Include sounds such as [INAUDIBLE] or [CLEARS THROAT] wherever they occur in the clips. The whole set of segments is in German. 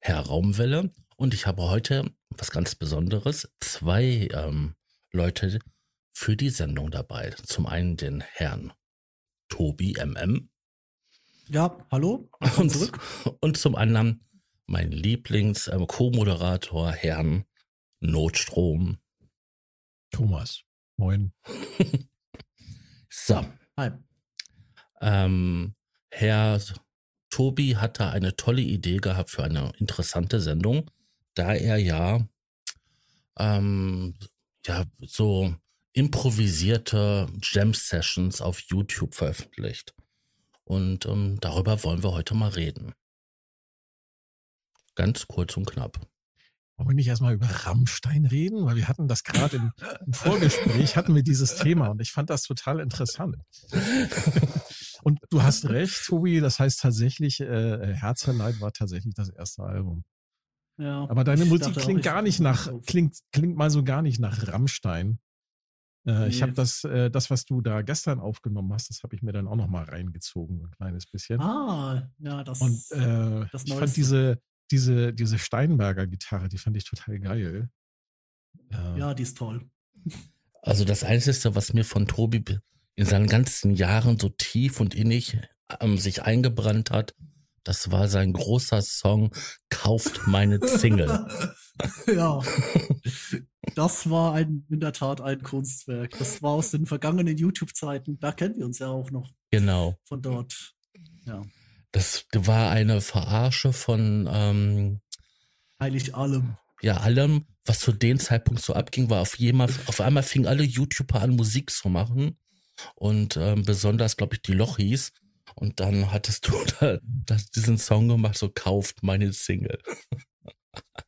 Herr Raumwelle, und ich habe heute was ganz Besonderes. Zwei ähm, Leute für die Sendung dabei. Zum einen den Herrn Tobi MM. Ja, hallo. Und, zurück. und zum anderen mein Lieblings-Co-Moderator, Herrn Notstrom. Thomas. Moin. [LAUGHS] so. Hi. Ähm, Herr Tobi hat da eine tolle Idee gehabt für eine interessante Sendung, da er ja, ähm, ja so improvisierte Jam-Sessions auf YouTube veröffentlicht. Und ähm, darüber wollen wir heute mal reden. Ganz kurz und knapp. Wollen wir nicht erstmal über Rammstein reden? Weil wir hatten das gerade im, im, Vorgespräch, hatten wir dieses Thema und ich fand das total interessant. [LAUGHS] und du hast recht, Tobi, das heißt tatsächlich, äh, Herzerleid war tatsächlich das erste Album. Ja, Aber deine Musik klingt gar nicht nach, klingt, klingt mal so gar nicht nach Rammstein. Äh, nee. Ich habe das, äh, das, was du da gestern aufgenommen hast, das habe ich mir dann auch noch mal reingezogen, ein kleines bisschen. Ah, ja, das. Und äh, das ich fand diese, diese, diese Steinberger Gitarre, die fand ich total geil. Äh, ja, die ist toll. Also das Einzige, was mir von Tobi in seinen ganzen Jahren so tief und innig ähm, sich eingebrannt hat, das war sein großer Song Kauft meine Single. [LAUGHS] ja. Das war ein, in der Tat ein Kunstwerk. Das war aus den vergangenen YouTube-Zeiten. Da kennen wir uns ja auch noch. Genau. Von dort. Ja. Das war eine Verarsche von ähm, eigentlich allem. Ja, allem, was zu dem Zeitpunkt so abging, war auf, jemand, auf einmal fingen alle YouTuber an, Musik zu machen. Und ähm, besonders, glaube ich, die Lochis. Und dann hattest du [LAUGHS] da, da diesen Song gemacht, so kauft meine Single.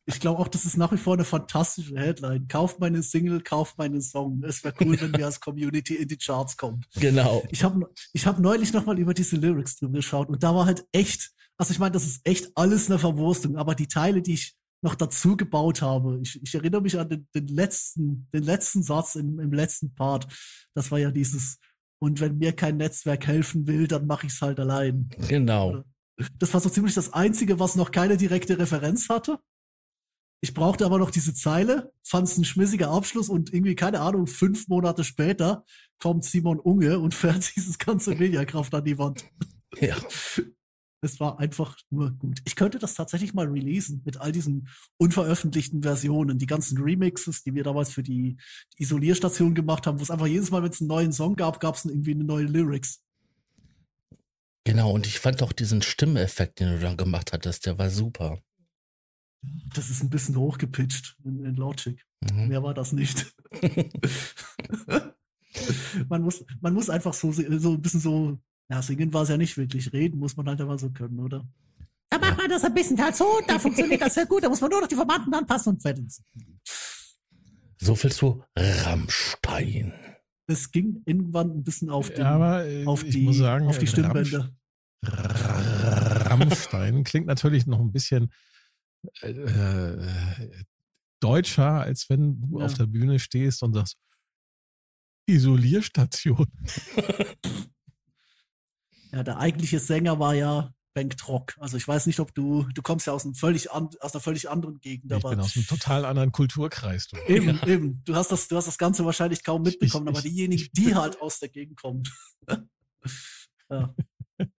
Ich glaube auch, das ist nach wie vor eine fantastische Headline. Kauft meine Single, kauft meine Song. Es wäre cool, wenn wir als Community in die Charts kommen. Genau. Ich habe ich hab neulich nochmal über diese Lyrics drüber geschaut und da war halt echt, also ich meine, das ist echt alles eine Verwurstung, aber die Teile, die ich noch dazu gebaut habe, ich, ich erinnere mich an den, den, letzten, den letzten Satz im, im letzten Part. Das war ja dieses, und wenn mir kein Netzwerk helfen will, dann mache ich es halt allein. Genau. Das war so ziemlich das Einzige, was noch keine direkte Referenz hatte. Ich brauchte aber noch diese Zeile, fand es ein schmissiger Abschluss und irgendwie, keine Ahnung, fünf Monate später kommt Simon Unge und fährt [LAUGHS] dieses ganze Mediakraft an die Wand. Ja. Es war einfach nur gut. Ich könnte das tatsächlich mal releasen mit all diesen unveröffentlichten Versionen, die ganzen Remixes, die wir damals für die Isolierstation gemacht haben, wo es einfach jedes Mal, wenn es einen neuen Song gab, gab es irgendwie eine neue Lyrics. Genau, und ich fand auch diesen Stimmeffekt, den du dann gemacht hattest, der war super. Das ist ein bisschen hochgepitcht in, in Logic. Mhm. Mehr war das nicht. [LAUGHS] [LAUGHS] man, muss, man muss einfach so, so ein bisschen so, ja, singen war es ja nicht wirklich, reden muss man halt einfach so können, oder? Da macht man das ein bisschen halt so, da funktioniert das sehr gut, da muss man nur noch die Formaten anpassen und fertig. So viel zu Rammstein. Es ging irgendwann ein bisschen auf, den, ja, auf die, sagen, auf die Stimmbänder. Rammstein klingt natürlich noch ein bisschen äh, deutscher, als wenn du ja. auf der Bühne stehst und sagst, Isolierstation. [LAUGHS] ja, der eigentliche Sänger war ja Bengt Trock. Also ich weiß nicht, ob du, du kommst ja aus einem völlig an, aus einer völlig anderen Gegend. Ich aber bin aus einem total anderen Kulturkreis. Du. Eben, ja. eben. Du hast das, du hast das Ganze wahrscheinlich kaum mitbekommen, ich, aber diejenigen, die halt aus der Gegend kommen. [LAUGHS] ja. [LAUGHS]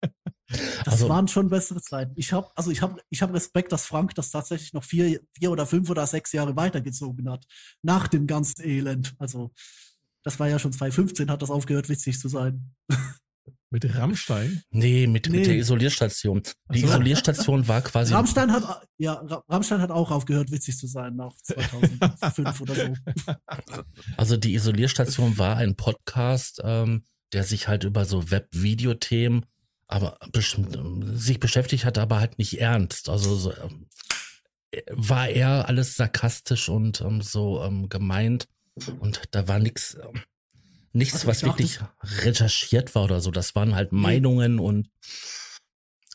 Das also, waren schon bessere Zeiten. Ich habe also ich habe ich habe Respekt, dass Frank das tatsächlich noch vier, vier oder fünf oder sechs Jahre weitergezogen hat nach dem ganzen Elend. Also das war ja schon 2015 hat das aufgehört witzig zu sein. [LAUGHS] Mit Rammstein? Nee, mit, nee. mit der Isolierstation. Die so. Isolierstation war [LAUGHS] quasi. Rammstein hat, ja, Rammstein hat auch aufgehört, witzig zu sein nach [LAUGHS] 2005 oder so. [LAUGHS] Also die Isolierstation war ein Podcast, ähm, der sich halt über so Web-Video-Themen aber sich beschäftigt hat, aber halt nicht ernst. Also so, ähm, war eher alles sarkastisch und ähm, so ähm, gemeint. Und da war nichts, ähm, nichts, Also was wirklich recherchiert war oder so. Das waren halt Meinungen und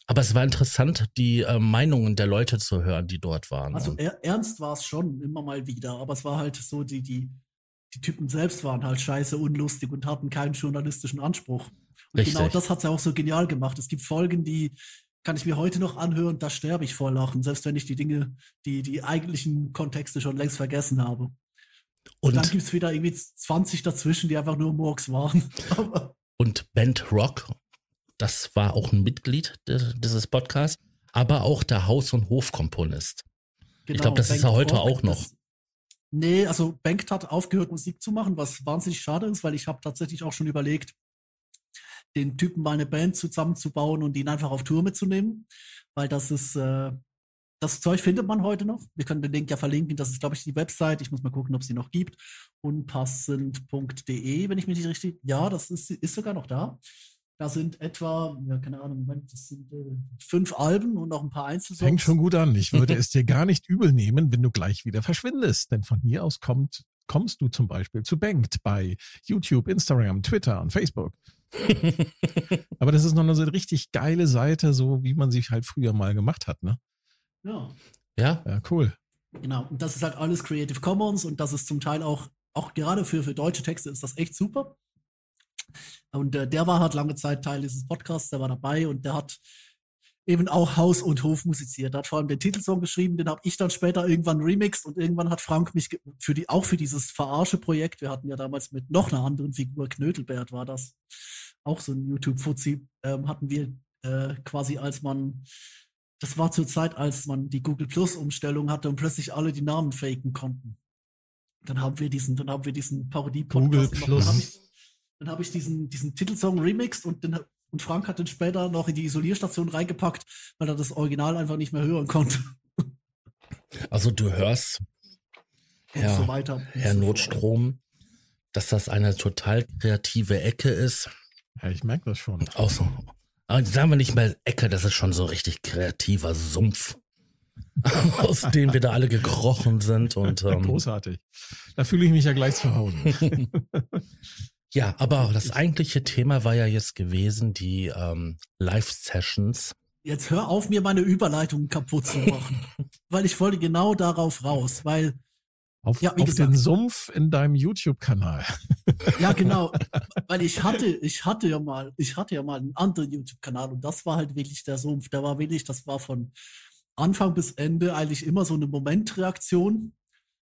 aber es war interessant, die äh, Meinungen der Leute zu hören, die dort waren. Also er, ernst war es schon immer mal wieder, aber es war halt so, die, die, die Typen selbst waren halt scheiße unlustig und hatten keinen journalistischen Anspruch. Und Richtig. genau das hat es ja auch so genial gemacht. Es gibt Folgen, die kann ich mir heute noch anhören, da sterbe ich vor Lachen, selbst wenn ich die Dinge, die, die eigentlichen Kontexte schon längst vergessen habe. Und, dann gibt es wieder irgendwie 20 dazwischen, die einfach nur Murks waren. [LAUGHS] Und Bent Rock, das war auch ein Mitglied des, dieses Podcasts, aber auch der Haus- und Hofkomponist. genau, glaub, das ist er heute auch noch. Das, nee, also Bengt hat aufgehört, Musik zu machen, was wahnsinnig schade ist, weil ich habe tatsächlich auch schon überlegt, den Typen mal eine Band zusammenzubauen und ihn einfach auf Tour mitzunehmen, weil das ist, äh, das Zeug findet man heute noch. Wir können den Link ja verlinken. Das ist, glaube ich, die Website. Ich muss mal gucken, ob es die noch gibt. Unpassend.de, wenn ich mich nicht richtig. Ja, das ist, ist sogar noch da. Da sind etwa, ja, keine Ahnung, Moment, das sind äh, fünf Alben und auch ein paar Einzelsongs. Fängt schon gut an. Ich würde [LAUGHS] es dir gar nicht übel nehmen, wenn du gleich wieder verschwindest. Denn von hier aus kommt, kommst du zum Beispiel zu Banked bei YouTube, Instagram, Twitter und Facebook. [LAUGHS] Aber das ist noch eine so richtig geile Seite, so wie man sie halt früher mal gemacht hat. Ne? Ja. ja, Ja, cool. Genau, und das ist halt alles Creative Commons und das ist zum Teil auch, auch gerade für, für deutsche Texte ist das echt super. Und äh, der war halt lange Zeit Teil dieses Podcasts, der war dabei und der hat eben auch Haus und Hof musiziert. Der hat vor allem den Titelsong geschrieben, den habe ich dann später irgendwann remixed und irgendwann hat Frank mich für die, auch für dieses Verarsche-Projekt, wir hatten ja damals mit noch einer anderen Figur, Knötelbert war das, auch so ein YouTube-Fuzzi, ähm, hatten wir äh, quasi als man das war zur Zeit, als man die Google Plus Umstellung hatte und plötzlich alle die Namen faken konnten. Dann haben wir diesen, dann haben wir diesen parodie Google Plus. Dann habe ich, dann hab ich diesen, diesen Titelsong remixed und, den, und Frank hat den später noch in die Isolierstation reingepackt, weil er das Original einfach nicht mehr hören konnte. [LAUGHS] also du hörst, Und Ja, so weiter. Herr so. Notstrom, dass das eine total kreative Ecke ist. Ja, ich merke das schon. Aus, aber sagen wir nicht mal Ecke, das ist schon so richtig kreativer Sumpf, [LAUGHS] aus dem wir da alle gekrochen sind. Und ähm, Großartig. Da fühle ich mich ja gleich zu Hause. [LAUGHS] ja, aber das eigentliche Thema war ja jetzt gewesen, die ähm, Live-Sessions. Jetzt hör auf, mir meine Überleitung kaputt zu machen. [LAUGHS] weil ich wollte genau darauf raus, weil Auf, Ja, auf gesagt. den Sumpf in deinem YouTube-Kanal. [LAUGHS] Ja, genau. [LAUGHS] Weil ich hatte, ich hatte ja mal, ich hatte ja mal einen anderen YouTube-Kanal und das war halt wirklich der Sumpf. Der war wirklich, das war von Anfang bis Ende eigentlich immer so eine Momentreaktion.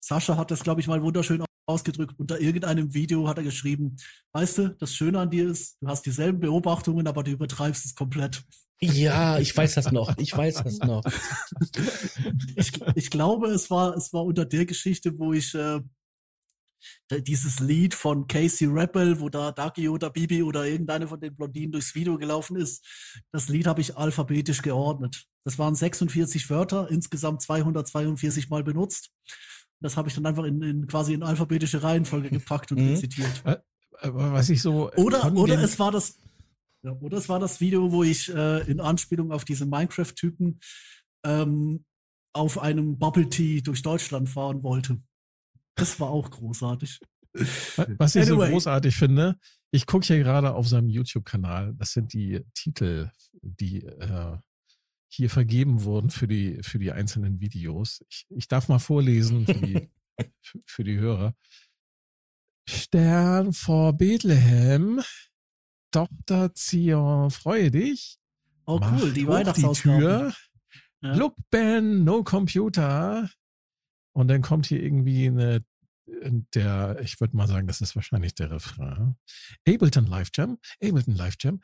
Sascha hat das, glaube ich, mal wunderschön ausgedrückt. Unter irgendeinem Video hat er geschrieben, weißt du, das Schöne an dir ist, du hast dieselben Beobachtungen, aber du übertreibst es komplett. Ja, ich weiß das noch. Ich weiß das noch. Ich, ich glaube, es war, es war unter der Geschichte, wo ich äh, dieses Lied von Casey Rebel, wo da Dagi oder Bibi oder irgendeine von den Blondinen durchs Video gelaufen ist. Das Lied habe ich alphabetisch geordnet. Das waren 46 Wörter, insgesamt 242 Mal benutzt. Das habe ich dann einfach in, in quasi in alphabetische Reihenfolge gepackt und Mhm. rezitiert. Aber was ich so. Oder, oder es war das, ja, oder es war das Video, wo ich äh, in Anspielung auf diese Minecraft-Typen ähm, auf einem Bubble Tea durch Deutschland fahren wollte. Das war auch großartig. Was ich Anyway. so großartig finde, ich gucke hier gerade auf seinem YouTube-Kanal, das sind die Titel, die äh, hier vergeben wurden für die, für die einzelnen Videos. Ich, ich darf mal vorlesen für die, [LAUGHS] für, für die Hörer. Stern vor Bethlehem, Tochter Zion, freue dich. Oh Mach cool, die Weihnachtsausgabe. Tür. Ja. Look, Ben, no computer. Und dann kommt hier irgendwie eine, der, ich würde mal sagen, das ist wahrscheinlich der Refrain. Ableton Live Jam, Ableton Live Jam.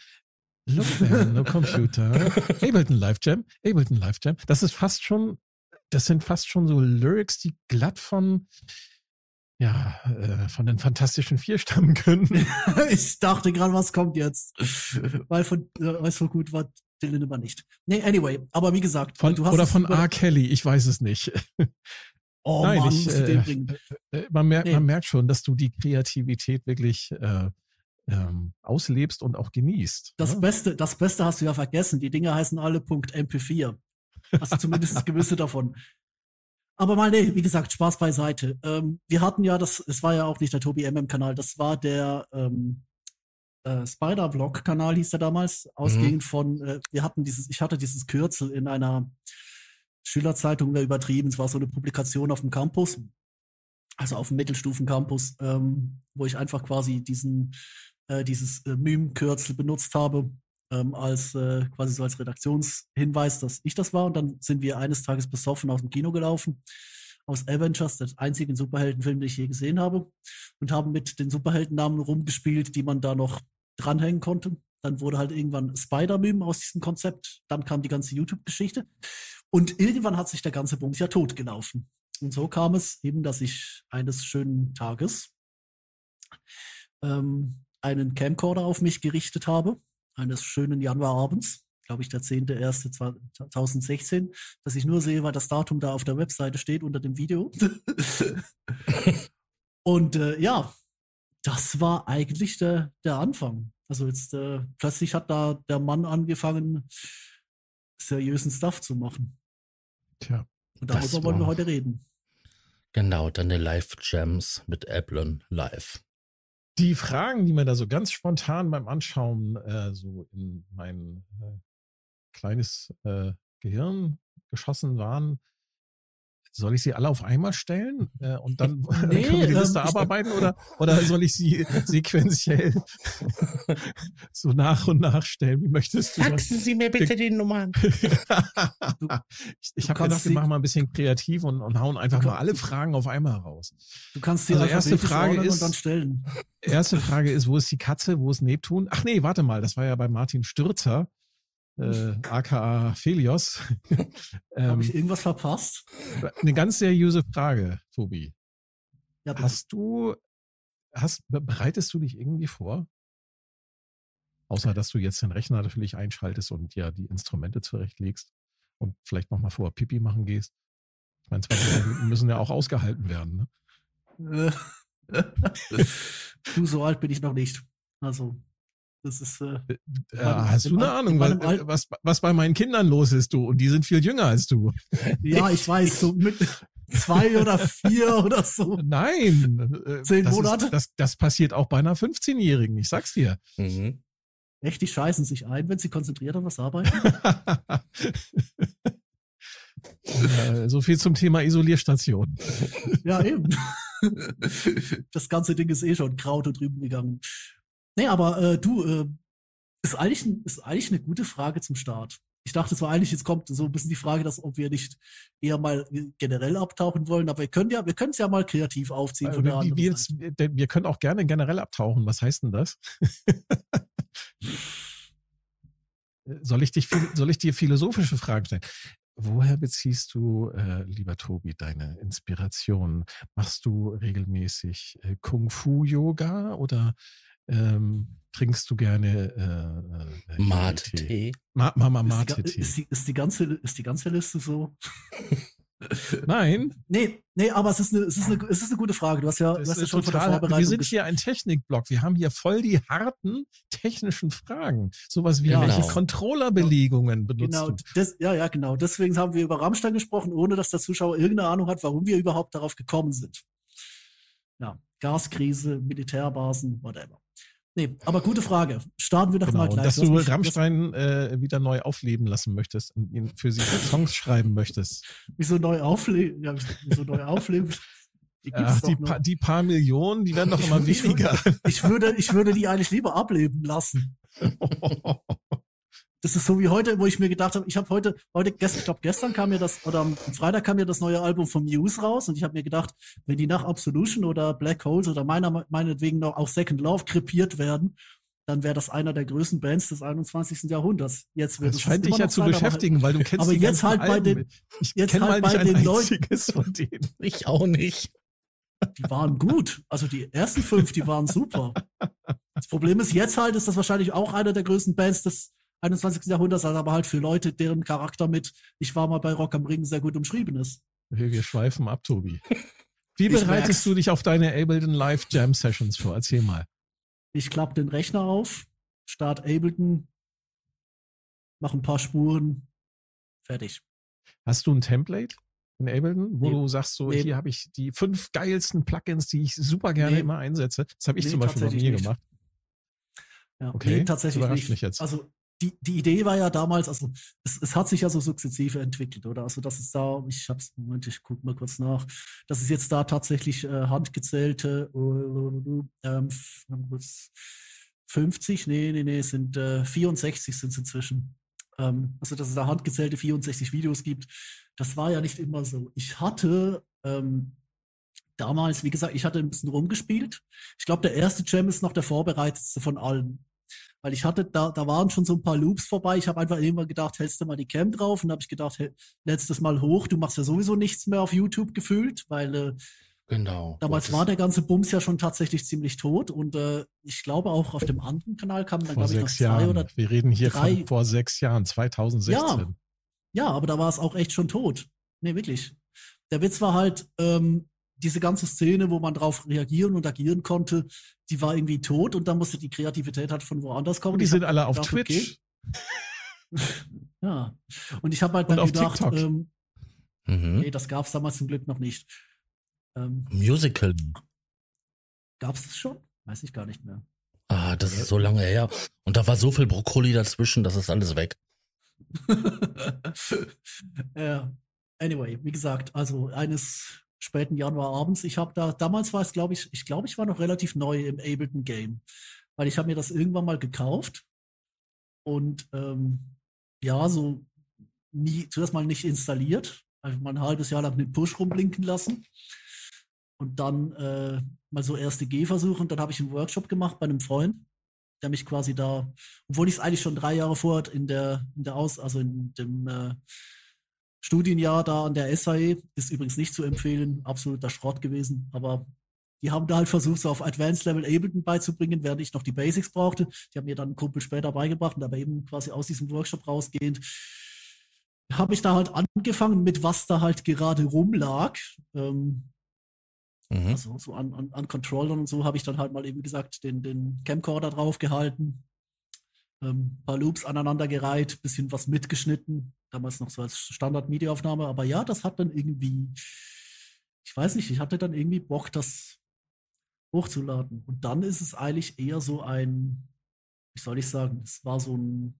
Look, Ben, no [LAUGHS] computer. Ableton Live Jam, Ableton Live Jam. Das ist fast schon, das sind fast schon so Lyrics, die glatt von, ja, äh, von den Fantastischen Vier stammen können. [LAUGHS] ich dachte gerade, was kommt jetzt? [LAUGHS] Weil von, äh, weiß so gut war Dylan immer nicht. Nee, anyway, aber wie gesagt, Von, du hast oder es von über- R. Kelly, ich weiß es nicht. [LAUGHS] Oh Nein, Mann, ich, äh, bringen. Äh, man, merkt, Nee. man merkt schon, dass du die Kreativität wirklich äh, ähm, auslebst und auch genießt. Das ne? Beste, das Beste hast du ja vergessen. Die Dinge heißen alle Punkt .mp4. Hast du zumindest gewisse davon. Aber mal, nee, wie gesagt, Spaß beiseite. Ähm, wir hatten ja das, es war ja auch nicht der Tobi MM-Kanal, das war der ähm, äh, Spider-Vlog-Kanal, hieß der damals, ausgehend mhm. von, äh, wir hatten dieses, ich hatte dieses Kürzel in einer Schülerzeitung, wäre übertrieben, es war so eine Publikation auf dem Campus, also auf dem Mittelstufen-Campus, ähm, wo ich einfach quasi diesen, äh, dieses äh, Meme-Kürzel benutzt habe, ähm, als äh, quasi so als Redaktionshinweis, dass ich das war. Und dann sind wir eines Tages besoffen aus dem Kino gelaufen aus Avengers, der einzigen Superheldenfilm, den ich je gesehen habe, und haben mit den Superheldennamen rumgespielt, die man da noch dranhängen konnte. Dann wurde halt irgendwann Spider-Man aus diesem Konzept. Dann kam die ganze YouTube-Geschichte. Und irgendwann hat sich der ganze Bums ja totgelaufen. Und so kam es eben, dass ich eines schönen Tages ähm, einen Camcorder auf mich gerichtet habe, eines schönen Januarabends, glaube ich, der 10.01.2016, dass ich nur sehe, weil das Datum da auf der Webseite steht unter dem Video. [LAUGHS] Und äh, ja, das war eigentlich der, der Anfang. Also jetzt äh, plötzlich hat da der Mann angefangen, seriösen Stuff zu machen. Tja. Und darüber wollen wir heute reden. Genau, deine Live-Jams mit Ablon live. Die Fragen, die mir da so ganz spontan beim Anschauen äh, so in mein äh, kleines äh, Gehirn geschossen waren, soll ich sie alle auf einmal stellen äh, und dann [LAUGHS] nee, können wir die Liste ähm, abarbeiten oder, oder soll ich sie [LAUGHS] sequenziell [LAUGHS] so nach und nach stellen? Wie möchtest du Faxen das? Sie mir bitte die Nummern. ich ich habe gedacht, wir machen mal ein bisschen kreativ und, und hauen einfach mal alle Fragen auf einmal raus. Du kannst die also erste Frage ist, und dann stellen. Erste Frage ist, wo ist die Katze, wo ist Neptun? Ach nee, warte mal, das war ja bei Martin Stürzer äh, aka Felios. [LAUGHS] ähm, Habe ich irgendwas verpasst? Eine ganz seriöse Frage, Tobi. Ja, hast du, hast, bereitest du dich irgendwie vor? Außer, dass du jetzt den Rechner natürlich einschaltest und ja die Instrumente zurechtlegst und vielleicht nochmal vor Pipi machen gehst. Ich meine, 20 Minuten müssen ja auch ausgehalten werden. Ne? [LAUGHS] du, so alt bin ich noch nicht. Also, das ist. Äh, äh ja, hast du eine Ahnung, weil, was, was bei meinen Kindern los ist, du? Und die sind viel jünger als du. Ja, ich [LAUGHS] weiß, so mit zwei oder vier [LAUGHS] oder so. Nein. Äh, Zehn das Monate. Ist, das, das passiert auch bei einer 15-Jährigen, ich sag's dir. Mhm. Echt, die scheißen sich ein, wenn sie konzentriert auf was arbeiten? [LAUGHS] so viel zum Thema Isolierstation. Ja, eben. Das ganze Ding ist eh schon kraut und drüben gegangen. Nee, aber äh, du, äh, ist, eigentlich, ist eigentlich eine gute Frage zum Start. Ich dachte zwar eigentlich, jetzt kommt so ein bisschen die Frage, dass ob wir nicht eher mal generell abtauchen wollen, aber wir können ja, wir können es ja mal kreativ aufziehen. Von der wie, wie jetzt, wir können auch gerne generell abtauchen. Was heißt denn das? [LAUGHS] soll ich dich, soll ich dir philosophische Fragen stellen? Woher beziehst du, äh, lieber Tobi, deine Inspiration? Machst du regelmäßig äh, Kung-Fu-Yoga oder ähm, trinkst du gerne äh, äh, Mate-Tee? Ma Mama Mate-Tee. Ist, ist, ist, die ganze, ist die ganze Liste so? [LAUGHS] Nein. Nee, nee, aber es ist eine, es ist eine, es ist eine gute Frage. Du hast ja, du hast ja schon total, von der Vorbereitung Wir sind hier ein Technikblock. Wir haben hier voll die harten technischen Fragen. Sowas wie, genau. welche Controllerbelegungen benutzt genau, du? Das, ja, ja, genau. Deswegen haben wir über Rammstein gesprochen, ohne dass der Zuschauer irgendeine Ahnung hat, warum wir überhaupt darauf gekommen sind. Ja, Gaskrise, Militärbasen, whatever. Nee, aber gute Frage. Starten wir doch genau, mal gleich. Dass du, du Rammstein äh, wieder neu aufleben lassen möchtest und ihn für sie Songs schreiben möchtest. Wieso neu aufleben? Ja, wieso neu aufleben? Die, Ach, die, pa die, paar Millionen, die werden doch immer weniger. Ich würde, ich würde die eigentlich lieber ableben lassen. [LAUGHS] Das ist so wie heute, wo ich mir gedacht habe, ich habe heute, heute, gestern, ich glaube gestern kam mir das, oder am Freitag kam mir das neue Album von Muse raus und ich habe mir gedacht, wenn die nach Absolution oder Black Holes oder meiner, meinetwegen noch auch Second Love krepiert werden, dann wäre das einer der größten Bands des 21. Jahrhunderts. Jetzt wird das scheint dich ja zu sein, beschäftigen, aber, weil du kennst aber die jetzt halt bei den, ich jetzt halt bei den Leuten. Von denen. [LAUGHS] Ich auch nicht. Die waren gut. Also die ersten fünf, die waren super. Das Problem ist jetzt halt, ist das wahrscheinlich auch einer der größten Bands des 21. Jahrhunderts, aber halt für Leute, deren Charakter mit Ich war mal bei Rock am Ring sehr gut umschrieben ist. Wir schweifen ab, Tobi. [LAUGHS] Wie bereitest du dich auf deine Ableton Live Jam Sessions vor? Erzähl mal. Ich klappe den Rechner auf, start Ableton, mache ein paar Spuren, fertig. Hast du ein Template? in Ableton, wo nee, du sagst, so nee. hier habe ich die fünf geilsten Plugins, die ich super gerne nee. immer einsetze. Das habe ich zum Beispiel bei mir nicht. gemacht. Ja, okay, tatsächlich überrascht nicht. mich jetzt. Also die, die Idee war ja damals, also es, es hat sich ja so sukzessive entwickelt, oder? Also das ist da, ich hab's, Moment, ich gucke mal kurz nach, das ist jetzt da tatsächlich äh, handgezählte äh, ähm, 50, nee, nee, nee, es sind äh, 64 sind es inzwischen. Ähm, also dass es da handgezählte 64 Videos gibt, das war ja nicht immer so. Ich hatte ähm, damals, wie gesagt, ich hatte ein bisschen rumgespielt. Ich glaube, der erste Jam ist noch der vorbereitetste von allen. Weil ich hatte, da, da waren schon so ein paar Loops vorbei. Ich habe einfach immer gedacht, hältst du mal die Cam drauf? Und habe ich gedacht, hey, letztes Mal hoch, du machst ja sowieso nichts mehr auf YouTube gefühlt, weil äh, genau. damals war der ganze Bums ja schon tatsächlich ziemlich tot. Und äh, ich glaube auch auf dem anderen Kanal kam dann, glaube ich, noch zwei Jahren. oder Wir reden hier drei. von vor sechs Jahren, 2016. Ja, ja aber da war es auch echt schon tot. Nee, wirklich. Der Witz war halt, ähm, diese ganze Szene, wo man drauf reagieren und agieren konnte, die war irgendwie tot und dann musste die Kreativität halt von woanders kommen. Und die ich sind alle auf Twitch. Okay. [LAUGHS] ja. Und ich habe halt dann gedacht, ähm, mhm. nee, das gab es damals zum Glück noch nicht. Ähm, Musical. Gab es das schon? Weiß ich gar nicht mehr. Ah, das ist so lange her. Und da war so viel Brokkoli dazwischen, das ist alles weg. ja. [LAUGHS] Anyway, wie gesagt, also eines späten Januar abends. Ich habe da, damals war es, glaube ich, ich glaube, ich war noch relativ neu im Ableton Game, weil ich habe mir das irgendwann mal gekauft und ähm, ja, so nie, zuerst mal nicht installiert, einfach mal ein halbes Jahr lang den Push rumblinken lassen und dann äh, mal so erste Gehversuche und dann habe ich einen Workshop gemacht bei einem Freund, der mich quasi da, obwohl ich es eigentlich schon drei Jahre vorher in der, in der Aus, also in dem äh, Studienjahr da an der SAE ist übrigens nicht zu empfehlen, absoluter Schrott gewesen, aber die haben da halt versucht, so auf Advanced Level Ableton beizubringen, während ich noch die Basics brauchte. Die haben mir dann einen Kumpel später beigebracht, aber eben quasi aus diesem Workshop rausgehend habe ich da halt angefangen mit was da halt gerade rumlag. Ähm, mhm. Also so an, an, an Controllern und so habe ich dann halt mal eben gesagt, den, den Camcorder draufgehalten, ähm, paar Loops aneinandergereiht, bisschen was mitgeschnitten, damals noch so als Standard-MIDI-Aufnahme, aber ja, das hat dann irgendwie, ich weiß nicht, ich hatte dann irgendwie Bock, das hochzuladen. Und dann ist es eigentlich eher so ein, wie soll ich sagen, es war so ein,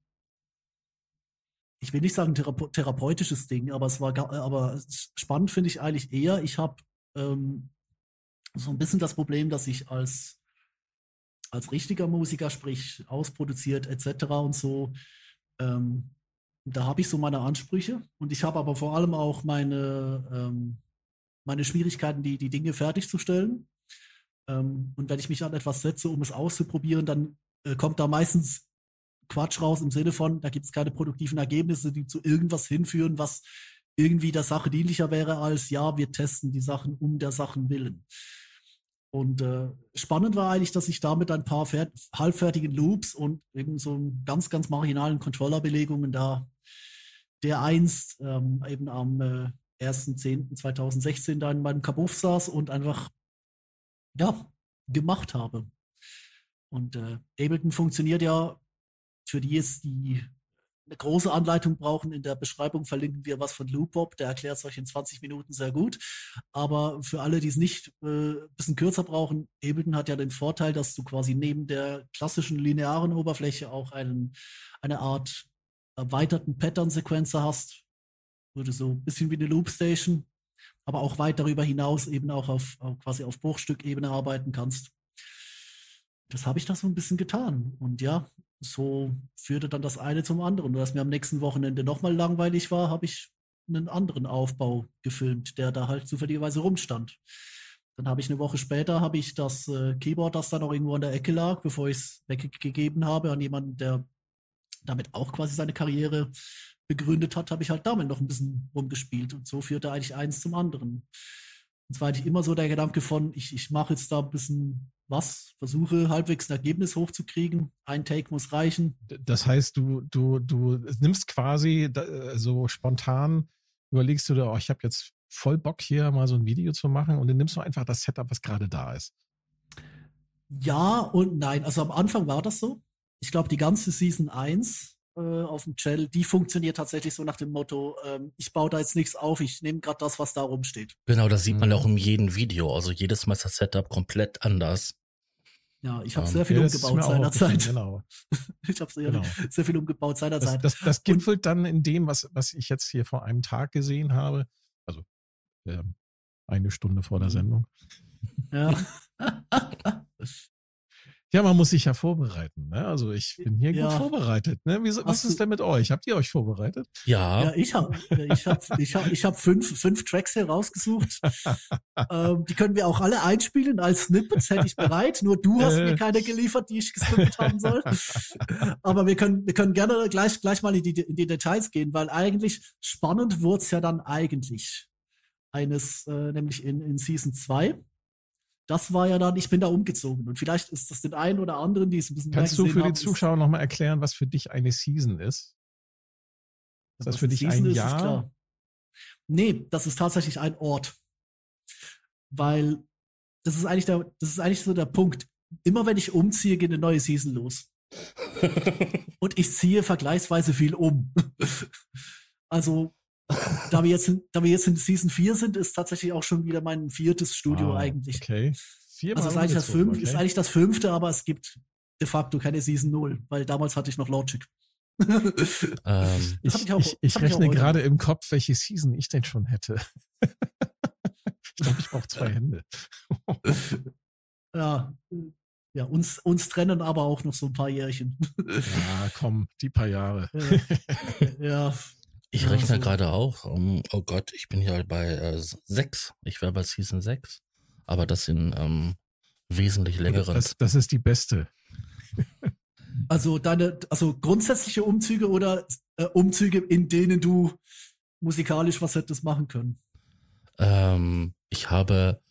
ich will nicht sagen therape therapeutisches Ding, aber es war, aber spannend finde ich eigentlich eher, ich habe ähm, so ein bisschen das Problem, dass ich als als richtiger Musiker, sprich ausproduziert etc. und so, ähm, da habe ich so meine Ansprüche und ich habe aber vor allem auch meine, ähm, meine Schwierigkeiten, die, die Dinge fertigzustellen. Ähm, und wenn ich mich an etwas setze, um es auszuprobieren, dann äh, kommt da meistens Quatsch raus im Sinne von, da gibt es keine produktiven Ergebnisse, die zu irgendwas hinführen, was irgendwie der Sache dienlicher wäre als, ja, wir testen die Sachen um der Sachen willen. Und äh, spannend war eigentlich, dass ich damit ein paar halbfertigen Loops und eben so ganz, ganz marginalen Controllerbelegungen da, der einst ähm, eben am äh, 1.10.2016 da in meinem Kabuff saß und einfach, ja, gemacht habe. Und äh, Ableton funktioniert ja für die es die eine große Anleitung brauchen. In der Beschreibung verlinken wir was von Loopop, der erklärt es euch in 20 Minuten sehr gut. Aber für alle, die es nicht äh, ein bisschen kürzer brauchen, Ableton hat ja den Vorteil, dass du quasi neben der klassischen linearen Oberfläche auch einen, eine Art erweiterten Pattern-Sequencer hast. Würde so ein bisschen wie eine Loopstation, aber auch weit darüber hinaus eben auch auf quasi auf Bruchstückebene arbeiten kannst. Das habe ich da so ein bisschen getan. Und ja, so führte dann das eine zum anderen. Und als mir am nächsten Wochenende nochmal langweilig war, habe ich einen anderen Aufbau gefilmt, der da halt zufälligerweise rumstand. Dann habe ich eine Woche später habe ich das äh, Keyboard, das da noch irgendwo in der Ecke lag, bevor ich es weggegeben habe an jemanden, der damit auch quasi seine Karriere begründet hat, habe ich halt damit noch ein bisschen rumgespielt. Und so führte eigentlich eins zum anderen. Und zwar hatte ich immer so der Gedanke von, ich, ich mache jetzt da ein bisschen was, versuche halbwegs ein Ergebnis hochzukriegen. Ein Take muss reichen. Das heißt, du, du, du nimmst quasi so spontan, überlegst du dir, oh, ich habe jetzt voll Bock hier mal so ein Video zu machen und dann nimmst du einfach das Setup, was gerade da ist. Ja und nein. Also am Anfang war das so. Ich glaube, die ganze Season 1 äh, auf dem Channel, die funktioniert tatsächlich so nach dem Motto, ähm, ich baue da jetzt nichts auf, ich nehme gerade das, was da rumsteht. Genau, das sieht man auch in jedem Video. Also jedes Mal ist das Setup komplett anders. Ja, ich habe Ähm, sehr viel das umgebaut seinerzeit. Genau. [LAUGHS] Ich habe sehr, Genau. sehr viel umgebaut Das, seinerzeit. das, das gipfelt dann in dem, was, was ich jetzt hier vor einem Tag gesehen habe. Also ähm, eine Stunde vor der Mhm. Sendung. Ja. [LAUGHS] [LAUGHS] Ja, man muss sich ja vorbereiten. Ne? Also ich bin hier Ja. gut vorbereitet. Ne? Wie, was ist denn mit euch? Habt ihr euch vorbereitet? Ja, Ja, ich habe ich hab, ich hab, ich hab fünf, fünf Tracks hier rausgesucht. ähm, die können wir auch alle einspielen als Snippets, hätte ich bereit. Nur du hast Äh. mir keine geliefert, die ich gesnippet haben soll. Aber wir können, wir können gerne gleich, gleich mal in die, in die Details gehen, weil eigentlich spannend wurde es ja dann eigentlich. Eines, äh, nämlich in, in Season 2. Das war ja dann, ich bin da umgezogen. Und vielleicht ist das den einen oder anderen, die es ein bisschen mehr Kannst du für die haben, ist- Zuschauer nochmal erklären, was für dich eine Season ist? Ist das Was für dich Season ein ist, ist Jahr? klar. Nee, das ist tatsächlich ein Ort. Weil das ist eigentlich der, das ist eigentlich so der Punkt. Immer wenn ich umziehe, geht eine neue Season los. [LAUGHS] Und ich ziehe vergleichsweise viel um. also, [LAUGHS] da wir jetzt, in- da wir jetzt in Season 4 sind, ist tatsächlich auch schon wieder mein viertes Studio Ah, eigentlich. Okay. Viermal Also ist eigentlich, das fünf, ist okay. eigentlich das fünfte, aber es gibt de facto keine Season 0, weil damals hatte ich noch Logic. [LAUGHS] ähm, Ich, auch- ich, ich rechne gerade im Kopf, welche Season ich denn schon hätte. [LAUGHS] ich glaube, ich brauche zwei Hände. Ja, ja uns, uns trennen aber auch noch so ein paar Jährchen. Ja, komm, die paar Jahre. ja, ich Ja, rechne gerade auch. Um, oh Gott, ich bin ja bei äh, sechs. Ich wäre bei Season 6. Aber das sind ähm, wesentlich längeren. Das, das ist die beste. [LAUGHS] also deine, also grundsätzliche Umzüge oder äh, Umzüge, in denen du musikalisch was hättest machen können. Ähm, ich habe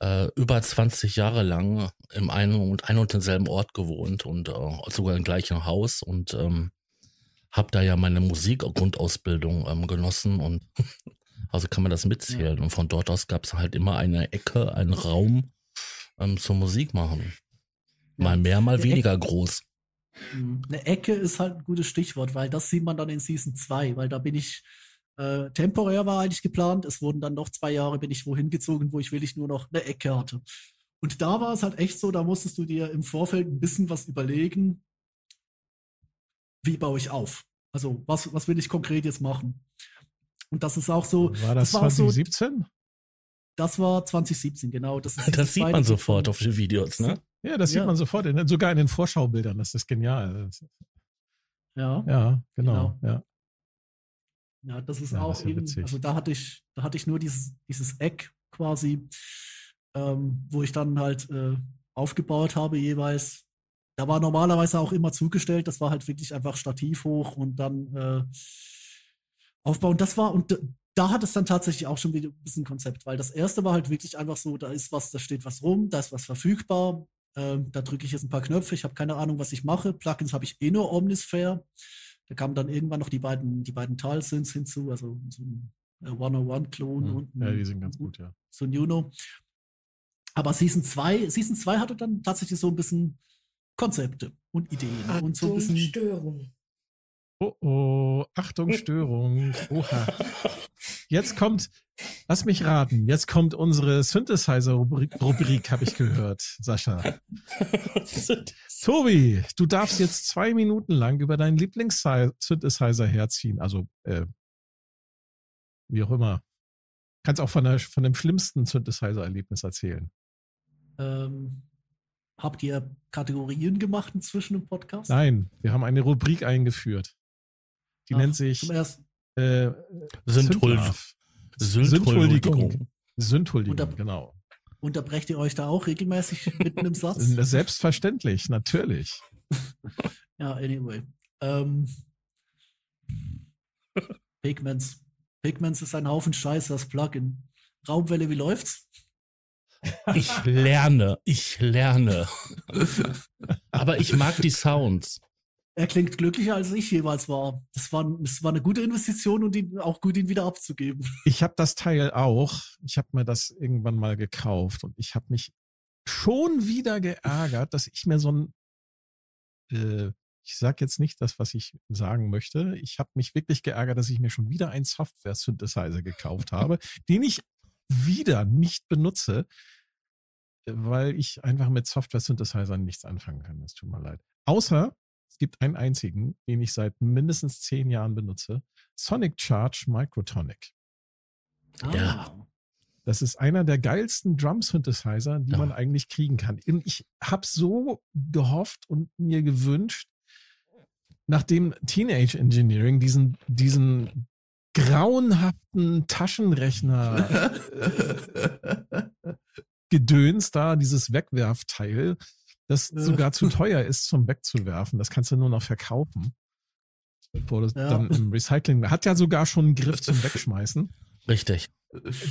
äh, über 20 Jahre lang im einen und ein und denselben Ort gewohnt und äh, sogar im gleichen Haus und ähm, habe da ja meine Musikgrundausbildung ähm, genossen und [LAUGHS] also kann man das mitzählen. Und von dort aus gab es halt immer eine Ecke, einen Raum ähm, zur Musik machen. Mal mehr, mal Eine weniger groß. Mhm. Eine Ecke ist halt ein gutes Stichwort, weil das sieht man dann in Season 2, weil da bin ich äh, temporär war eigentlich geplant. Es wurden dann noch zwei Jahre, bin ich wohin gezogen, wo ich wirklich nur noch eine Ecke hatte. Und da war es halt echt so, da musstest du dir im Vorfeld ein bisschen was überlegen, wie baue ich auf? Also, was, was will ich konkret jetzt machen? Und das ist auch so, War das, das war auch so, 2017? das war 2017, genau. Das, ist [LAUGHS] Das sieht man sofort auf den Videos, ne? Ja, das sieht Ja. man sofort, in, sogar in den Vorschaubildern. Das ist genial. Ja. Ja, genau. Genau. Ja. Ja, das ist Ja, auch das ist ja eben, witzig. also da hatte ich, da hatte ich nur dieses, dieses Eck quasi, ähm, wo ich dann halt äh, aufgebaut habe jeweils. Da war normalerweise auch immer zugestellt, das war halt wirklich einfach Stativ hoch und dann äh, aufbauen. Das war, und da hat es dann tatsächlich auch schon wieder ein bisschen Konzept, weil das erste war halt wirklich einfach so, da ist was, da steht was rum, da ist was verfügbar, ähm, da drücke ich jetzt ein paar Knöpfe, ich habe keine Ahnung, was ich mache. Plugins habe ich eh nur Omnisphere. Da kamen dann irgendwann noch die beiden, die beiden Tal-Synths hinzu, also so ein äh, 101-Klon Hm. und ja, ein- die sind ganz gut, ja. so ein Uno. Aber Season 2, Season 2 hatte dann tatsächlich so ein bisschen Konzepte und Ideen und so ein bisschen. Störung. Oh, oh, Achtung, Störung. Oha. [LAUGHS] Jetzt kommt, lass mich raten, jetzt kommt unsere Synthesizer-Rubrik, Rubrik, habe ich gehört, Sascha. [LAUGHS] Tobi, du darfst jetzt zwei Minuten lang über deinen Lieblings-Synthesizer herziehen. Also, äh, wie auch immer. Kannst auch von, der, von dem schlimmsten Synthesizer-Erlebnis erzählen. Ähm, habt ihr Kategorien gemacht inzwischen im Podcast? Nein, wir haben eine Rubrik eingeführt. Die Ach, nennt sich Zum ersten. äh, Synthul Synthgraf. Synthuldigung. Synthuldigung, Unter- genau. Unterbrecht ihr euch da auch regelmäßig mitten im Satz? [LAUGHS] Selbstverständlich, natürlich. [LAUGHS] Ja, anyway. Ähm, Pigments. Pigments ist ein Haufen Scheiße, das Plugin. Raumwelle, wie läuft's? Ich lerne, ich lerne. Aber ich mag die Sounds. Er klingt glücklicher, als ich jeweils war. Das war, das war eine gute Investition und ihn, auch gut, ihn wieder abzugeben. Ich habe das Teil auch. Ich habe mir das irgendwann mal gekauft und ich habe mich schon wieder geärgert, dass ich mir so ein äh, Ich sage jetzt nicht das, was ich sagen möchte. Ich habe mich wirklich geärgert, dass ich mir schon wieder einen Software-Synthesizer gekauft habe, den ich wieder nicht benutze, weil ich einfach mit Software-Synthesizern nichts anfangen kann. Es tut mir leid. Außer es gibt einen einzigen, den ich seit mindestens zehn Jahren benutze. Sonic Charge Microtonic. Ja. Ah. Das ist einer der geilsten Drum-Synthesizer, die Ja. man eigentlich kriegen kann. Und ich habe so gehofft und mir gewünscht, nachdem Teenage Engineering diesen, diesen grauenhaften Taschenrechner [LAUGHS] Gedöns da, dieses Wegwerfteil, das Ja. sogar zu [LAUGHS] teuer ist zum Wegzuwerfen. Das kannst du nur noch verkaufen. Bevor das Ja. dann im Recycling. Hat ja sogar schon einen Griff zum Wegschmeißen. Richtig.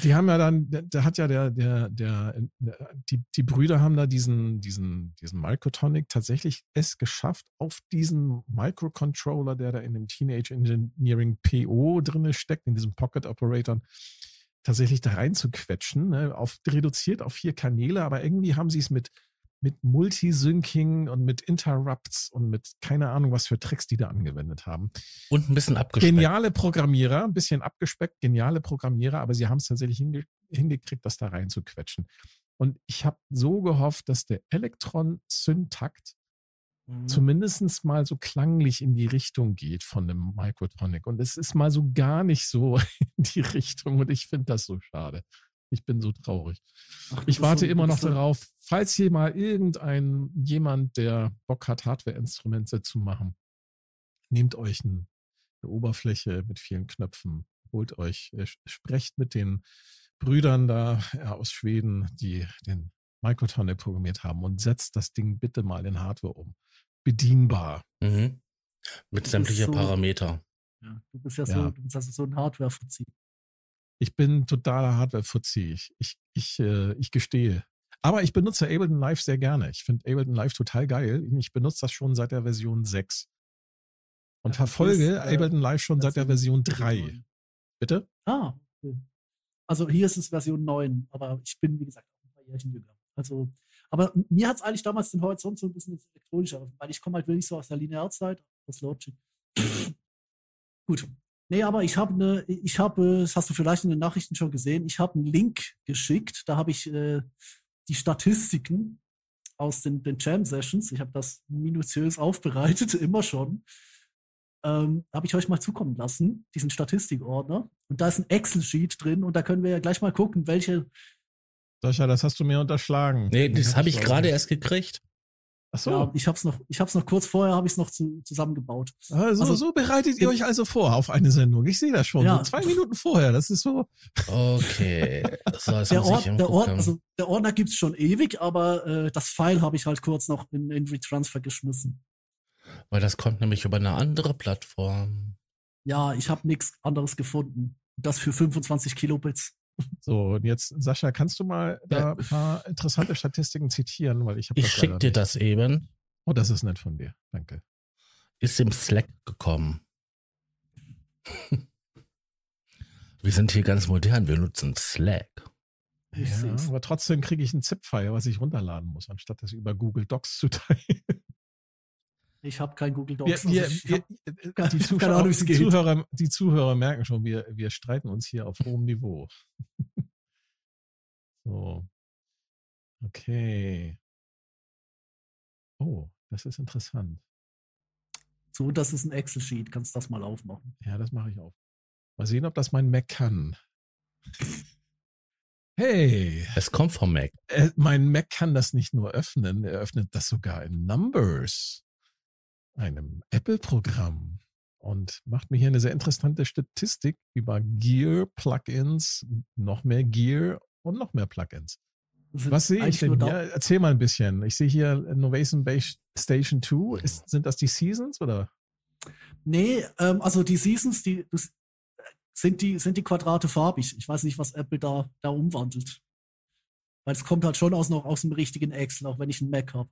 Die haben ja dann, da- da hat ja der, der, der, der die, die Brüder haben da diesen, diesen, diesen Microtonic tatsächlich es geschafft, auf diesen Microcontroller, der da in dem Teenage Engineering PO drinne steckt, in diesem Pocket Operator, tatsächlich da reinzuquetschen, ne, auf, reduziert auf vier Kanäle, aber irgendwie haben sie es mit, mit Multisyncing und mit Interrupts und mit keine Ahnung, was für Tricks die da angewendet haben. Und ein bisschen abgespeckt. Geniale Programmierer, ein bisschen abgespeckt, geniale Programmierer, aber sie haben es tatsächlich hinge hingekriegt, das da reinzuquetschen. Und ich habe so gehofft, dass der Elektron-Syntakt Mhm. zumindest mal so klanglich in die Richtung geht von dem Microtonic. Und es ist mal so gar nicht so [LAUGHS] in die Richtung. Und ich finde das so schade. Ich bin so traurig. Ach, Ich warte so- immer noch so- darauf, falls hier mal irgendein jemand, der Bock hat, Hardware-Instrumente zu machen, nehmt euch ein, eine Oberfläche mit vielen Knöpfen, holt euch, äh, sprecht mit den Brüdern da ja, aus Schweden, die den Microtonic programmiert haben und setzt das Ding bitte mal in Hardware um. Bedienbar. Mhm. Mit sämtlicher so- Ja. Ja, du bist ja, Ja. so, du bist also so ein Hardware-Fuzzi. Ich bin totaler Hardware-Fuzzi. Ich, ich, ich, äh, ich gestehe. Aber ich benutze Ableton Live sehr gerne. Ich finde Ableton Live total geil. Ich benutze das schon seit der Version 6. Und Ja, verfolge ist, äh, Ableton Live schon seit der Version 3. 9. Bitte? Ah, okay. Also hier ist es Version 9, aber ich bin, wie gesagt, auch ein paar Jährchen jünger. Also, aber mir hat es eigentlich damals den Horizont so ein bisschen ins Elektronische, eröffnet, weil ich komme halt wirklich so aus der Linearzeit, aus Logic. [LAUGHS] Gut. Nee, aber ich habe eine, ich habe, das hast du vielleicht in den Nachrichten schon gesehen, ich habe einen Link geschickt, da habe ich äh, die Statistiken aus den, den Jam-Sessions, ich habe das minutiös aufbereitet, [LAUGHS] immer schon, ähm, habe ich euch mal zukommen lassen, diesen Statistikordner. Und da ist ein Excel-Sheet drin und da können wir ja gleich mal gucken, welche. Sascha, das hast du mir unterschlagen. Nee, das hab habe ich gerade erst gekriegt. Ach so. Ja, ich habe es noch, ich habe es noch kurz vorher, habe ich es noch zu, zusammengebaut. Also, Also- so bereitet ihr euch also vor auf eine Sendung. Ich sehe das schon. Ja. So zwei Minuten vorher. Das ist so. Okay. [LAUGHS] So, Der, Ord, der, Ord, also der Ordner gibt es schon ewig, aber äh, das File habe ich halt kurz noch in, in Retransfer geschmissen. Weil das kommt nämlich über eine andere Plattform. Ja, ich habe nichts anderes gefunden. Das für 25 Kilobits. So, und jetzt, Sascha, kannst du mal da ein paar interessante Statistiken zitieren? Weil ich habe Ich schicke dir das eben. Oh, das ist nett von dir. Danke. Ist im Slack gekommen. [LAUGHS] Wir sind hier ganz modern. Wir nutzen Slack. Ja, aber trotzdem kriege ich ein ZIP-File, was ich runterladen muss, anstatt das über Google Docs zu teilen. Ich habe kein Google Wir, Docs. wir, also wir, hab, keine- die, Zuschauer, Ahnung, die. Zuhörer, die Zuhörer merken schon, wir, wir streiten uns hier auf hohem Niveau. [LAUGHS] so. Okay. Oh, das ist interessant. so, das ist ein Excel-Sheet. Kannst das mal aufmachen. Ja, das mache ich auch. Mal sehen, ob das mein Mac kann. [LAUGHS] Hey, Es kommt vom Mac. äh, mein Mac kann das nicht nur öffnen, er öffnet das sogar in Numbers, einem Apple-Programm. Und macht mir hier eine sehr interessante Statistik über Gear, Plugins, noch mehr Gear und noch mehr Plugins. Sind Was sehe ich denn hier? Erzähl mal ein bisschen. Ich sehe hier Innovation Base Station 2. Ist, sind das die Seasons oder? Nee, ähm, also die Seasons, die das, sind die sind die Quadrate farbig. Ich weiß nicht, was Apple da da umwandelt. Weil es kommt halt schon aus noch aus dem richtigen Excel, auch wenn ich einen Mac habe.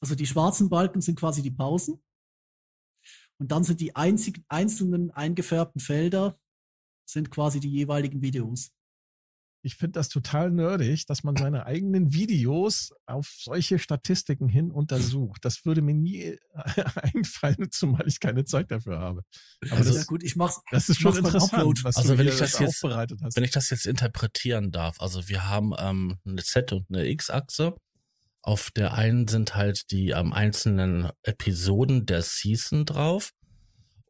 Also die schwarzen Balken sind quasi die Pausen. Und dann sind die einzigen einzelnen eingefärbten Felder sind quasi die jeweiligen Videos. ich finde das total nerdig, dass man seine eigenen Videos auf solche Statistiken hin untersucht. Das würde mir nie [LAUGHS] einfallen, zumal ich keine Zeit dafür habe. Aber also, das, ja gut, ich mach's. Das ist schon interessant, was also, du wenn ich das jetzt, aufbereitet hast. Wenn ich das jetzt interpretieren darf, also wir haben ähm, eine Z- und eine X-Achse. Auf der einen sind halt die ähm, einzelnen Episoden der Season drauf.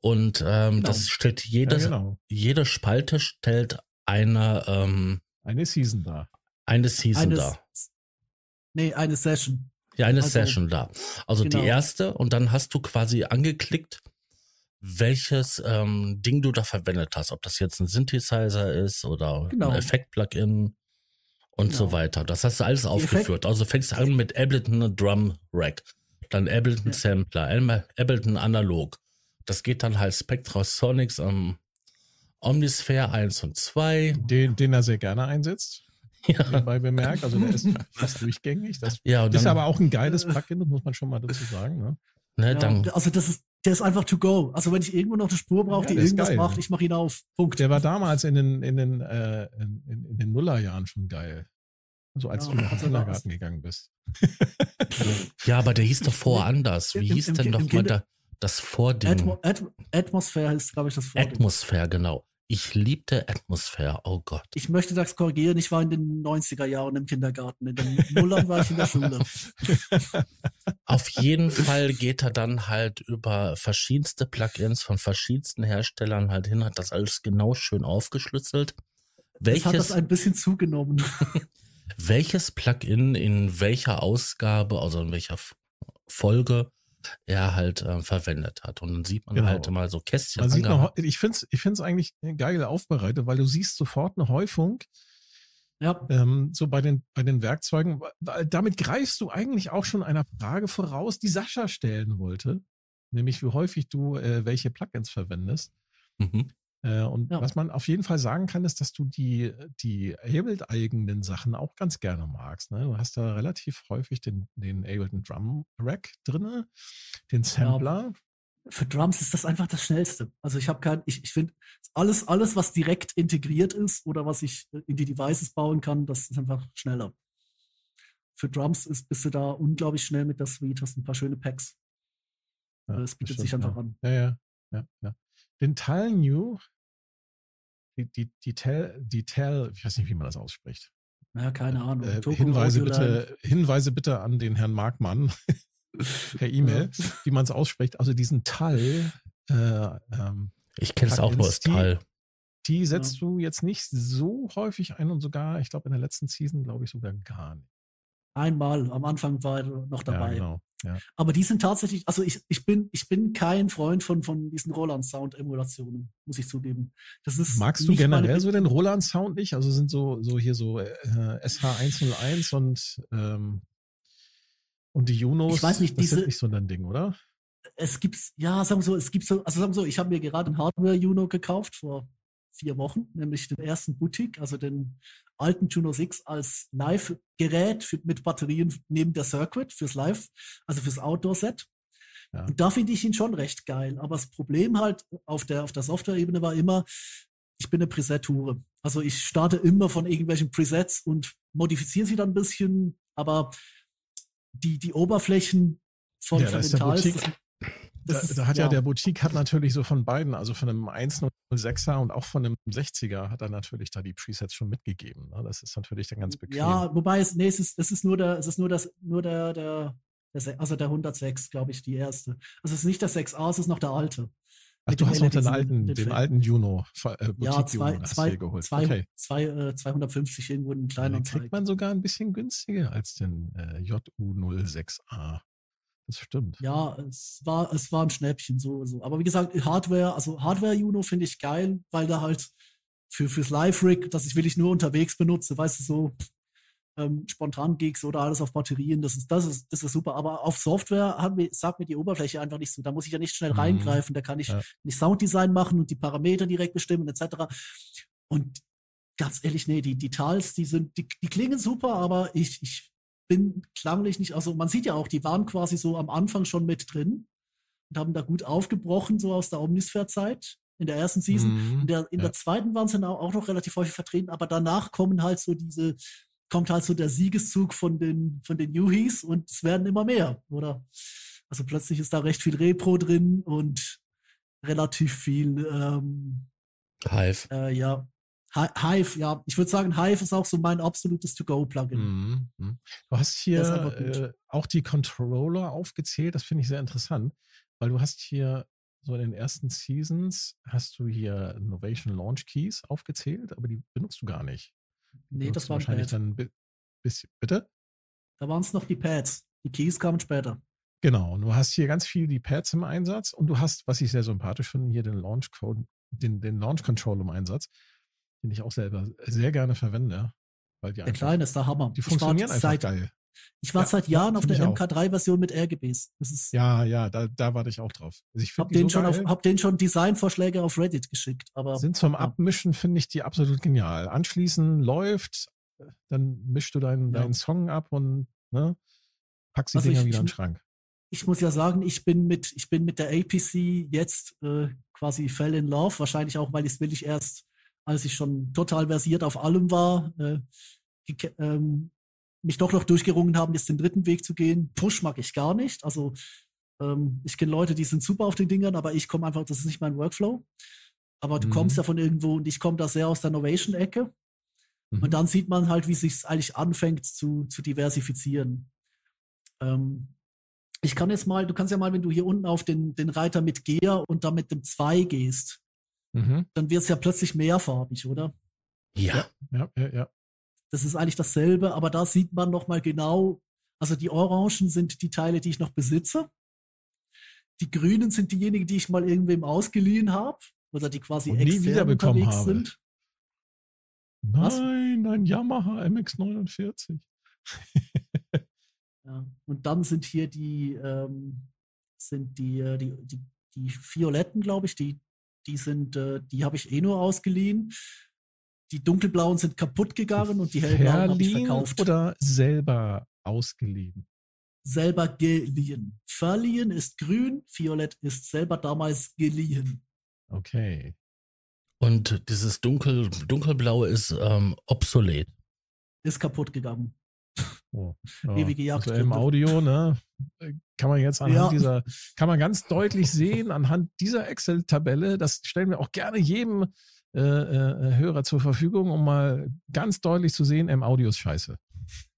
Und ähm, genau. das stellt jede, ja, genau. jede Spalte stellt eine ähm, eine Season da. Eine Season eine, da. Nee, eine Session. Ja, eine also, Session da. Also genau. die erste und dann hast du quasi angeklickt, welches ähm, Ding du da verwendet hast. Ob das jetzt ein Synthesizer ist oder genau. ein Effekt-Plugin und genau. so weiter. Das hast du alles die aufgeführt. Effekt also fängst du an mit Ableton Drum Rack, dann Ableton ja. Sampler, Ableton Analog. Das geht dann halt Spectra Sonics am Omnisphere 1 und 2. Den, den er sehr gerne einsetzt. [LAUGHS] Ja. Dabei bemerkt. Also der ist fast durchgängig. Das ja, ist aber auch ein geiles Plugin, das muss man schon mal dazu sagen. Ne? Ne, ja, dann, also das ist, der ist einfach to go. Also wenn ich irgendwo noch eine Spur brauche, ja, die irgendwas geil. macht, ich mache ihn auf. Punkt. Der war damals in den, in den, äh, in, in, den Nullerjahren schon geil. Also als ja, du ins Kindergarten gegangen bist. [LAUGHS] ja, aber der hieß doch vorher anders. Wie Im, hieß im, denn doch mal da, das Vording? Atmo, At, Atmosphäre ist, glaube ich, das Vording. Atmosphäre, genau. Ich liebte Atmosphäre, oh Gott. Ich möchte das korrigieren, ich war in den 90er Jahren im Kindergarten. In den Nullern war ich in der Schule. [LAUGHS] Auf jeden Fall geht er dann halt über verschiedenste Plugins von verschiedensten Herstellern halt hin, hat das alles genau schön aufgeschlüsselt. Welches, das hat das ein bisschen zugenommen. [LAUGHS] welches Plugin in welcher Ausgabe, also in welcher Folge er halt äh, verwendet hat. Und dann sieht man genau. halt immer so Kästchen. Man sieht noch, ich finde es ich find's eigentlich geil aufbereitet, weil du siehst sofort eine Häufung. Ja. Ähm, so bei den, bei den Werkzeugen. Weil damit greifst du eigentlich auch schon einer Frage voraus, die Sascha stellen wollte. Nämlich, wie häufig du äh, welche Plugins verwendest. Mhm. Äh, und ja. was man auf jeden Fall sagen kann, ist, dass du die, die Ableton-eigenen Sachen auch ganz gerne magst. Ne? Du hast da relativ häufig den, den Ableton Drum Rack drin, den Sampler. Ja, für Drums ist das einfach das Schnellste. Also ich habe kein, ich, ich finde, alles, alles, was direkt integriert ist oder was ich in die Devices bauen kann, das ist einfach schneller. Für Drums ist, bist du da unglaublich schnell mit der Suite, hast ein paar schöne Packs. Ja, das bietet das sich einfach ja. an. Ja, ja, ja, ja den Tal New, die, die, die, Tel, die Tel, ich weiß nicht, wie man das ausspricht. Ja, keine Ahnung. Äh, Hinweise, bitte, Hinweise bitte an den Herrn Markmann [LAUGHS] per E-Mail, wie man es ausspricht. Also diesen Tal. Äh, ähm, ich kenne es auch nur als Tal. Die setzt ja. du jetzt nicht so häufig ein und sogar, ich glaube, in der letzten Season, glaube ich, sogar gar nicht. Einmal, am Anfang war er noch dabei. Ja, genau. Ja. Aber die sind tatsächlich, also ich, ich, bin, ich bin kein Freund von, von diesen Roland-Sound-Emulationen, muss ich zugeben. Das ist Magst du generell so den Roland-Sound nicht? Also sind so, so hier so äh, SH101 und, ähm, und die Junos, ich weiß nicht, das diese, sind nicht so dein Ding, oder? Es gibt, ja, sagen wir so, es gibt so, also sagen wir so, ich habe mir gerade ein Hardware-Juno gekauft vor vier Wochen, nämlich den ersten Boutique, also den alten Juno 6 als Live-Gerät mit Batterien neben der Circuit fürs Live, also fürs Outdoor-Set. Ja. Und da finde ich ihn schon recht geil. Aber das Problem halt auf der, auf der Software-Ebene war immer, ich bin eine Preset-Hure. Also ich starte immer von irgendwelchen Presets und modifiziere sie dann ein bisschen, aber die, die Oberflächen von, ja, von den Tals, da, da, hat ja, ja, der Boutique hat natürlich so von beiden, also von einem 106er und auch von einem 60er hat er natürlich da die Presets schon mitgegeben. Ne? Das ist natürlich dann ganz bequem. Ja, wobei es, nee, es ist, es ist nur der, es ist nur das, nur der, der, der also der 106, glaube ich, die erste. Also es ist nicht der 6a, es ist noch der alte. Ach, du hast noch den alten, den, den alten Juno, äh, ja, zwei, Juno zwei, geholt. Zwei, okay. zwei, äh, 250 irgendwo in kleinen Den kriegt man sogar ein bisschen günstiger als den äh, JU06A. Das stimmt. Ja, es war, es war ein Schnäppchen, so, so. Aber wie gesagt, Hardware, also Hardware-Juno finde ich geil, weil da halt für, fürs Live-Rig, das ich will ich nur unterwegs benutze, weißt du, so ähm, Spontan-Gigs oder alles auf Batterien, das ist, das ist, das ist super. Aber auf Software hat mir, sagt mir die Oberfläche einfach nicht so. Da muss ich ja nicht schnell mhm. reingreifen, da kann ich ja. nicht Sounddesign machen und die Parameter direkt bestimmen, etc. Und ganz ehrlich, nee, die Details, die sind, die, die klingen super, aber ich, ich bin klanglich nicht, also man sieht ja auch, die waren quasi so am Anfang schon mit drin und haben da gut aufgebrochen, so aus der Omnisphere-Zeit. in der ersten Season. Mhm, In der, in ja. der zweiten waren sie dann auch noch relativ häufig vertreten, aber danach kommen halt so diese, kommt halt so der Siegeszug von den, von den Yuhis und es werden immer mehr, oder? Also plötzlich ist da recht viel Repro drin und relativ viel, ähm, Hive. äh, ja, Hive, ja. Ich würde sagen, Hive ist auch so mein absolutes To-Go-Plugin. Mhm, mhm. Du hast hier äh, auch die Controller aufgezählt. Das finde ich sehr interessant, weil du hast hier so in den ersten Seasons hast du hier Innovation Launch Keys aufgezählt, aber die benutzt du gar nicht. Die Nee, das war ein wahrscheinlich Pad. dann bi- bisschen. Bitte? Da waren es noch die Pads. Die Keys kamen später. Genau. Und du hast hier ganz viel die Pads im Einsatz und du hast, was ich sehr sympathisch finde, hier den Launch Code, den, den Launch Control im Einsatz, den ich auch selber sehr gerne verwende, weil die Der Kleine ist der Hammer. die funktionieren einfach seit, geil. Ich war Ja, seit ja, Jahren auf der ich auch. MK3-Version mit RGBs. Ja, ja, da, da warte ich auch drauf. Also ich hab, den so schon auf, hab den schon Designvorschläge auf Reddit geschickt. Aber Sind zum ja. Abmischen, finde ich die absolut genial. Anschließend läuft, dann mischst du deinen, Ja. deinen Song ab und ne, packst die Also Dinger ich- wieder in den Schrank. ich muss ja sagen, ich bin mit, ich bin mit der APC jetzt äh, quasi fell in love. Wahrscheinlich auch, weil ich es will ich erst, als ich schon total versiert auf allem war, äh, ähm, mich doch noch durchgerungen haben, jetzt den dritten Weg zu gehen. Push mag ich gar nicht. Also ähm, ich kenne Leute, die sind super auf den Dingern, aber ich komme einfach, das ist nicht mein Workflow. Aber du Mhm. kommst ja von irgendwo und ich komme da sehr aus der Novation-Ecke. Mhm. Und dann sieht man halt, wie sich eigentlich anfängt zu, zu diversifizieren. Ähm, ich kann jetzt mal, du kannst ja mal, wenn du hier unten auf den, den Reiter mit Gear und dann mit dem 2 gehst, Mhm. dann wird es ja plötzlich mehrfarbig, oder? Ja. Ja, ja, ja. Das ist eigentlich dasselbe, aber da sieht man nochmal genau, also die Orangen sind die Teile, die ich noch besitze. Die Grünen sind diejenigen, die ich mal irgendwem ausgeliehen habe oder die quasi Und nie extern wiederbekommen unterwegs habe. sind. Was? Nein, ein Yamaha MX49. [LAUGHS] Ja. Und dann sind hier die, ähm, sind die, äh, die, die, die Violetten, glaube ich, die, die sind, äh, die habe ich eh nur ausgeliehen. Die dunkelblauen sind kaputt gegangen und die hellblauen habe ich verkauft. oder selber ausgeliehen? selber geliehen. Verliehen ist grün, violett ist selber damals geliehen. Okay. Und dieses dunkel, dunkelblaue ist ähm, obsolet. Ist kaputt gegangen. Oh, ja. Ewige Also Jagdgründe. im Audio, ne, kann man jetzt anhand Ja. dieser, kann man ganz deutlich sehen, anhand dieser Excel-Tabelle, das stellen wir auch gerne jedem äh, äh, Hörer zur Verfügung, um mal ganz deutlich zu sehen, im Audio ist scheiße.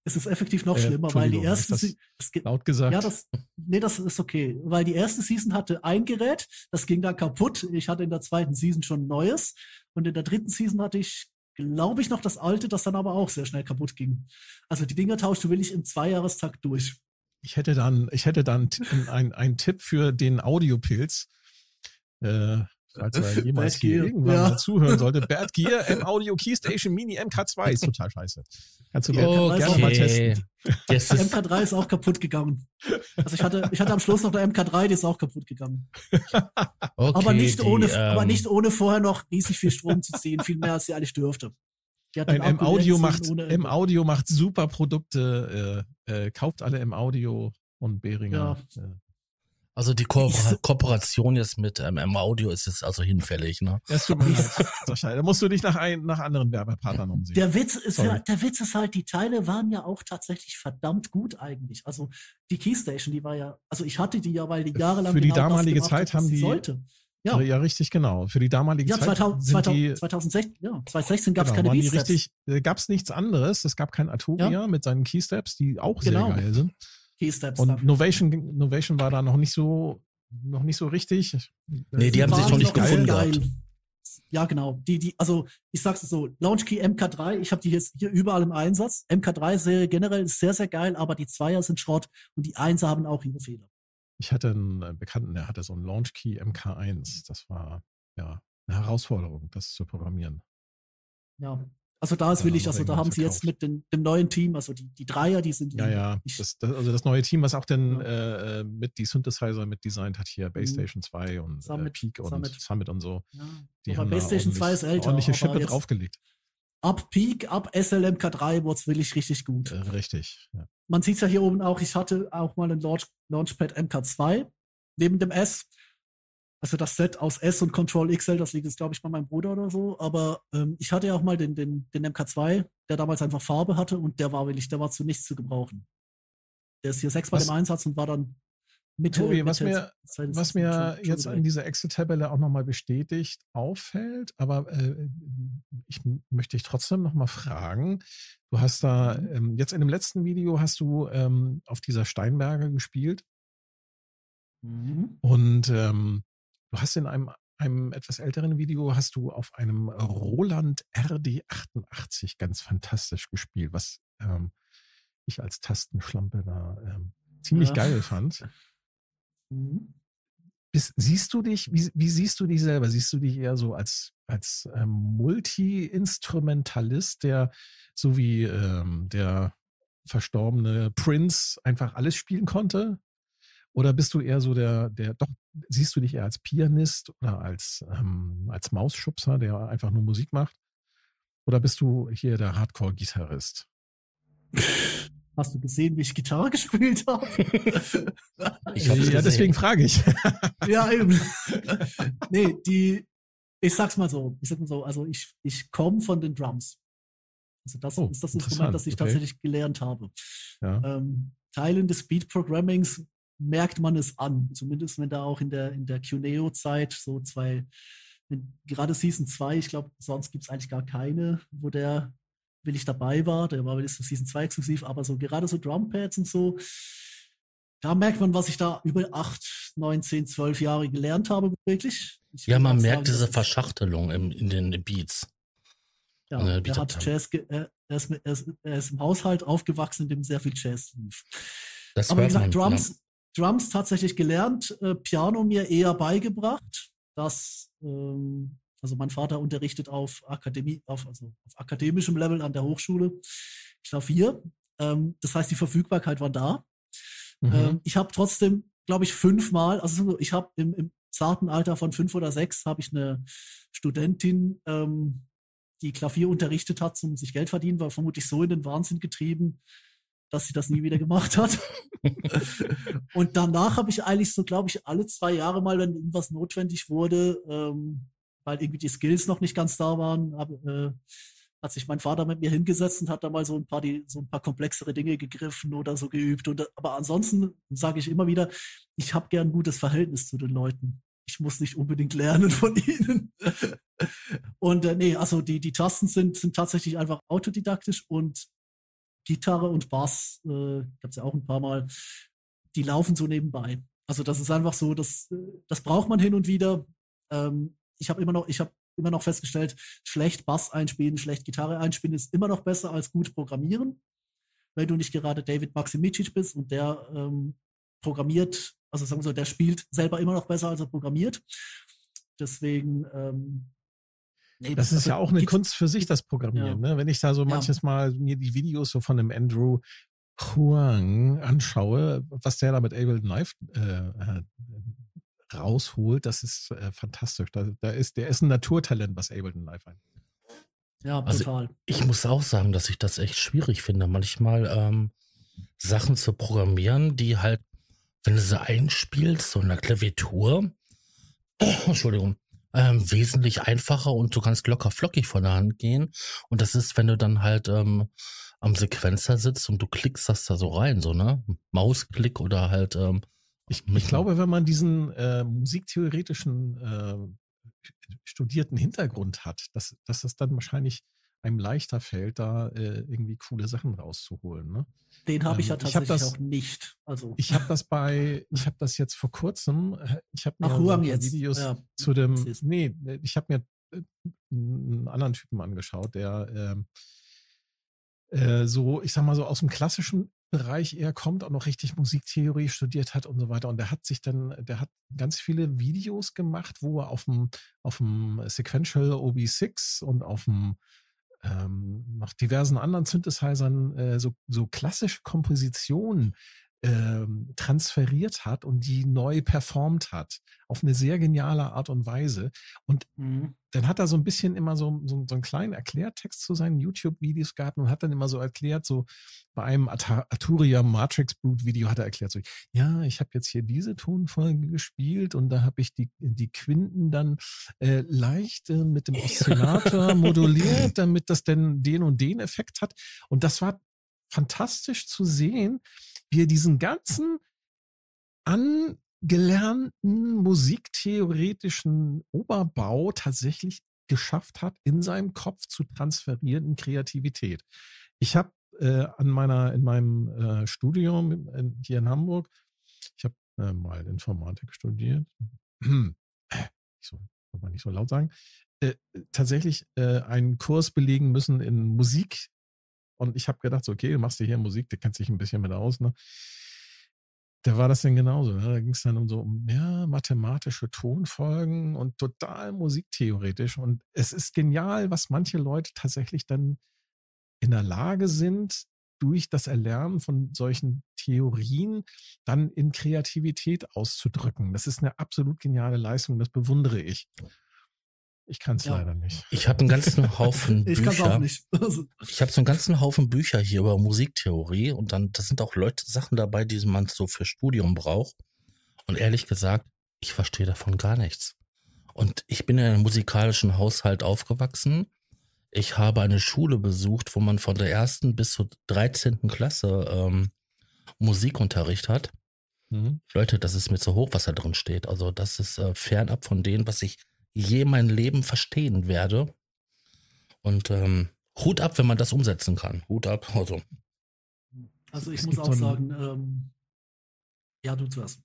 Es ist effektiv noch Äh, schlimmer, weil die erste, das es Laut gesagt. ja, das, nee, das ist okay, weil die erste Season hatte ein Gerät, das ging dann kaputt. Ich hatte in der zweiten Season schon ein neues und in der dritten Season hatte ich, glaube ich, noch das alte, das dann aber auch sehr schnell kaputt ging. Also die Dinger tauschst du will ich im Zweijahrestakt durch. ich hätte dann, ich hätte dann einen ein Tipp für den Audiopilz. Äh, falls er [LAUGHS] jemals hier irgendwann ja. mal zuhören sollte. [LAUGHS] Bad Gear M Audio Keystation Mini MK2 ist total scheiße. Kannst du gerne, Okay. gerne mal testen. Ist, MK3 ist auch kaputt gegangen. Also ich hatte, ich hatte am Schluss noch eine MK3, die ist auch kaputt gegangen. [LAUGHS] okay, aber, nicht die, ohne, ähm, aber nicht ohne vorher noch riesig viel Strom zu ziehen, viel mehr als sie eigentlich dürfte. Die hat den Ein M Akku Audio leer macht, M. Audio macht super Produkte. Äh, äh, kauft alle M Audio und Behringer. Äh, Also die Ko Kooperation jetzt mit ähm, M Audio ist jetzt also hinfällig, ne? [LAUGHS] das tut mir leid, Sascha. Da musst du dich nach, ein, nach anderen Werbepartnern umsehen. Der Witz ist Sorry. ja, der Witz ist halt, die Teile waren ja auch tatsächlich verdammt gut eigentlich. Also die Keystation, die war ja, also ich hatte die ja, weil die jahrelang Für die genau das damalige gemacht Zeit haben die- sollte. ja. Ja, richtig, genau. Für die damalige ja Zeit 2000, sind 2000, die 2016, ja, 2016 gab es genau, keine Beatsteps. richtig, äh, gab's nichts anderes. Es gab kein Atopia Ja. mit seinen Keysteps, die auch Genau. sehr geil sind. Keysteps Und dann. Novation, Novation war da noch nicht so, noch nicht so richtig. Nee, die haben sich noch nicht geil. gefunden gehabt. Ja, genau. Die, die, also ich sag's so, Launchkey MK3, ich habe die jetzt hier überall im Einsatz. MK3-Serie generell ist sehr, sehr geil, aber die Zweier sind Schrott und die Einser haben auch ihre Fehler. Ich hatte einen äh, Bekannten, der hatte so einen Launchkey MK1. Das war ja eine Herausforderung, das zu programmieren. Ja. Also da ist Ja, willig, dann also da haben sie jetzt mit den, dem neuen Team, also die, die Dreier, die sind Ja, ja. ich- Das, das, also das neue Team, was auch denn Ja. äh, äh, mit die Synthesizer mit designt hat hier, Base Mhm. Station 2 und äh, Summit, Peak und Summit. Summit. und so. ja. Die aber haben Base Station 2 ist älter, ordentliche Schippe draufgelegt. ab Peak, ab SLMK3 wurde es willig richtig gut. Äh, richtig. Ja. Man sieht es ja hier oben auch, ich hatte auch mal ein Launch, Launchpad MK2 neben dem S. also das Set aus S und Control XL, das liegt jetzt, glaube ich, bei meinem Bruder oder so. Aber ähm, ich hatte ja auch mal den, den, den MK2, der damals einfach Farbe hatte und der war wirklich, der war zu nichts zu gebrauchen. Der ist hier sechsmal Was- im Einsatz und war dann Mitte. Tobi, was Mitte mir, zweites- was mir schon- jetzt an weg. dieser Excel-Tabelle auch nochmal bestätigt auffällt, aber äh, ich möchte dich trotzdem nochmal fragen. Du hast da, Mhm. ähm, jetzt in dem letzten Video hast du ähm, auf dieser Steinberger gespielt Mhm. und ähm, du hast in einem, einem etwas älteren Video hast du auf einem Roland RD88 ganz fantastisch gespielt, was ähm, ich als Tastenschlampe da ähm, ziemlich Ja. geil fand. [LAUGHS] Mhm. Bist, siehst du dich, wie, wie siehst du dich selber? Siehst du dich eher so als, als ähm, Multi-Instrumentalist, der so wie ähm, der verstorbene Prince einfach alles spielen konnte? Oder bist du eher so der, der, doch, siehst du dich eher als Pianist oder als, ähm, als Mausschubser, der einfach nur Musik macht? Oder bist du hier der Hardcore-Gitarrist? Hast du gesehen, wie ich Gitarre [LAUGHS] gespielt habe? Ich hab's ja, gesehen. deswegen frage ich. ja, eben. nee, die, ich sag's mal so, ich sag mal so, also ich, ich komme von den Drums. Also das Oh, ist das Instrument, das ich okay. tatsächlich gelernt habe. Ja. Ähm, Teilen des Speed-Programmings merkt man es an. Zumindest wenn da auch in der, in der Cuneo-Zeit so zwei, wenn, gerade Season 2, ich glaube, sonst gibt es eigentlich gar keine, wo der willig dabei war. Der war so Season 2 exklusiv, aber so gerade so Drumpads und so, da merkt man, was ich da über 8, 9, 10, 12 Jahre gelernt habe, wirklich. Ich Ja, man merkt sagen, diese Verschachtelung im, in den Beats. Ja, der er hat. Jazz, ge- er, er, ist, er, ist, im Haushalt aufgewachsen, in dem sehr viel Jazz lief. Das Aber wie gesagt, man, Drums, Drums tatsächlich gelernt, äh, Piano mir eher beigebracht. Das, ähm, also mein Vater unterrichtet auf Akademie, auf, also auf akademischem Level an der Hochschule Klavier. Ähm, das heißt, die Verfügbarkeit war da. Mhm. Ähm, ich habe trotzdem, glaube ich, fünfmal, also so, ich habe im, im zarten Alter von fünf oder sechs, habe ich eine Studentin, ähm, die Klavier unterrichtet hat, zum sich Geld verdienen, war vermutlich so in den Wahnsinn getrieben, dass sie das nie wieder gemacht hat. [LAUGHS] Und danach habe ich eigentlich so, glaube ich, alle zwei Jahre mal, wenn irgendwas notwendig wurde, ähm, weil irgendwie die Skills noch nicht ganz da waren, hab, äh, hat sich mein Vater mit mir hingesetzt und hat da mal so ein paar, die, so ein paar komplexere Dinge gegriffen oder so geübt. Und, aber ansonsten sage ich immer wieder, ich habe gern ein gutes Verhältnis zu den Leuten. Ich muss nicht unbedingt lernen von [LAUGHS] ihnen. [LAUGHS] Und äh, nee, also die, die Tasten sind, sind tatsächlich einfach autodidaktisch und Gitarre und Bass, äh, gab es ja auch ein paar Mal, die laufen so nebenbei. Also das ist einfach so, das, äh, das braucht man hin und wieder. Ähm, ich habe immer noch, ich habe immer noch festgestellt, schlecht Bass einspielen, schlecht Gitarre einspielen ist immer noch besser als gut programmieren. Wenn du nicht gerade David Maximicic bist und der ähm, programmiert, also sagen wir so, der spielt selber immer noch besser, als er programmiert. Deswegen, ähm, nee, Das ist also ja auch eine Kunst für sich, das Programmieren. Ne? Wenn ich da so Ja. manches Mal mir die Videos so von dem Andrew Huang anschaue, was der da mit Ableton Live äh, äh, rausholt, das ist äh, fantastisch. Da, da ist, der ist ein Naturtalent, was Ableton Live ein. Ja, Also, total. Ich muss auch sagen, dass ich das echt schwierig finde, manchmal ähm, Sachen zu programmieren, die halt, wenn du sie einspielst, so in der Klaviatur, [CLEARS THROAT] Entschuldigung, ähm, wesentlich einfacher und du kannst locker flockig von der Hand gehen. Und das ist, wenn du dann halt ähm, am Sequenzer sitzt und du klickst das da so rein, so, ne? Mausklick oder halt, ähm, Ich, ich glaube, wenn man diesen äh, musiktheoretischen äh, studierten Hintergrund hat, dass, dass das dann wahrscheinlich einem leichter fällt, da äh, irgendwie coole Sachen rauszuholen. Ne? Den habe ich ja ähm, ich hab tatsächlich das- auch nicht. Also, Ich habe das bei, ich habe das jetzt vor kurzem, äh, ich habe mir ach, so. Videos Ja. zu dem, nee, ich habe mir äh, einen anderen Typen angeschaut, der ähm, äh, so, ich sag mal so aus dem klassischen Bereich eher kommt, auch noch richtig Musiktheorie studiert hat und so weiter. Und der hat sich dann, der hat ganz viele Videos gemacht, wo er auf dem, auf dem Sequential OB6 und auf dem ähm, noch diversen anderen Synthesizern äh, so, so klassische Kompositionen ähm, transferiert hat und die neu performt hat. Auf eine sehr geniale Art und Weise. Und mhm. dann hat er so ein bisschen immer so, so, so einen kleinen Erklärtext zu seinen YouTube-Videos gehabt und hat dann immer so erklärt, so bei einem Arturia Matrix Brute Video hat er erklärt, so, ja, ich habe jetzt hier diese Tonfolge gespielt und da habe ich die, die Quinten dann äh, leicht äh, mit dem Oszillator [LAUGHS] moduliert, damit das denn den und den Effekt hat. Und das war fantastisch zu sehen, wie er diesen ganzen angelernten musiktheoretischen Oberbau tatsächlich geschafft hat, in seinem Kopf zu transferieren in Kreativität. Ich habe äh, an meiner, in meinem äh, Studium in, hier in Hamburg, ich habe äh, mal Informatik studiert. [CLEARS THROAT] ich so, kann man nicht so laut sagen. Äh, tatsächlich äh, einen Kurs belegen müssen in Musik und ich habe gedacht, so, okay, du machst dir hier Musik, du kennst dich ein bisschen mit aus, ne? Da war das denn genauso. Ne? Da ging es dann um so um ja, mathematische Tonfolgen und total musiktheoretisch. Und es ist genial, was manche Leute tatsächlich dann in der Lage sind, durch das Erlernen von solchen Theorien dann in Kreativität auszudrücken. Das ist eine absolut geniale Leistung, das bewundere ich. Ich kann es ja. leider nicht. Ich habe einen ganzen Haufen [LAUGHS] ich Bücher. Ich kann auch nicht. [LAUGHS] ich habe so einen ganzen Haufen Bücher hier über Musiktheorie und dann, das sind auch Leute, Sachen dabei, die man so für Studium braucht. Und ehrlich gesagt, ich verstehe davon gar nichts. Und ich bin in einem musikalischen Haushalt aufgewachsen. Ich habe eine Schule besucht, wo man von der ersten bis zur 13. Klasse ähm, Musikunterricht hat. Mhm. Leute, das ist mir zu hoch, was da drin steht. Also das ist äh, fernab von dem, was ich je mein Leben verstehen werde. Und ähm, Hut ab, wenn man das umsetzen kann. Hut ab. Also, also ich es muss auch so sagen, ähm, ja, du zuerst.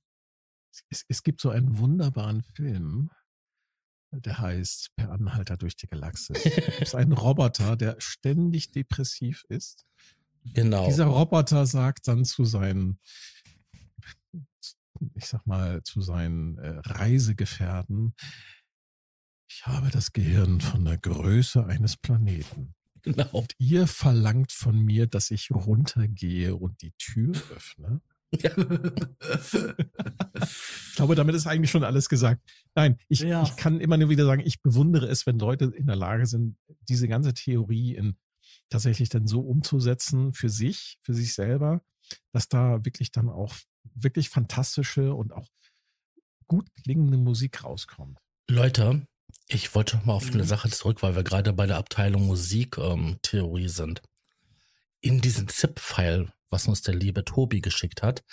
Es, es gibt so einen wunderbaren Film, der heißt Per Anhalter durch die Galaxis. [LAUGHS] es ist ein Roboter, der ständig depressiv ist. Genau. Dieser Roboter sagt dann zu seinen, ich sag mal, zu seinen äh, Reisegefährten, ich habe das Gehirn von der Größe eines Planeten. Genau. Und ihr verlangt von mir, dass ich runtergehe und die Tür öffne. Ja. ich glaube, damit ist eigentlich schon alles gesagt. Nein, ich, ja. ich kann immer nur wieder sagen, ich bewundere es, wenn Leute in der Lage sind, diese ganze Theorie in tatsächlich dann so umzusetzen für sich, für sich selber, dass da wirklich dann auch wirklich fantastische und auch gut klingende Musik rauskommt. Leute, ich wollte noch mal auf eine mhm. Sache zurück, weil wir gerade bei der Abteilung Musiktheorie ähm, sind. In diesem ZIP-File, was uns der liebe Tobi geschickt hat,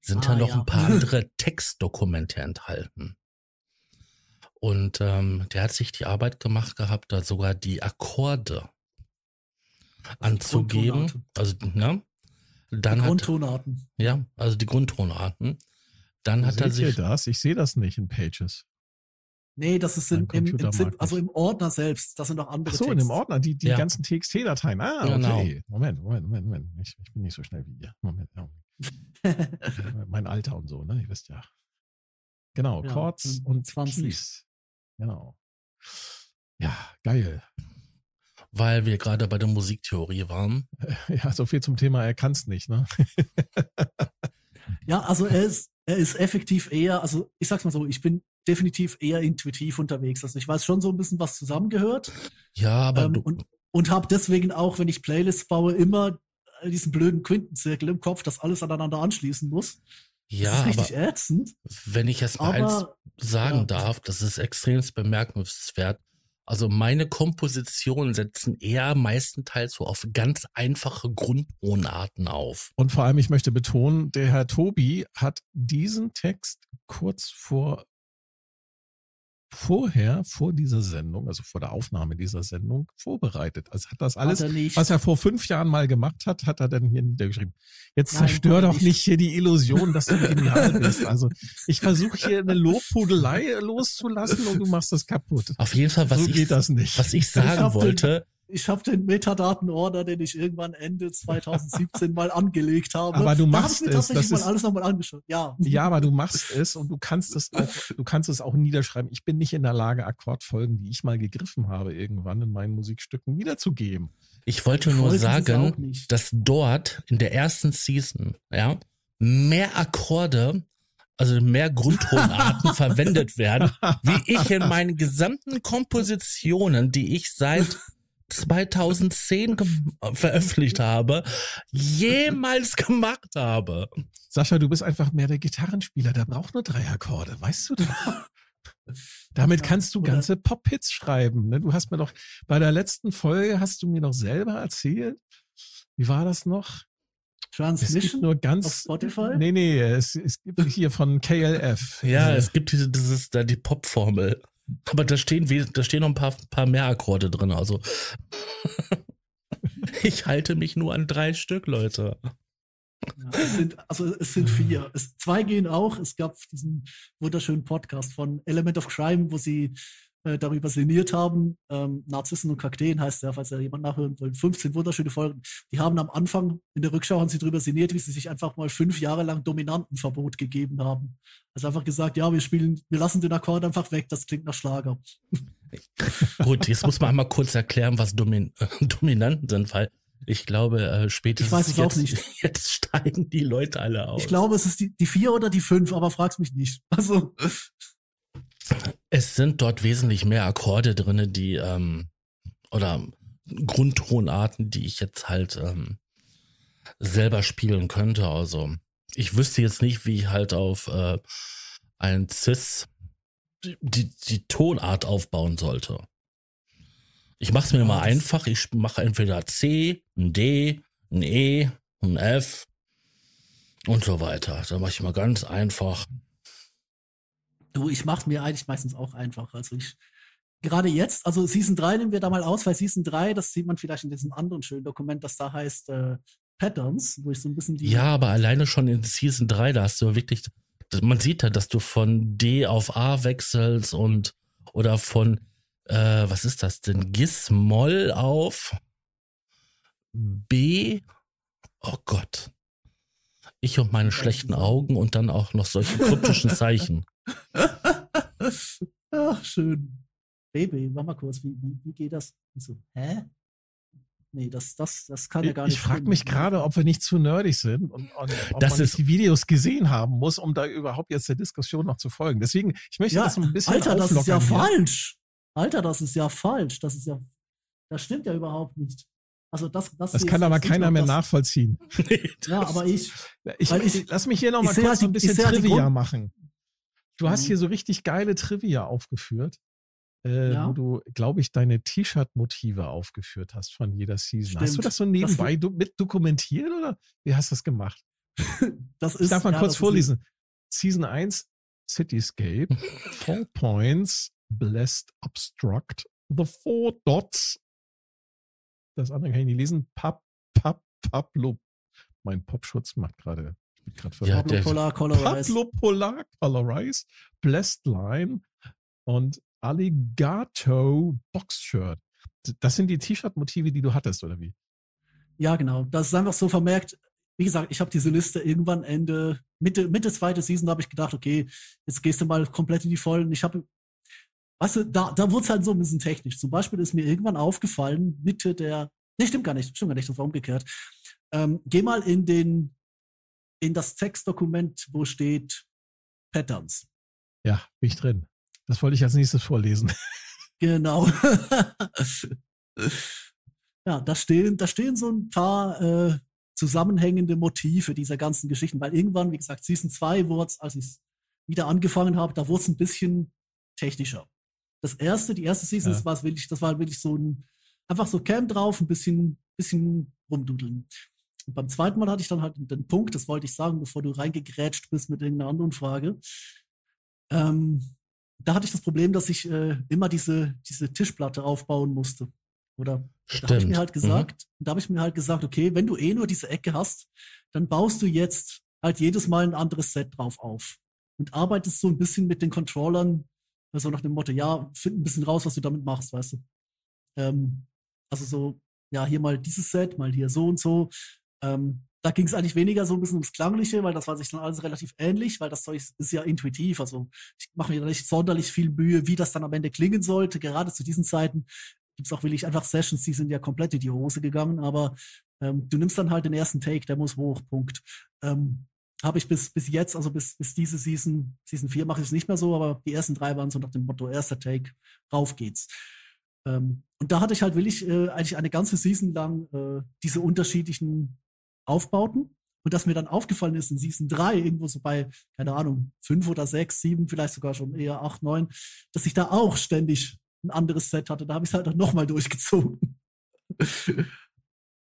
sind ah, ja noch ja. ein paar [LAUGHS] andere Textdokumente enthalten. Und ähm, der hat sich die Arbeit gemacht gehabt, da sogar die Akkorde anzugeben. Also, ne? Dann die Grundtonarten. Hat, ja, also die Grundtonarten. Dann Wo hat er sich. Ihr das? Ich sehe das nicht in Pages. Nee, das ist in, im, im Zip, also im Ordner selbst. Das sind noch andere Ach so, Texte. in dem Ordner, die, die ja. ganzen TXT-Dateien. Ah, genau. okay. Moment, Moment, Moment, Moment. Ich, ich, bin nicht so schnell wie ihr. Moment, ja. [LAUGHS] mein Alter und so, ne? Ihr wisst ja. Genau, ja, Chords und 20. Keys. Genau. Ja, geil. Weil wir gerade bei der Musiktheorie waren. [LAUGHS] Ja, so viel zum Thema, er kann es nicht, ne? [LAUGHS] ja, also er ist, er ist effektiv eher, also ich sag's mal so, ich bin definitiv eher intuitiv unterwegs. Also ich weiß schon so ein bisschen, was zusammengehört. Ja, aber ähm, und, und habe deswegen auch, wenn ich Playlists baue, immer diesen blöden Quintenzirkel im Kopf, dass alles aneinander anschließen muss. Ja, das ist richtig aber ätzend. Wenn ich jetzt mal eins sagen ja. darf, das ist extrem bemerkenswert. Also meine Kompositionen setzen eher meistenteils so auf ganz einfache Grundtonarten auf. Und vor allem, ich möchte betonen, der Herr Tobi hat diesen Text kurz vor vorher, vor dieser Sendung, also vor der Aufnahme dieser Sendung, vorbereitet. Also hat das alles, hat er was er vor fünf Jahren mal gemacht hat, hat er dann hier niedergeschrieben. Jetzt Nein, zerstör doch nicht. hier die Illusion, dass du genial bist. Also ich versuche hier eine Lobpudelei loszulassen und du machst das kaputt. Auf jeden Fall, was, so ich, was ich sagen ich wollte, ich habe den Metadaten-Order, den ich irgendwann Ende 2017 mal angelegt habe. Aber du machst da ich mir es. Das mal alles nochmal angeschaut. Ja. Ja, aber du machst es und du kannst es auch, du kannst es auch niederschreiben. Ich bin nicht in der Lage, Akkordfolgen, die ich mal gegriffen habe, irgendwann in meinen Musikstücken wiederzugeben. Ich wollte nur sagen, dass dort in der ersten Season, ja, mehr Akkorde, also mehr Grundtonarten [LAUGHS] verwendet werden, wie ich in meinen gesamten Kompositionen, die ich seit 2010 veröffentlicht habe, jemals gemacht habe. Sascha, du bist einfach mehr der Gitarrenspieler, der braucht nur drei Akkorde, weißt du doch. [LAUGHS] Damit kannst du ganze Pop-Hits schreiben. Ne? Du hast mir doch bei der letzten Folge hast du mir noch selber erzählt. Wie war das noch? Transmission? Es gibt nur ganz. Auf Spotify? Nee, nee, es, es gibt [LAUGHS] hier von KLF. Ja, es gibt diese, das ist da die Pop-Formel. Aber da stehen, da stehen noch ein paar, paar mehr Akkorde drin. Also [LAUGHS] ich halte mich nur an drei Stück, Leute. Ja, es sind, also es sind vier. Es, zwei gehen auch. Es gab diesen wunderschönen Podcast von Element of Crime, wo sie äh, darüber sinniert haben. Ähm, Narzissen und Kakteen heißt der, falls er jemand nachhören will. 15 wunderschöne Folgen. Die haben am Anfang, in der Rückschau haben sie darüber sinniert, wie sie sich einfach mal fünf Jahre lang Dominantenverbot gegeben haben. Also einfach gesagt, ja, wir spielen, wir lassen den Akkord einfach weg, das klingt nach Schlager. [LAUGHS] Gut, jetzt muss man einmal kurz erklären, was Domin äh, [LAUGHS] Dominanten sind, weil ich glaube, äh, spätestens ich weiß es jetzt, auch nicht. [LAUGHS] jetzt steigen die Leute alle aus. Ich glaube, es ist die, die vier oder die fünf, aber frag's mich nicht. Also. Es sind dort wesentlich mehr Akkorde drin, die, ähm, oder Grundtonarten, die ich jetzt halt ähm, selber spielen könnte. Also ich wüsste jetzt nicht, wie ich halt auf äh, ein Cis die, die Tonart aufbauen sollte. Ich mache es mir mal einfach. Ich mache entweder C, ein D, ein E, ein F und so weiter. Da mache ich mal ganz einfach. Du, ich mache mir eigentlich meistens auch einfach. Also ich, gerade jetzt, also Season 3 nehmen wir da mal aus, weil Season 3, das sieht man vielleicht in diesem anderen schönen Dokument, das da heißt äh, Patterns, wo ich so ein bisschen die. Ja, aber alleine schon in Season 3, da hast du wirklich, man sieht ja, dass du von D auf A wechselst und oder von, äh, was ist das denn? Gis-Moll auf B. Oh Gott. Ich und meine schlechten Augen und dann auch noch solche kryptischen Zeichen. [LAUGHS] Ach, schön. Baby, mach mal kurz, wie, wie, wie geht das? Und so, hä? Nee, das, das, das kann ja gar nicht. Ich frage mich gerade, ob wir nicht zu nerdig sind und, und ob das man ist, die Videos gesehen haben muss, um da überhaupt jetzt der Diskussion noch zu folgen. Deswegen, ich möchte ja, das ein bisschen Alter, das ist ja hier. falsch. Alter, das ist ja falsch. Das ist ja, das stimmt ja überhaupt nicht. Also das, das, das kann aber keiner mehr nachvollziehen. ja, [LAUGHS] aber ich, ich, ich, lass mich hier noch mal kurz halt, ein bisschen Trivia machen. Du hast mhm. hier so richtig geile Trivia aufgeführt, äh, ja. wo du, glaube ich, deine T-Shirt-Motive aufgeführt hast von jeder Season. Stimmt. Hast du das so nebenbei das mit dokumentiert oder wie hast du [LAUGHS] das gemacht? das ist, ich darf mal ja, kurz vorlesen. Season 1, Cityscape, Four [LAUGHS] Points, Blessed Obstruct, The Four Dots. Das andere kann ich nicht lesen. Pap, Pap, Pablo. Mein Popschutz macht gerade ja, Pablo Polar Colorize. Pablo Polar Colorize, Blessed Line und Alligato Boxshirt. Das sind die T-Shirt-Motive, die du hattest, oder wie? Ja, genau. Das ist einfach so vermerkt. Wie gesagt, ich habe diese Liste irgendwann Ende, Mitte, Mitte zweite Season, habe ich gedacht, okay, jetzt gehst du mal komplett in die Vollen. Ich habe, weißt du, da, da wurde es halt so ein bisschen technisch. Zum Beispiel ist mir irgendwann aufgefallen, Mitte der, nee, stimmt gar nicht, stimmt gar nicht, das war umgekehrt. Ähm, geh mal in den in das Textdokument, wo steht Patterns. Ja, bin ich drin. Das wollte ich als nächstes vorlesen. [LAUGHS] Genau. [LAUGHS] ja, da stehen, da stehen so ein paar äh, zusammenhängende Motive dieser ganzen Geschichten, weil irgendwann, wie gesagt, Season 2 wurde es, als ich es wieder angefangen habe, da wurde es ein bisschen technischer. Das erste, die erste Season, ja. das war wirklich, das war wirklich so ein, einfach so Cam drauf, ein bisschen, bisschen rumdudeln. Und beim zweiten Mal hatte ich dann halt den Punkt, das wollte ich sagen, bevor du reingegrätscht bist mit irgendeiner anderen Frage. Ähm, da hatte ich das Problem, dass ich äh, immer diese, diese Tischplatte aufbauen musste. Oder Stimmt. da habe ich mir halt mhm. gesagt, mhm. da habe ich mir halt gesagt, okay, wenn du eh nur diese Ecke hast, dann baust du jetzt halt jedes Mal ein anderes Set drauf auf und arbeitest so ein bisschen mit den Controllern, also nach dem Motto, ja, find ein bisschen raus, was du damit machst, weißt du. Ähm, also so, ja, hier mal dieses Set, mal hier so und so. Ähm, da ging es eigentlich weniger so ein bisschen ums Klangliche, weil das war sich dann alles relativ ähnlich, weil das Zeug ist ja intuitiv. Also ich mache mir da nicht sonderlich viel Mühe, wie das dann am Ende klingen sollte. Gerade zu diesen Zeiten gibt es auch wirklich einfach Sessions, die sind ja komplett in die Hose gegangen, aber ähm, du nimmst dann halt den ersten Take, der muss hoch, Punkt. Ähm, habe ich bis, bis jetzt, also bis, bis diese Season, Season 4 mache ich es nicht mehr so, aber die ersten drei waren so nach dem Motto, erster Take, rauf geht's. Ähm, und da hatte ich halt wirklich äh, eigentlich eine ganze Season lang äh, diese unterschiedlichen Aufbauten. Und dass mir dann aufgefallen ist in Season 3, irgendwo so bei, keine Ahnung, fünf oder sechs, sieben, vielleicht sogar schon eher acht, neun, dass ich da auch ständig ein anderes Set hatte. Da habe ich es halt auch nochmal durchgezogen. [LAUGHS]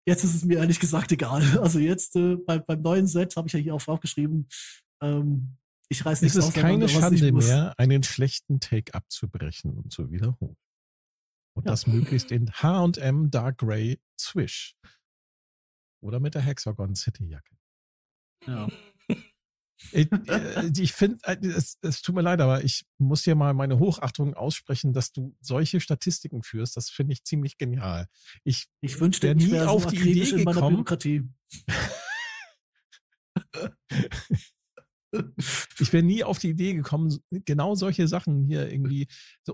Jetzt ist es mir ehrlich gesagt egal. Also jetzt äh, bei, beim neuen Set habe ich ja hier auch aufgeschrieben, ähm, ich reiß nicht Es ist keine Schande mehr, einen schlechten Take abzubrechen und zu wiederholen. Und ja. das möglichst in H&M Dark Grey Swish. Oder mit der Hexagon City Jacke. Ja. Ich, äh, ich finde, äh, es, es tut mir leid, aber ich muss dir mal meine Hochachtung aussprechen, dass du solche Statistiken führst. Das finde ich ziemlich genial. Ich, ich wünschte, nie ich auf so die Idee gekommen. ich wäre nie auf die Idee gekommen, genau solche Sachen hier irgendwie,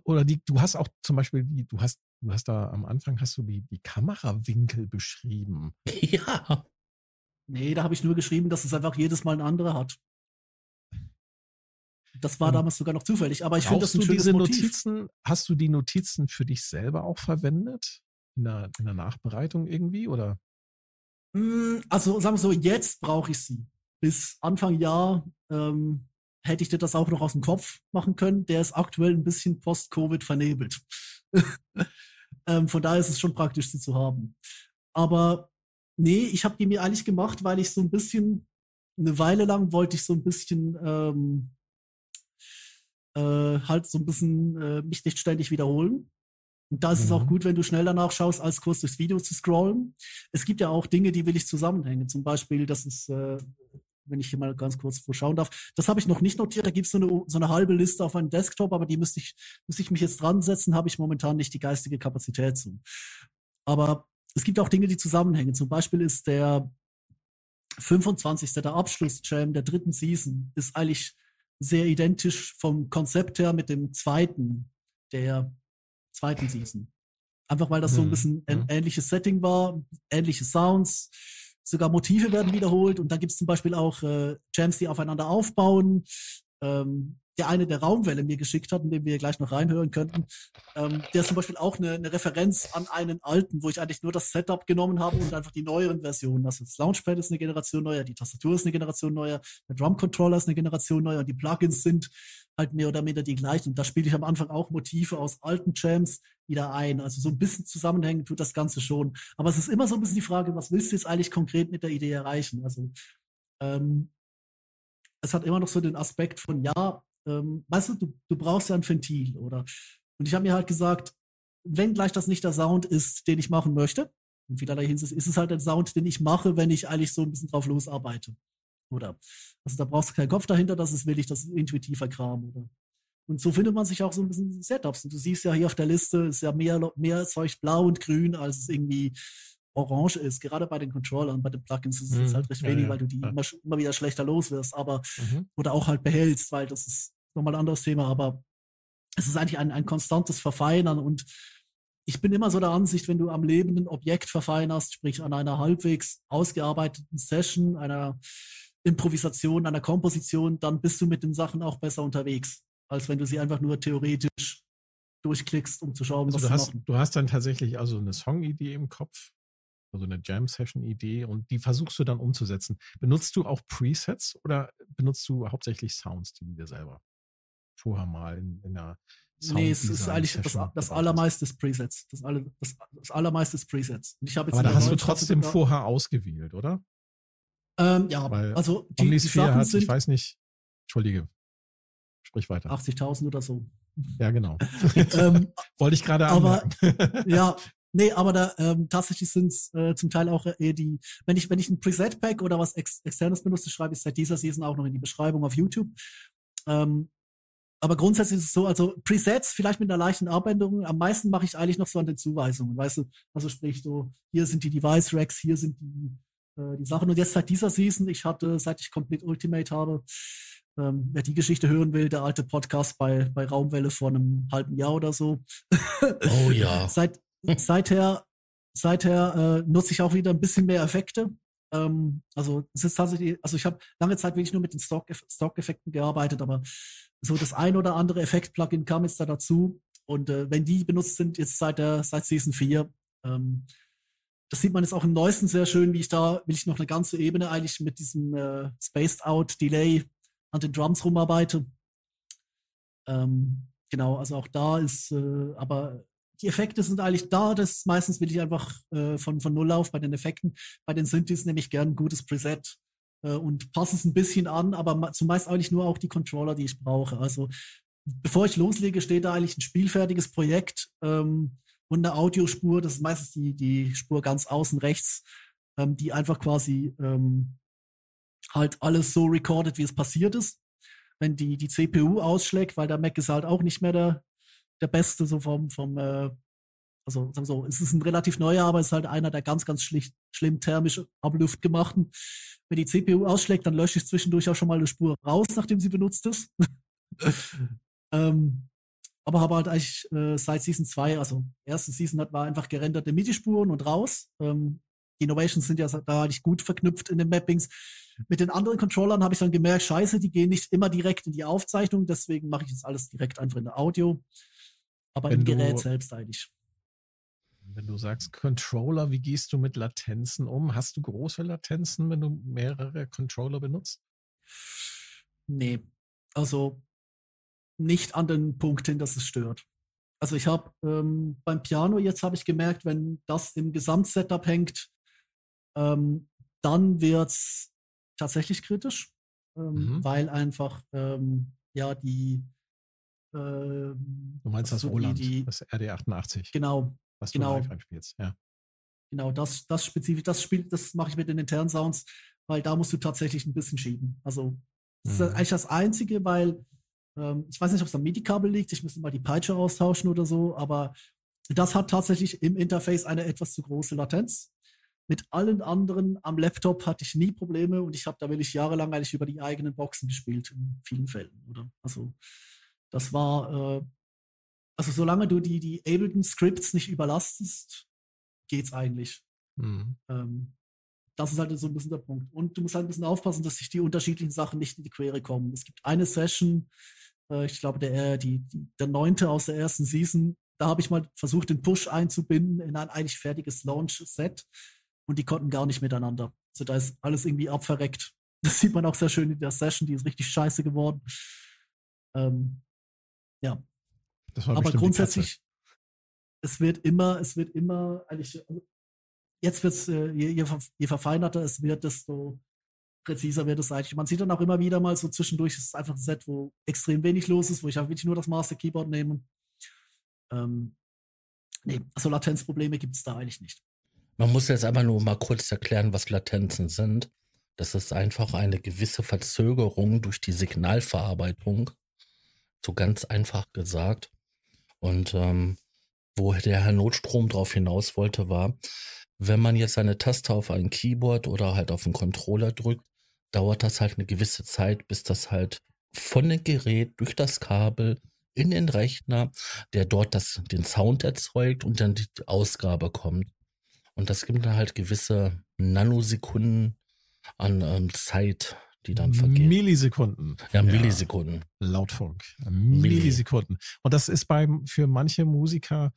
oder die, du hast auch zum Beispiel die, du hast, du hast da am Anfang hast du die, die Kamerawinkel beschrieben. [LAUGHS] Ja. Nee, da habe ich nur geschrieben, dass es einfach jedes Mal ein anderer hat. Das war damals sogar noch zufällig, aber ich finde das ein du diese Motiv. Notizen, hast du die Notizen für dich selber auch verwendet? In der, in der Nachbereitung irgendwie, oder? Hm, also sagen wir so, jetzt brauche ich sie. Bis Anfang Jahr ähm, hätte ich dir das auch noch aus dem Kopf machen können. Der ist aktuell ein bisschen post-Covid vernebelt. [LAUGHS] ähm, von daher ist es schon praktisch, sie zu haben. Aber nee, ich habe die mir eigentlich gemacht, weil ich so ein bisschen, eine Weile lang wollte ich so ein bisschen ähm, äh, halt so ein bisschen äh, mich nicht ständig wiederholen. Und da ist mhm. es auch mhm. gut, wenn du schnell danach schaust, als kurz durchs Video zu scrollen. Es gibt ja auch Dinge, die will ich zusammenhängen. Zum Beispiel, das ist, äh, wenn ich hier mal ganz kurz vorschauen darf, das habe ich noch nicht notiert. Da gibt es so eine, so eine halbe Liste auf meinem Desktop, aber die müsste ich, müsste ich mich jetzt dran setzen, habe ich momentan nicht die geistige Kapazität zu. Aber es gibt auch Dinge, die zusammenhängen. Zum Beispiel ist der 25. der Abschluss-Jam der dritten Season, ist eigentlich sehr identisch vom Konzept her mit dem zweiten der zweiten Season. Einfach weil das so ein hm, bisschen ein hm. ähnliches Setting war, ähnliche Sounds, sogar Motive werden wiederholt und da gibt es zum Beispiel auch äh, Jams, die aufeinander aufbauen. Ähm, der eine der Raumwelle mir geschickt hat, in dem wir gleich noch reinhören könnten, ähm, der ist zum Beispiel auch eine, eine, Referenz an einen alten, wo ich eigentlich nur das Setup genommen habe und einfach die neueren Versionen. Also das Launchpad ist eine Generation neuer, die Tastatur ist eine Generation neuer, der Drum Controller ist eine Generation neuer und die Plugins sind halt mehr oder minder die gleichen. Und da spiele ich am Anfang auch Motive aus alten Jams wieder ein. Also so ein bisschen zusammenhängen tut das Ganze schon. Aber es ist immer so ein bisschen die Frage, was willst du jetzt eigentlich konkret mit der Idee erreichen? Also ähm, es hat immer noch so den Aspekt von, ja, ähm, weißt du, du, du brauchst ja ein Ventil, oder? Und ich habe mir halt gesagt, wenn gleich das nicht der Sound ist, den ich machen möchte, in vielerlei Hinsicht ist es halt der Sound, den ich mache, wenn ich eigentlich so ein bisschen drauf losarbeite. Oder? Also da brauchst du keinen Kopf dahinter, das ist willig, das ist intuitiver Kram, oder? Und so findet man sich auch so ein bisschen Setups. Und du siehst ja hier auf der Liste, ist ja mehr, mehr Zeug blau und grün, als es irgendwie orange ist. Gerade bei den Controllern, bei den Plugins ist es mhm. halt recht ja, wenig, ja, weil du die ja. immer, immer, wieder schlechter los wirst, aber mhm. oder auch halt behältst, weil das ist nochmal ein anderes Thema, aber es ist eigentlich ein, ein konstantes Verfeinern und ich bin immer so der Ansicht, wenn du am lebenden Objekt verfeinerst, sprich an einer halbwegs ausgearbeiteten Session, einer Improvisation, einer Komposition, dann bist du mit den Sachen auch besser unterwegs, als wenn du sie einfach nur theoretisch durchklickst, um zu schauen, also was du hast. Machen. Du hast dann tatsächlich also eine Songidee im Kopf, also eine Jam-Session-Idee und die versuchst du dann umzusetzen. Benutzt du auch Presets oder benutzt du hauptsächlich Sounds, die du dir selber vorher mal in, in einer Sound Nee, es ist eigentlich das, das allermeiste ist Presets. Das, alle, das, das allermeiste ist Presets. ich jetzt Aber da hast du trotzdem vorher ausgewählt, oder? Ähm, ja, Weil also die, die Sachen hat, sind, ich weiß nicht, entschuldige, sprich weiter. 80.000 oder so. Ja, genau. [LAUGHS] ähm, Wollte ich gerade aber, ja, [LAUGHS] Nee, aber da ähm, tatsächlich sind es äh, zum Teil auch eher die, wenn ich, wenn ich ein Preset-Pack oder was Ex externes benutze, schreibe ich seit dieser Season auch noch in die Beschreibung auf YouTube. Ähm, aber grundsätzlich ist es so, also Presets vielleicht mit einer leichten Abänderung. Am meisten mache ich eigentlich noch so an den Zuweisungen, weißt du? Also sprich so, hier sind die Device Racks, hier sind die, äh, die Sachen. Und jetzt seit dieser Season, ich hatte, seit ich Complete Ultimate habe, ähm, wer die Geschichte hören will, der alte Podcast bei, bei Raumwelle vor einem halben Jahr oder so. Oh ja. [LAUGHS] seit, seither seither äh, nutze ich auch wieder ein bisschen mehr Effekte. Ähm, also es ist tatsächlich, also ich habe lange Zeit wirklich nur mit den Stock-Effekten gearbeitet, aber so das ein oder andere Effekt-Plugin kam jetzt da dazu. Und äh, wenn die benutzt sind, jetzt seit der seit Season 4, ähm, das sieht man jetzt auch im neuesten sehr schön, wie ich da, will ich noch eine ganze Ebene eigentlich mit diesem äh, Spaced Out Delay an den Drums rumarbeite. Ähm, genau, also auch da ist, äh, aber die Effekte sind eigentlich da. Das meistens will ich einfach äh, von, von Null auf bei den Effekten. Bei den Synthes nehme ich gern ein gutes Preset äh, und passe es ein bisschen an, aber zumeist eigentlich nur auch die Controller, die ich brauche. Also bevor ich loslege, steht da eigentlich ein spielfertiges Projekt ähm, und eine Audiospur. Das ist meistens die, die Spur ganz außen rechts, ähm, die einfach quasi ähm, halt alles so recordet, wie es passiert ist. Wenn die, die CPU ausschlägt, weil der Mac ist halt auch nicht mehr der, der beste, so vom, vom äh, also sagen wir so, es ist ein relativ neuer, aber es ist halt einer der ganz, ganz schlicht, schlimm thermisch Abluft gemachten. Wenn die CPU ausschlägt, dann lösche ich zwischendurch auch schon mal eine Spur raus, nachdem sie benutzt ist. [LAUGHS] ähm, aber habe halt eigentlich äh, seit Season 2, also erste Season hat war einfach gerenderte MIDI-Spuren und raus. Ähm, die Innovations sind ja da eigentlich gut verknüpft in den Mappings. Mit den anderen Controllern habe ich dann gemerkt, scheiße, die gehen nicht immer direkt in die Aufzeichnung, deswegen mache ich jetzt alles direkt einfach in der Audio. Aber im Gerät selbst eigentlich. Wenn du sagst Controller, wie gehst du mit Latenzen um? Hast du große Latenzen, wenn du mehrere Controller benutzt? Nee, also nicht an den Punkt hin, dass es stört. Also ich habe ähm, beim Piano jetzt habe ich gemerkt, wenn das im Gesamtsetup hängt, ähm, dann wird es tatsächlich kritisch, ähm, mhm. weil einfach ähm, ja die ähm, Du meinst das Roland, die, das RD88. Genau. Was du genau, live einspielst, ja. Genau, das, das spezifisch, das spielt, das mache ich mit den internen Sounds, weil da musst du tatsächlich ein bisschen schieben. Also das mhm. ist eigentlich das Einzige, weil ähm, ich weiß nicht, ob es am MIDI-Kabel liegt, ich müsste mal die Peitsche austauschen oder so, aber das hat tatsächlich im Interface eine etwas zu große Latenz. Mit allen anderen am Laptop hatte ich nie Probleme und ich habe da wirklich jahrelang eigentlich über die eigenen Boxen gespielt, in vielen Fällen, oder? Also, das war, äh, also solange du die, die Ableton-Scripts nicht überlastest, geht's eigentlich. Mhm. Ähm, das ist halt so ein bisschen der Punkt. Und du musst halt ein bisschen aufpassen, dass sich die unterschiedlichen Sachen nicht in die Quere kommen. Es gibt eine Session, äh, ich glaube, der, die, die, der neunte aus der ersten Season, da habe ich mal versucht, den Push einzubinden in ein eigentlich fertiges Launch-Set und die konnten gar nicht miteinander. Also da ist alles irgendwie abverreckt. [LAUGHS] Das sieht man auch sehr schön in der Session, die ist richtig scheiße geworden. Ähm, ja. Aber grundsätzlich, es wird immer, es wird immer, eigentlich, also jetzt wird es, äh, je, je, je, verfeinerter es wird, desto präziser wird es eigentlich. Man sieht dann auch immer wieder mal so zwischendurch, es ist einfach ein Set, wo extrem wenig los ist, wo ich auch wirklich nur das Master Keyboard nehme. Ähm, nee, also Latenzprobleme gibt es da eigentlich nicht. Man muss jetzt einfach nur mal kurz erklären, was Latenzen sind. Das ist einfach eine gewisse Verzögerung durch die Signalverarbeitung, so ganz einfach gesagt. Und ähm, wo der Herr Notstrom drauf hinaus wollte, war, wenn man jetzt eine Taste auf ein Keyboard oder halt auf einen Controller drückt, dauert das halt eine gewisse Zeit, bis das halt von dem Gerät durch das Kabel in den Rechner, der dort das, den Sound erzeugt und dann die Ausgabe kommt. Und das gibt dann halt gewisse Nanosekunden an ähm, Zeit, die dann vergehen. Millisekunden. Ja, Millisekunden. Ja, Lautfunk. Millisekunden. Und das ist beim, für manche Musiker,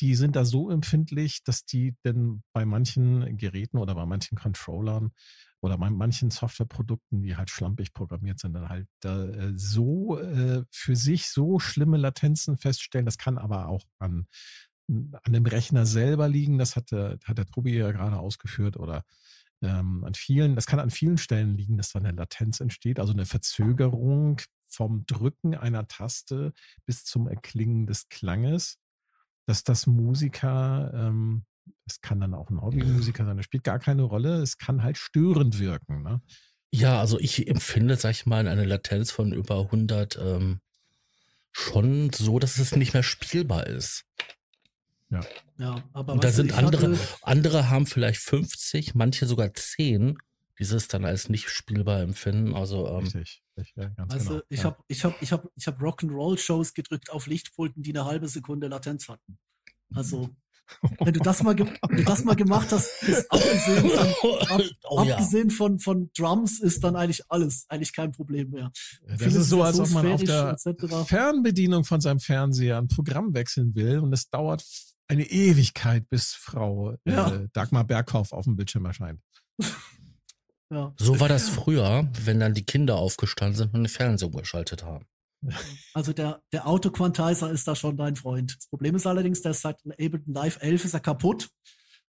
die sind da so empfindlich, dass die denn bei manchen Geräten oder bei manchen Controllern oder bei manchen Softwareprodukten, die halt schlampig programmiert sind, dann halt äh, so äh, für sich so schlimme Latenzen feststellen. Das kann aber auch an an dem Rechner selber liegen. Das hat, der, hat der Tobi ja gerade ausgeführt oder ähm, an vielen, das kann an vielen Stellen liegen, dass da eine Latenz entsteht, also eine Verzögerung vom Drücken einer Taste bis zum Erklingen des Klanges, dass das Musiker, ähm, es kann dann auch ein Hobbymusiker sein, das spielt gar keine Rolle, es kann halt störend wirken. Ne? Ja, also ich empfinde, sag ich mal, eine Latenz von über 100 ähm, schon so, dass es nicht mehr spielbar ist. Ja. Ja, aber und da sind andere, andere haben vielleicht 50, manche sogar 10, dieses dann als nicht spielbar empfinden. Also, ähm, Richtig. Richtig ja, also genau. ich ja. habe ich hab, ich hab, ich hab Rock'n'Roll-Shows gedrückt auf Lichtpulten, die eine halbe Sekunde Latenz hatten. Also Wenn du das mal, wenn du das mal gemacht hast, ist [LAUGHS] abgesehen, von, ab, oh, abgesehen ja. von, von Drums ist dann eigentlich alles, eigentlich kein Problem mehr. Das Viele ist so, als ob man auf der Fernbedienung von seinem Fernseher ein Programm wechseln will und es dauert eine Ewigkeit, bis Frau ja. äh, Dagmar Berghoff auf dem Bildschirm erscheint. Ja. So war das früher, wenn dann die Kinder aufgestanden sind und den Fernseher geschaltet haben. [LAUGHS] Also der, der Autoquantizer ist da schon dein Freund. Das Problem ist allerdings, der sagt, Ableton Live 11 ist er kaputt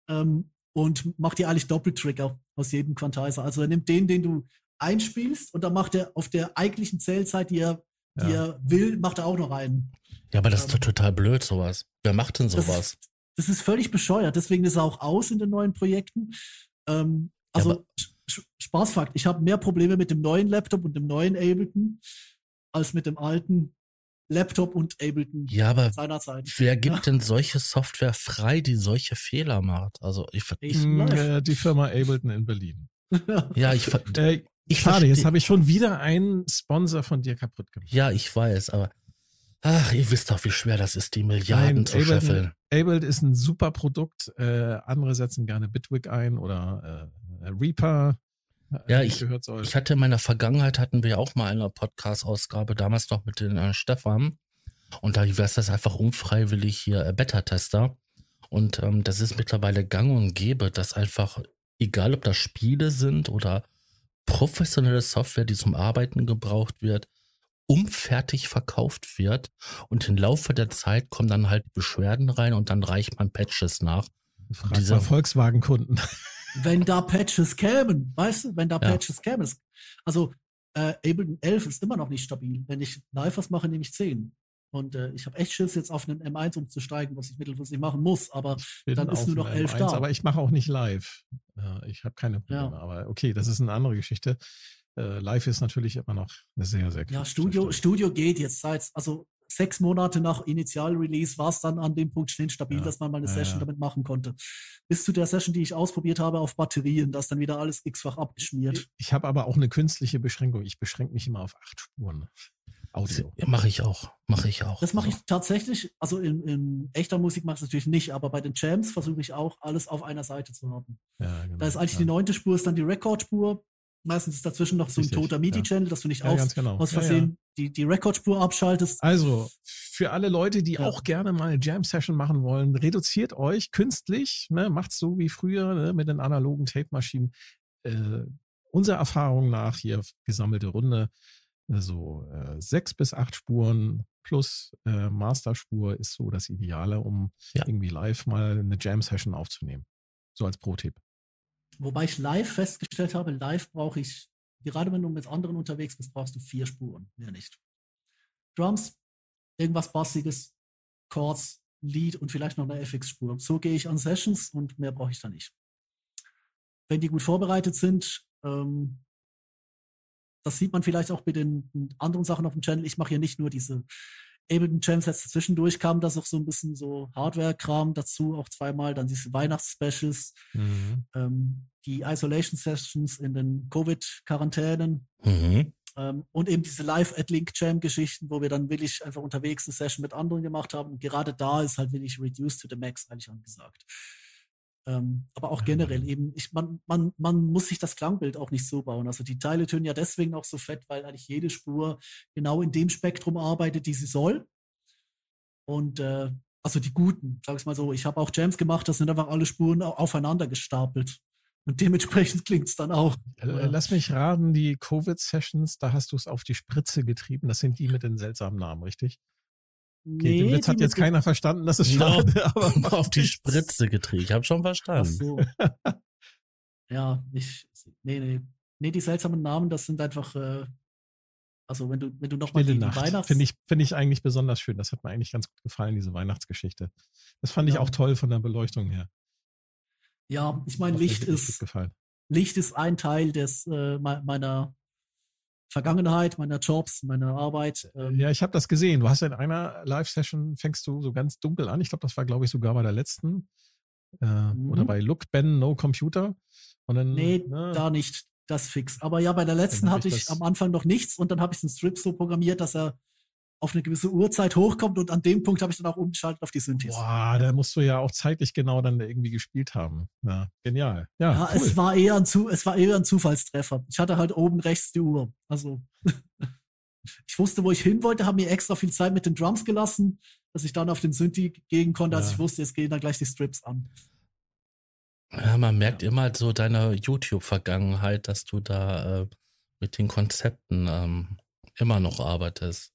ähm, und macht dir eigentlich Doppeltrigger aus jedem Quantizer. Also er nimmt den, den du einspielst und dann macht er auf der eigentlichen Zählzeit, die er, die ja. er will, macht er auch noch einen. Ja, aber das ist doch ähm, total blöd, sowas. Wer macht denn sowas? Das ist, das ist völlig bescheuert. Deswegen ist er auch aus in den neuen Projekten. Ähm, also ja, Spaßfakt, ich habe mehr Probleme mit dem neuen Laptop und dem neuen Ableton als mit dem alten Laptop und Ableton ja, aber seinerzeit. Wer gibt ja. denn solche Software frei, die solche Fehler macht? Also ich, ich äh, die Firma Ableton in Berlin. [LAUGHS] ja, ich, äh, ich Schade, jetzt habe ich schon wieder einen Sponsor von dir kaputt gemacht. Ja, ich weiß, aber ach, ihr wisst doch, wie schwer das ist, die Milliarden Nein, zu Ableton, scheffeln. Ableton ist ein super Produkt. Äh, andere setzen gerne Bitwig ein oder äh, Reaper ja, ich, ich hatte in meiner Vergangenheit hatten wir auch mal eine Podcast-Ausgabe, damals noch mit den äh, Stefan. Und da wäre das einfach unfreiwillig hier äh, Beta-Tester. Und ähm, das ist mittlerweile gang und gäbe, dass einfach, egal ob das Spiele sind oder professionelle Software, die zum Arbeiten gebraucht wird, umfertig verkauft wird. Und im Laufe der Zeit kommen dann halt Beschwerden rein und dann reicht man Patches nach. Frag diese Volkswagen-Kunden [LAUGHS] wenn da Patches kämen, weißt du, wenn da ja. Patches kämen. Also äh, Ableton 11 ist immer noch nicht stabil. Wenn ich live was mache, nehme ich 10. Und äh, ich habe echt Schiss, jetzt auf einen M1 umzusteigen, was ich mittelfristig machen muss. Aber dann ist nur noch 11 M1, da. Aber ich mache auch nicht live. Ja, ich habe keine Probleme. Ja. Aber okay, das ist eine andere Geschichte. Äh, live ist natürlich immer noch eine sehr, sehr Ja, Studio, Studio geht jetzt seit, also sechs Monate nach Initial-Release war es dann an dem Punkt schnell stabil, ja. dass man mal eine ja, Session damit machen konnte. Bis zu der Session, die ich ausprobiert habe auf Batterien, das dann wieder alles x-fach abgeschmiert. Ich habe aber auch eine künstliche Beschränkung. Ich beschränke mich immer auf acht Spuren. Audio. Ja, mache ich auch. Mache ich auch. Das mache ich tatsächlich. Also in, in echter Musik mache ich es natürlich nicht, aber bei den Jams versuche ich auch, alles auf einer Seite zu haben. Ja, genau, da ist eigentlich die neunte Spur, ist dann die Rekordspur. Meistens ist dazwischen noch so ein Richtig, toter MIDI-Channel, dass du nicht ja, aus, genau. aus Versehen die, die Rekordspur abschaltest. Also, für alle Leute, die auch gerne mal eine Jam-Session machen wollen, reduziert euch künstlich, ne, macht so wie früher ne, mit den analogen Tape-Maschinen. Äh, unserer Erfahrung nach hier gesammelte Runde, so äh, sechs bis acht Spuren plus äh, Masterspur ist so das Ideale, um ja. irgendwie live mal eine Jam-Session aufzunehmen. So als Pro-Tipp. Wobei ich live festgestellt habe, live brauche ich, gerade wenn du mit anderen unterwegs bist, brauchst du vier Spuren, mehr nicht. Drums, irgendwas Bassiges, Chords, Lead und vielleicht noch eine FX-Spur. So gehe ich an Sessions und mehr brauche ich da nicht. Wenn die gut vorbereitet sind, ähm, das sieht man vielleicht auch bei den anderen Sachen auf dem Channel. Ich mache hier nicht nur diese Ableton Jam Sets zwischendurch kam das auch so ein bisschen so Hardware-Kram dazu, auch zweimal, dann diese Weihnachtsspecials, mhm. ähm, die Isolation Sessions in den Covid-Quarantänen mhm. ähm, und eben diese Live-Ad-Link-Jam-Geschichten, wo wir dann wirklich einfach unterwegs eine Session mit anderen gemacht haben. Und gerade da ist halt wirklich Reduced to the Max eigentlich angesagt. Ähm, aber auch generell eben, ich, man, man, man muss sich das Klangbild auch nicht so bauen. Also die Teile tönen ja deswegen auch so fett, weil eigentlich jede Spur genau in dem Spektrum arbeitet, die sie soll. Und äh, also die guten, sag ich mal so. Ich habe auch Jams gemacht, das sind einfach alle Spuren aufeinander gestapelt. Und dementsprechend [LAUGHS] klingt es dann auch. Äh, lass mich raten, die Covid-Sessions, da hast du es auf die Spritze getrieben. Das sind die mit den seltsamen Namen, richtig? Okay, nee, den Witz hat jetzt keiner verstanden, das ist schade. No, [LAUGHS] aber auf die Spritze getrieben. Ich habe schon verstanden. So. [LAUGHS] ja, ich, nee, nee. Nee, die seltsamen Namen, das sind einfach, äh, also wenn du, wenn du nochmal die, die Weihnachts... Finde ich, finde ich eigentlich besonders schön. Das hat mir eigentlich ganz gut gefallen, diese Weihnachtsgeschichte. Das fand ja. ich auch toll von der Beleuchtung her. Ja, ich meine, Licht ist, Licht ist ein Teil des, äh, meiner, Vergangenheit, meiner Jobs, meiner Arbeit. Ähm. Ja, ich habe das gesehen. Du hast in einer Live-Session, fängst du so ganz dunkel an. Ich glaube, das war, glaube ich, sogar bei der letzten. Äh, mhm. Oder bei Look, Ben, No Computer. Und dann, nee, ne, da nicht. Das fix. Aber ja, bei der letzten hatte ich, ich am Anfang noch nichts und dann habe ich den Strip so programmiert, dass er auf eine gewisse Uhrzeit hochkommt und an dem Punkt habe ich dann auch umgeschaltet auf die Synthes. Boah, da musst du ja auch zeitlich genau dann irgendwie gespielt haben. Ja, genial. Ja, ja cool. es war eher ein Zu es war eher ein Zufallstreffer. Ich hatte halt oben rechts die Uhr. Also [LAUGHS] ich wusste, wo ich hin wollte, habe mir extra viel Zeit mit den Drums gelassen, dass ich dann auf den Synthi gehen konnte, als ja. ich wusste, jetzt gehen dann gleich die Strips an. Ja, man merkt ja. immer so deine YouTube-Vergangenheit, dass du da äh, mit den Konzepten ähm, immer noch arbeitest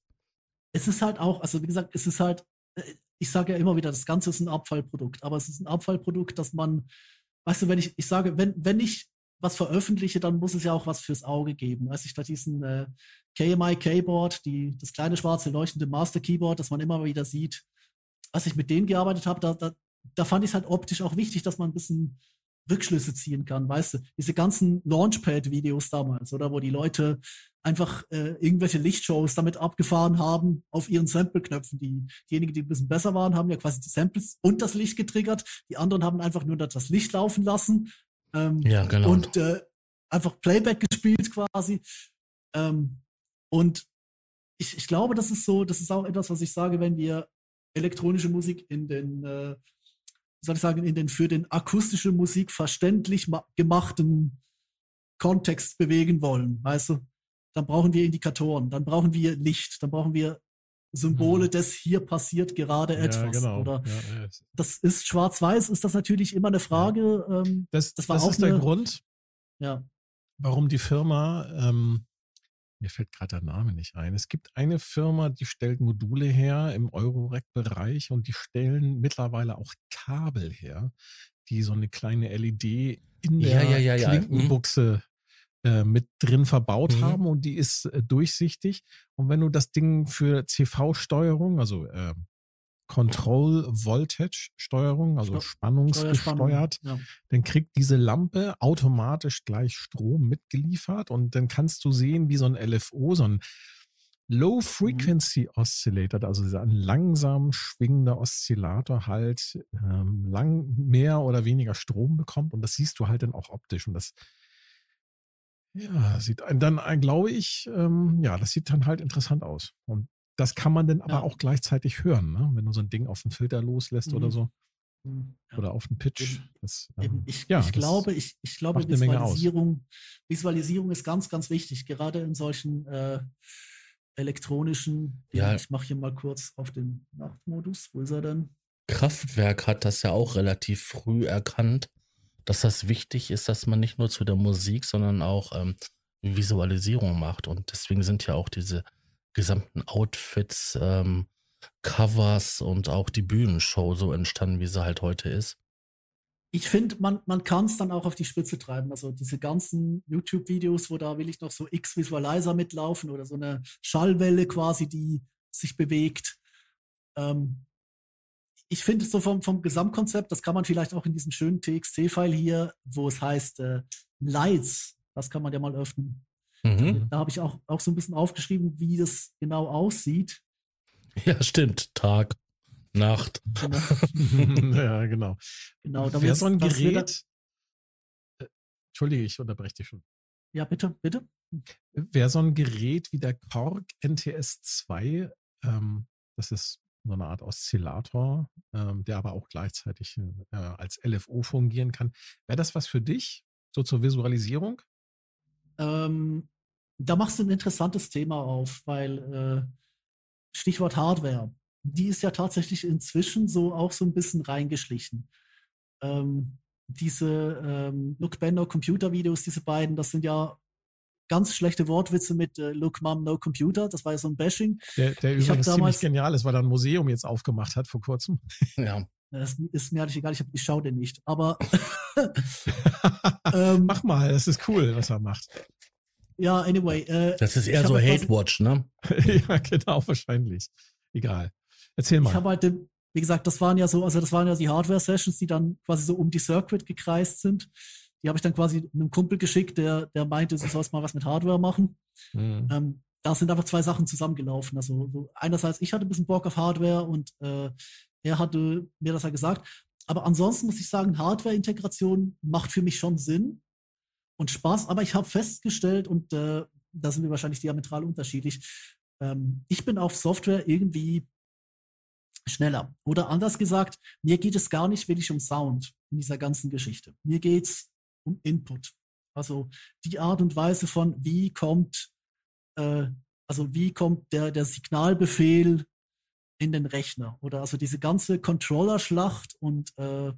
es ist halt auch, also wie gesagt, es ist halt, äh, ich sage ja immer wieder, das Ganze ist ein Abfallprodukt, aber es ist ein Abfallprodukt, dass man, weißt du, wenn ich, ich sage, wenn, wenn ich was veröffentliche, dann muss es ja auch was fürs Auge geben. Weiß ich, da diesen äh, KMI Keyboard, die, das kleine schwarze leuchtende Master Keyboard, das man immer wieder sieht, als ich mit denen gearbeitet habe, da, da, da fand ich es halt optisch auch wichtig, dass man ein bisschen Rückschlüsse ziehen kann, weißt du, diese ganzen Launchpad-Videos damals, oder wo die Leute einfach äh, irgendwelche Lichtshows damit abgefahren haben auf ihren Sample-Knöpfen. Die, diejenigen, die ein bisschen besser waren, haben ja quasi die Samples und das Licht getriggert. Die anderen haben einfach nur das Licht laufen lassen. Ähm, ja, genau. Und äh, einfach Playback gespielt quasi. Ähm, und ich, ich glaube, das ist so, das ist auch etwas, was ich sage, wenn wir elektronische Musik in den äh, soll ich sagen, in den für den akustische Musik verständlich gemachten Kontext bewegen wollen, weißt du, dann brauchen wir Indikatoren, dann brauchen wir Licht, dann brauchen wir Symbole mhm. des hier passiert gerade ja, etwas. Genau. Oder ja, das ist schwarz-weiß, ist das natürlich immer eine Frage. Ähm, das, das, war das auch ist der eine, Grund, ja. warum die Firma ähm, mir fällt gerade der Name nicht ein. Es gibt eine Firma, die stellt Module her im Eurorack-Bereich und die stellen mittlerweile auch Kabel her, die so eine kleine LED in der ja, mhm. Klinkenbuchse äh, mit drin verbaut mhm. haben und die ist äh, durchsichtig. Und wenn du das Ding für CV-Steuerung, also äh, Control Voltage Steuerung, also spannungsgesteuert, ja. dann kriegt diese Lampe automatisch gleich Strom mitgeliefert und dann kannst du sehen, wie so ein LFO, so ein Low Frequency Oscillator, also ein langsam schwingender Oszillator halt ähm, lang mehr oder weniger Strom bekommt und das siehst du halt dann auch optisch und das ja, sieht dann, glaube ich, ähm, ja, das sieht dann halt interessant aus. Und das kann man dann aber ja. auch gleichzeitig hören, ne? wenn du so ein Ding auf den Filter loslässt mhm. oder so. Mhm. Ja. Oder auf den Pitch. Das, ähm, ich, ja, ich glaube, ich, ich glaube Visualisierung, Visualisierung ist ganz, ganz wichtig, gerade in solchen äh, elektronischen. Ja. Ich mache hier mal kurz auf den Nachtmodus. Wo ist er denn? Kraftwerk hat das ja auch relativ früh erkannt, dass das wichtig ist, dass man nicht nur zu der Musik, sondern auch ähm, Visualisierung macht. Und deswegen sind ja auch diese gesamten Outfits, ähm, Covers und auch die Bühnenshow so entstanden, wie sie halt heute ist. Ich finde, man, man kann es dann auch auf die Spitze treiben. Also diese ganzen YouTube-Videos, wo da will ich noch so X-Visualizer mitlaufen oder so eine Schallwelle quasi, die sich bewegt. Ähm, ich finde es so vom, vom Gesamtkonzept, das kann man vielleicht auch in diesem schönen TXT-File hier, wo es heißt äh, Lights, das kann man ja mal öffnen. Mhm. Da habe ich auch, auch so ein bisschen aufgeschrieben, wie das genau aussieht. Ja, stimmt. Tag, Nacht. Genau. [LAUGHS] ja, genau. Genau. Wäre so ein Gerät. Äh, Entschuldige, ich unterbreche dich schon. Ja, bitte, bitte. Wäre so ein Gerät wie der Korg NTS 2, ähm, das ist so eine Art Oszillator, ähm, der aber auch gleichzeitig äh, als LFO fungieren kann. Wäre das was für dich, so zur Visualisierung? Ähm, da machst du ein interessantes Thema auf, weil äh, Stichwort Hardware, die ist ja tatsächlich inzwischen so auch so ein bisschen reingeschlichen. Ähm, diese ähm, Look Computer Videos, diese beiden, das sind ja ganz schlechte Wortwitze mit äh, Look Mom No Computer, das war ja so ein Bashing. Der, der ich übrigens damals, ziemlich genial ist, weil er ein Museum jetzt aufgemacht hat vor kurzem. Ja. Das ist mir eigentlich egal, ich, ich schaue den nicht. Aber [LAUGHS] ähm, mach mal, das ist cool, was er macht. Ja, anyway. Äh, das ist eher so Hate-Watch, ne? [LAUGHS] ja, genau, wahrscheinlich. Egal. Erzähl mal. Ich habe halt, wie gesagt, das waren ja so, also das waren ja die Hardware-Sessions, die dann quasi so um die Circuit gekreist sind. Die habe ich dann quasi einem Kumpel geschickt, der, der meinte, du sollst mal was mit Hardware machen. Mhm. Ähm, da sind einfach zwei Sachen zusammengelaufen. Also so einerseits, ich hatte ein bisschen Bock auf Hardware und äh, er hatte mir das ja gesagt. Aber ansonsten muss ich sagen, Hardware-Integration macht für mich schon Sinn und Spaß. Aber ich habe festgestellt, und äh, da sind wir wahrscheinlich diametral unterschiedlich, ähm, ich bin auf Software irgendwie schneller. Oder anders gesagt, mir geht es gar nicht wirklich um Sound in dieser ganzen Geschichte. Mir geht es um Input. Also die Art und Weise von, wie kommt, äh, also wie kommt der, der Signalbefehl in den Rechner. Oder also diese ganze Controller-Schlacht und äh,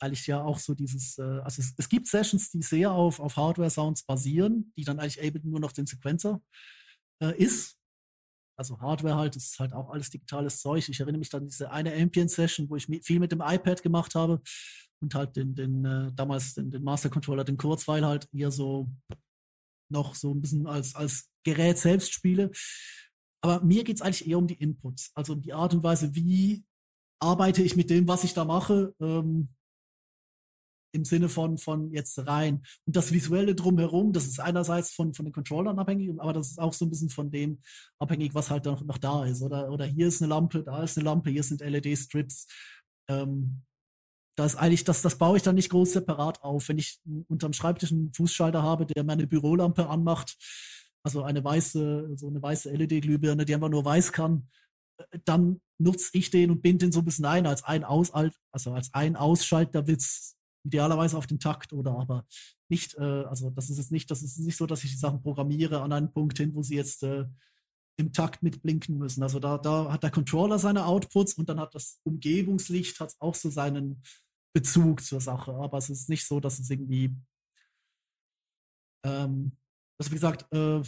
eigentlich ja auch so dieses, äh, also es, es, gibt Sessions, die sehr auf, auf Hardware-Sounds basieren, die dann eigentlich Ableton nur noch den Sequencer äh, ist. Also Hardware halt, das ist halt auch alles digitales Zeug. Ich erinnere mich dann an diese eine Ambient-Session, wo ich viel mit dem iPad gemacht habe und halt den, den äh, damals den, den Master Controller, den Kurzweil halt eher so noch so ein bisschen als, als Gerät selbst spiele. Aber mir geht es eigentlich eher um die Inputs, also um die Art und Weise, wie arbeite ich mit dem, was ich da mache, ähm, im Sinne von, von jetzt rein. Und das Visuelle drumherum, das ist einerseits von, von den Controllern abhängig, aber das ist auch so ein bisschen von dem abhängig, was halt noch, noch da ist. Oder, oder hier ist eine Lampe, da ist eine Lampe, hier sind LED-Strips. Ähm, da ist eigentlich, das, das baue ich dann nicht groß separat auf. Wenn ich unterm Schreibtisch einen Fußschalter habe, der meine Bürolampe anmacht, also eine weiße, so eine weiße LED-Glühbirne, die einfach nur weiß kann, äh, dann nutze ich den und binde den so ein bisschen ein als ein Aus, also als ein Ausschalterwitz idealerweise auf den Takt oder aber nicht, äh, also das ist jetzt nicht, das ist nicht so, dass ich die Sachen programmiere an einen Punkt hin, wo sie jetzt äh, im Takt mitblinken müssen. Also da, da hat der Controller seine Outputs und dann hat das Umgebungslicht hat auch so seinen Bezug zur Sache. Aber es ist nicht so, dass es irgendwie, ähm, also wie gesagt, äh,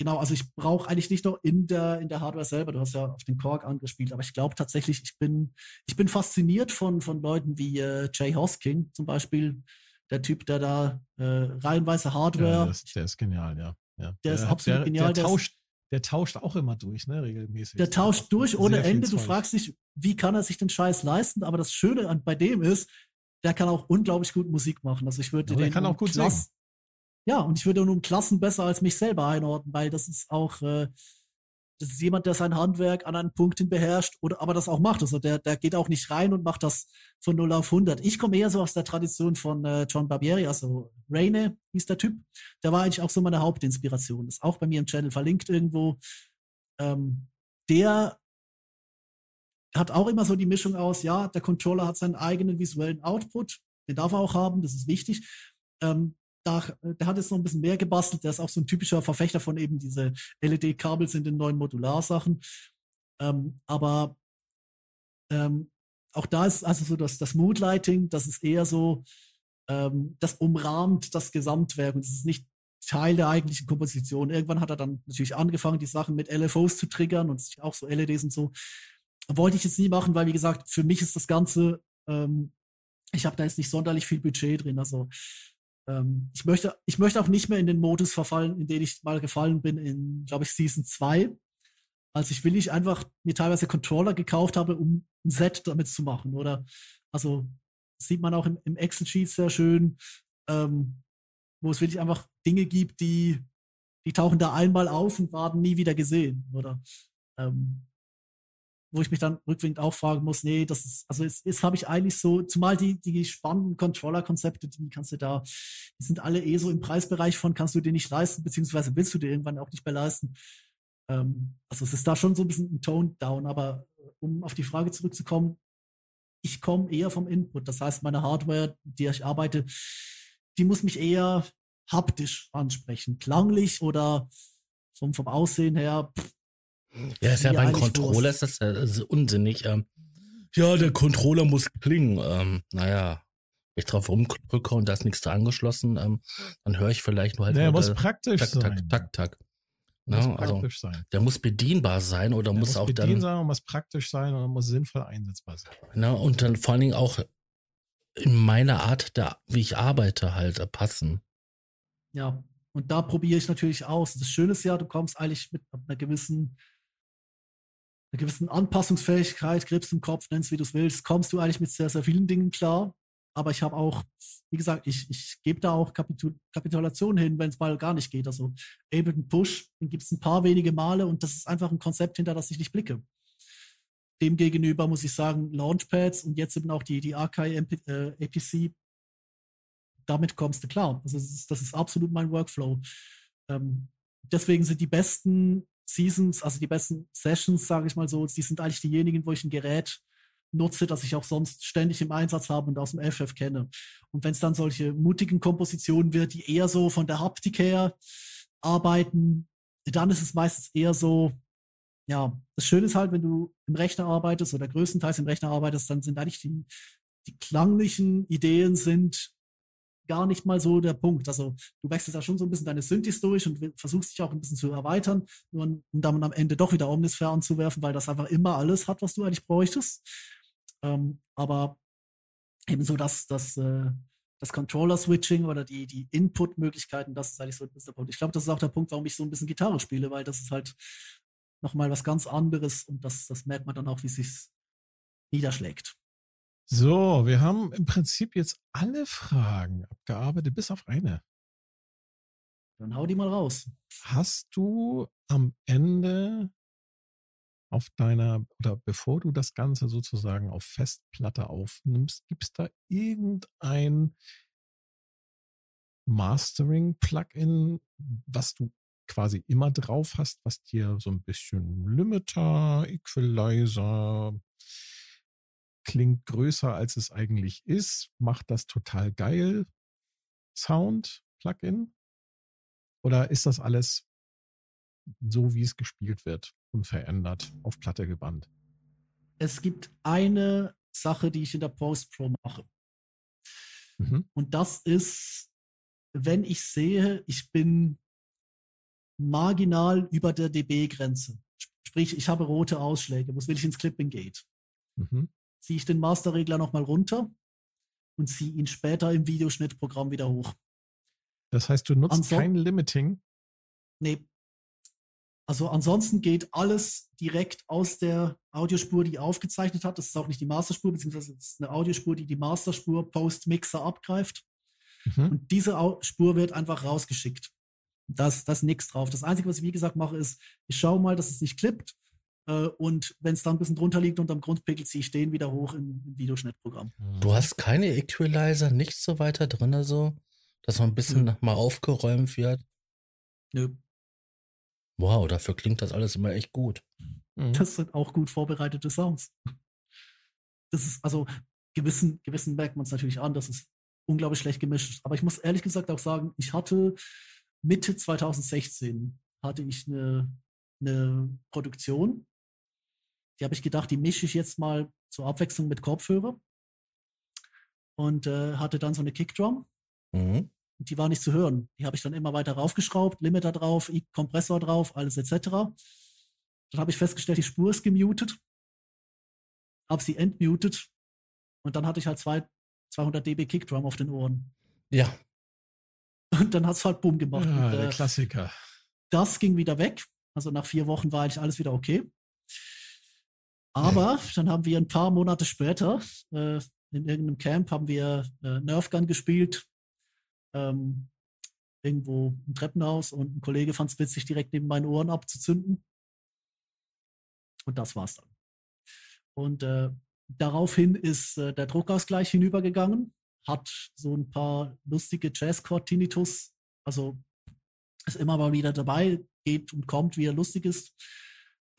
genau, also ich brauche eigentlich nicht nur in der, in der Hardware selber, du hast ja auf den Korg angespielt, aber ich glaube tatsächlich, ich bin, ich bin fasziniert von, von Leuten wie äh, Jay Hosking zum Beispiel, der Typ, der da äh, reihenweise Hardware. Ja, ist, der ist genial, ja. ja. Der, der ist absolut der, genial. Der, tauscht, der tauscht auch immer durch, ne, regelmäßig. Der tauscht durch ohne Ende. Du fragst dich, wie kann er sich den Scheiß leisten? Aber das Schöne an, bei dem ist, der kann auch unglaublich gut Musik machen. Also ich würde ja, den. Der kann auch gut singen. Ja, und ich würde nun Klassen besser als mich selber einordnen, weil das ist auch, äh, das ist jemand, der sein Handwerk an einen Punkt hin beherrscht, oder aber das auch macht. Also der, der geht auch nicht rein und macht das von 0 auf 100. Ich komme eher so aus der Tradition von äh, John Barbieri, also Raine hieß der Typ. Der war eigentlich auch so meine Hauptinspiration. Ist auch bei mir im Channel verlinkt irgendwo. Ähm, der hat auch immer so die Mischung aus, ja, der Controller hat seinen eigenen visuellen Output, den darf er auch haben, das ist wichtig. Ähm, da, der hat jetzt noch ein bisschen mehr gebastelt. Der ist auch so ein typischer Verfechter von eben diese LED-Kabel sind in neuen Modularsachen. Ähm, aber ähm, auch da ist also so das, das Moodlighting, das ist eher so, ähm, das umrahmt das Gesamtwerk und es ist nicht Teil der eigentlichen Komposition. Irgendwann hat er dann natürlich angefangen, die Sachen mit LFOs zu triggern und auch so LEDs und so. Wollte ich jetzt nie machen, weil wie gesagt, für mich ist das Ganze, ähm, ich habe da jetzt nicht sonderlich viel Budget drin. Also ähm, ich, möchte, ich möchte auch nicht mehr in den Modus verfallen, in den ich mal gefallen bin in, glaube ich, Season 2. Als ich willig einfach mir teilweise Controller gekauft habe, um ein Set damit zu machen. Oder also sieht man auch im, im Excel-Sheet sehr schön, ähm, wo es wirklich einfach Dinge gibt, die, die tauchen da einmal auf und werden nie wieder gesehen. Oder ähm, wo ich mich dann rückwirkend auch fragen muss, nee, das ist, also es, es habe ich eigentlich so, zumal die, die spannenden Controller-Konzepte, die kannst du da, die sind alle eh so im Preisbereich von, kannst du dir nicht leisten, beziehungsweise willst du dir irgendwann auch nicht mehr leisten. Ähm, also es ist da schon so ein bisschen ein Tone-Down, aber äh, um auf die Frage zurückzukommen, ich komme eher vom Input. Das heißt, meine Hardware, die ich arbeite, die muss mich eher haptisch ansprechen, klanglich oder vom, vom Aussehen her. Pff, ja, ist ja beim Controller ist das, ja, das ist unsinnig. Ähm, ja, der Controller muss klingen. Ähm, naja, ich drauf rumdrücke und da ist nichts da angeschlossen, ähm, dann höre ich vielleicht nur halt. Der muss praktisch tak, sein. Tak, tak, tak. Muss ja, also, sein. Der muss bedienbar sein oder der muss, muss auch dann. Muss sein, muss praktisch sein und muss sinnvoll einsetzbar sein. Na, und dann vor allen Dingen auch in meiner Art, der, wie ich arbeite, halt äh, passen. Ja, und da probiere ich natürlich aus. Das Schöne ist ja, du kommst eigentlich mit einer gewissen einer gewissen Anpassungsfähigkeit, Grips im Kopf, nennst wie du es willst, kommst du eigentlich mit sehr, sehr vielen Dingen klar. Aber ich habe auch, wie gesagt, ich, ich gebe da auch Kapitul Kapitulation hin, wenn es mal gar nicht geht. Also Ableton Push, den gibt es ein paar wenige Male und das ist einfach ein Konzept, hinter das ich nicht blicke. Demgegenüber muss ich sagen, Launchpads und jetzt eben auch die, die Archive äh, APC, damit kommst du klar. Also das ist, das ist absolut mein Workflow. Ähm, deswegen sind die besten Seasons, also die besten Sessions, sage ich mal so, die sind eigentlich diejenigen, wo ich ein Gerät nutze, das ich auch sonst ständig im Einsatz habe und aus dem FF kenne. Und wenn es dann solche mutigen Kompositionen wird, die eher so von der Haptik her arbeiten, dann ist es meistens eher so, ja, das Schöne ist halt, wenn du im Rechner arbeitest oder größtenteils im Rechner arbeitest, dann sind eigentlich die, die klanglichen Ideen sind gar nicht mal so der Punkt. Also du wechselst da schon so ein bisschen deine Synthes durch und versuchst dich auch ein bisschen zu erweitern, um dann am Ende doch wieder Omnisphere anzuwerfen, weil das einfach immer alles hat, was du eigentlich bräuchtest. Ähm, aber eben so, dass das, äh, das Controller-Switching oder die, die Input-Möglichkeiten, das ist eigentlich so ein bisschen der Punkt. Ich glaube, das ist auch der Punkt, warum ich so ein bisschen Gitarre spiele, weil das ist halt nochmal was ganz anderes und das, das merkt man dann auch, wie es sich niederschlägt. So, wir haben im Prinzip jetzt alle Fragen abgearbeitet, bis auf eine. Dann hau die mal raus. Hast du am Ende auf deiner, oder bevor du das Ganze sozusagen auf Festplatte aufnimmst, gibt es da irgendein Mastering-Plugin, was du quasi immer drauf hast, was dir so ein bisschen Limiter, Equalizer, klingt größer als es eigentlich ist, macht das total geil, Sound, Plugin? Oder ist das alles so, wie es gespielt wird? unverändert auf Platte gebannt. Es gibt eine Sache, die ich in der Post Pro mache. Mhm. Und das ist, wenn ich sehe, ich bin marginal über der dB-Grenze. Sprich, ich habe rote Ausschläge, wo es wirklich ins Clipping geht. Mhm. Ziehe ich den Masterregler nochmal runter und ziehe ihn später im Videoschnittprogramm wieder hoch. Das heißt, du nutzt Anso kein Limiting? Nee, also ansonsten geht alles direkt aus der Audiospur, die aufgezeichnet hat. Das ist auch nicht die Masterspur, beziehungsweise es ist eine Audiospur, die die Masterspur Post-Mixer abgreift. Mhm. Und diese Spur wird einfach rausgeschickt. Da ist, da ist nichts drauf. Das Einzige, was ich wie gesagt mache, ist, ich schaue mal, dass es nicht klippt. Äh, und wenn es dann ein bisschen drunter liegt unterm Grundpegel, ziehe ich den wieder hoch im, im Videoschnittprogramm. Du hast keine Equalizer, nichts so weiter drin, so, dass man ein bisschen Nö. mal aufgeräumt wird? Nö. Wow, dafür klingt das alles immer echt gut. Mhm. Das sind auch gut vorbereitete Sounds. Das ist, also, gewissen, gewissen merkt man es natürlich an, dass es unglaublich schlecht gemischt ist. Aber ich muss ehrlich gesagt auch sagen, ich hatte Mitte 2016 hatte ich eine, eine Produktion. Die habe ich gedacht, die mische ich jetzt mal zur Abwechslung mit Kopfhörer. Und äh, hatte dann so eine Kickdrum. Mhm die war nicht zu hören. Die habe ich dann immer weiter raufgeschraubt, Limiter drauf, Kompressor drauf, alles etc. Dann habe ich festgestellt, die Spur ist gemutet, habe sie entmutet und dann hatte ich halt zwei, 200 dB Kickdrum auf den Ohren. Ja. Und dann hat es halt Bumm gemacht. Ja, und, der äh, Klassiker. Das ging wieder weg. Also nach vier Wochen war eigentlich alles wieder okay. Aber dann haben wir ein paar Monate später äh, in irgendeinem Camp haben wir äh, Nerfgun gespielt ähm, irgendwo im Treppenhaus und ein Kollege fand es witzig, direkt neben meinen Ohren abzuzünden. Und das war's dann. Und äh, daraufhin ist äh, der Druckausgleich hinübergegangen, hat so ein paar lustige Jazzchord-Tinnitus, also ist immer mal wieder dabei, geht und kommt, wie er lustig ist,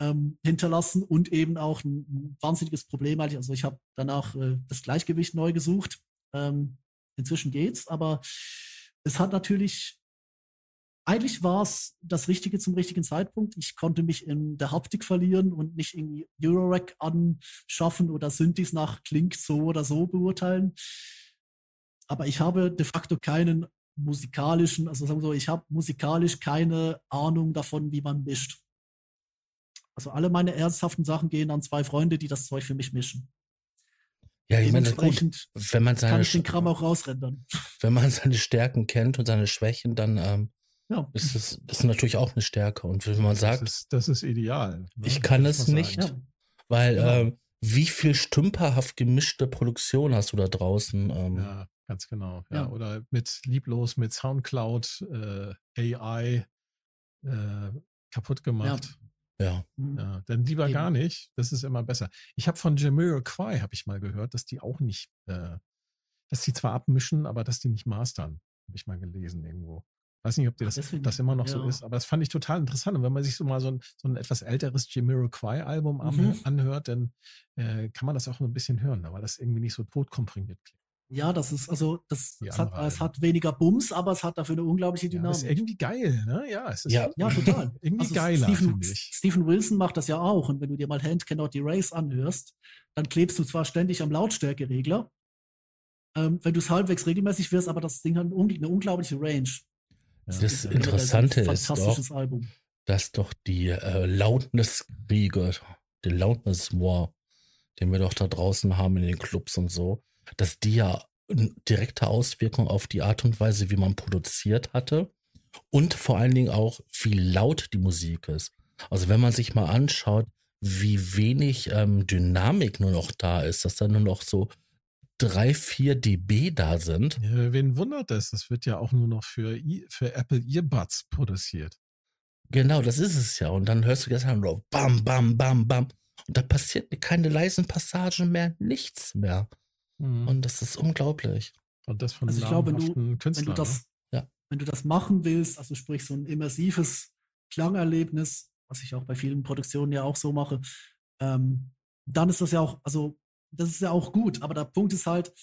ähm, hinterlassen und eben auch ein, wahnsinniges Problem. Also ich habe danach äh, das Gleichgewicht neu gesucht. Ähm, inzwischen geht's, aber es hat natürlich, eigentlich war es das Richtige zum richtigen Zeitpunkt. Ich konnte mich in der Haptik verlieren und nicht irgendwie Eurorack anschaffen oder Synthes nach klingt so oder so beurteilen. Aber ich habe de facto keinen musikalischen, also sagen wir so, ich habe musikalisch keine Ahnung davon, wie man mischt. Also alle meine ernsthaften Sachen gehen an zwei Freunde, die das Zeug für mich mischen. Ja, ich meine, gut, wenn man seine, kann ich den Kram auch rausrendern. [LAUGHS] Wenn man seine Stärken kennt und seine Schwächen, dann ähm, ja. ist es ist natürlich auch eine Stärke. Und wenn man sagt, das ist, das ist ideal. Ne? Ich kann es nicht, ja. weil ja. ähm, wie viel stümperhaft gemischte Produktion hast du da draußen? Ähm, ja, ganz genau. Ja. Oder mit lieblos mit Soundcloud, äh, AI äh, kaputt gemacht. Ja. Mhm. ja dann lieber Eben. gar nicht. Das ist immer besser. Ich habe von Jamiroquai, habe ich mal gehört, dass die auch nicht, äh, dass die zwar abmischen, aber dass die nicht mastern. Habe ich mal gelesen irgendwo. Weiß nicht, ob dir das, Deswegen, das immer noch ja. so ist, aber das fand ich total interessant. Und wenn man sich so mal so ein, so ein etwas älteres Jamiroquai-Album mhm. anhört, dann äh, kann man das auch ein bisschen hören, weil das irgendwie nicht so totkomprimiert klingt. Ja, das ist, also, das, das hat, es hat weniger Bums, aber es hat dafür eine unglaubliche Dynamik. Ja, ist irgendwie geil, ne? Ja, es ist ja, ja total. [LAUGHS] irgendwie also geiler, Stephen, Stephen Wilson macht das ja auch. Und wenn du dir mal Hand Cannot Erase anhörst, dann klebst du zwar ständig am Lautstärkeregler, ähm, wenn du es halbwegs regelmäßig wirst, aber das Ding hat eine, unglaubliche Range. Das, das Interessante ist doch, Album. dass doch die äh, Loudness-Kriege, den Loudness-War, den wir doch da draußen haben in den Clubs und so, dass die ja eine direkte Auswirkung auf die Art und Weise, wie man produziert hatte und vor allen Dingen auch, wie laut die Musik ist. Also wenn man sich mal anschaut, wie wenig ähm, Dynamik nur noch da ist, dass da nur noch so drei, vier dB da sind. Ja, wen wundert das? Das wird ja auch nur noch für, für Apple Earbuds produziert. Genau, das ist es ja. Und dann hörst du gestern nur bam, bam, bam, bam. Und da passiert keine leisen Passagen mehr, nichts mehr. Mhm. Und das ist unglaublich. Und das von also ich glaube, wenn du, Künstler, wenn du das, ne? ja. wenn du das machen willst, also sprich so ein immersives Klangerlebnis, was ich auch bei vielen Produktionen ja auch so mache, ähm, dann ist das ja auch, also das ist ja auch gut, aber der Punkt ist halt,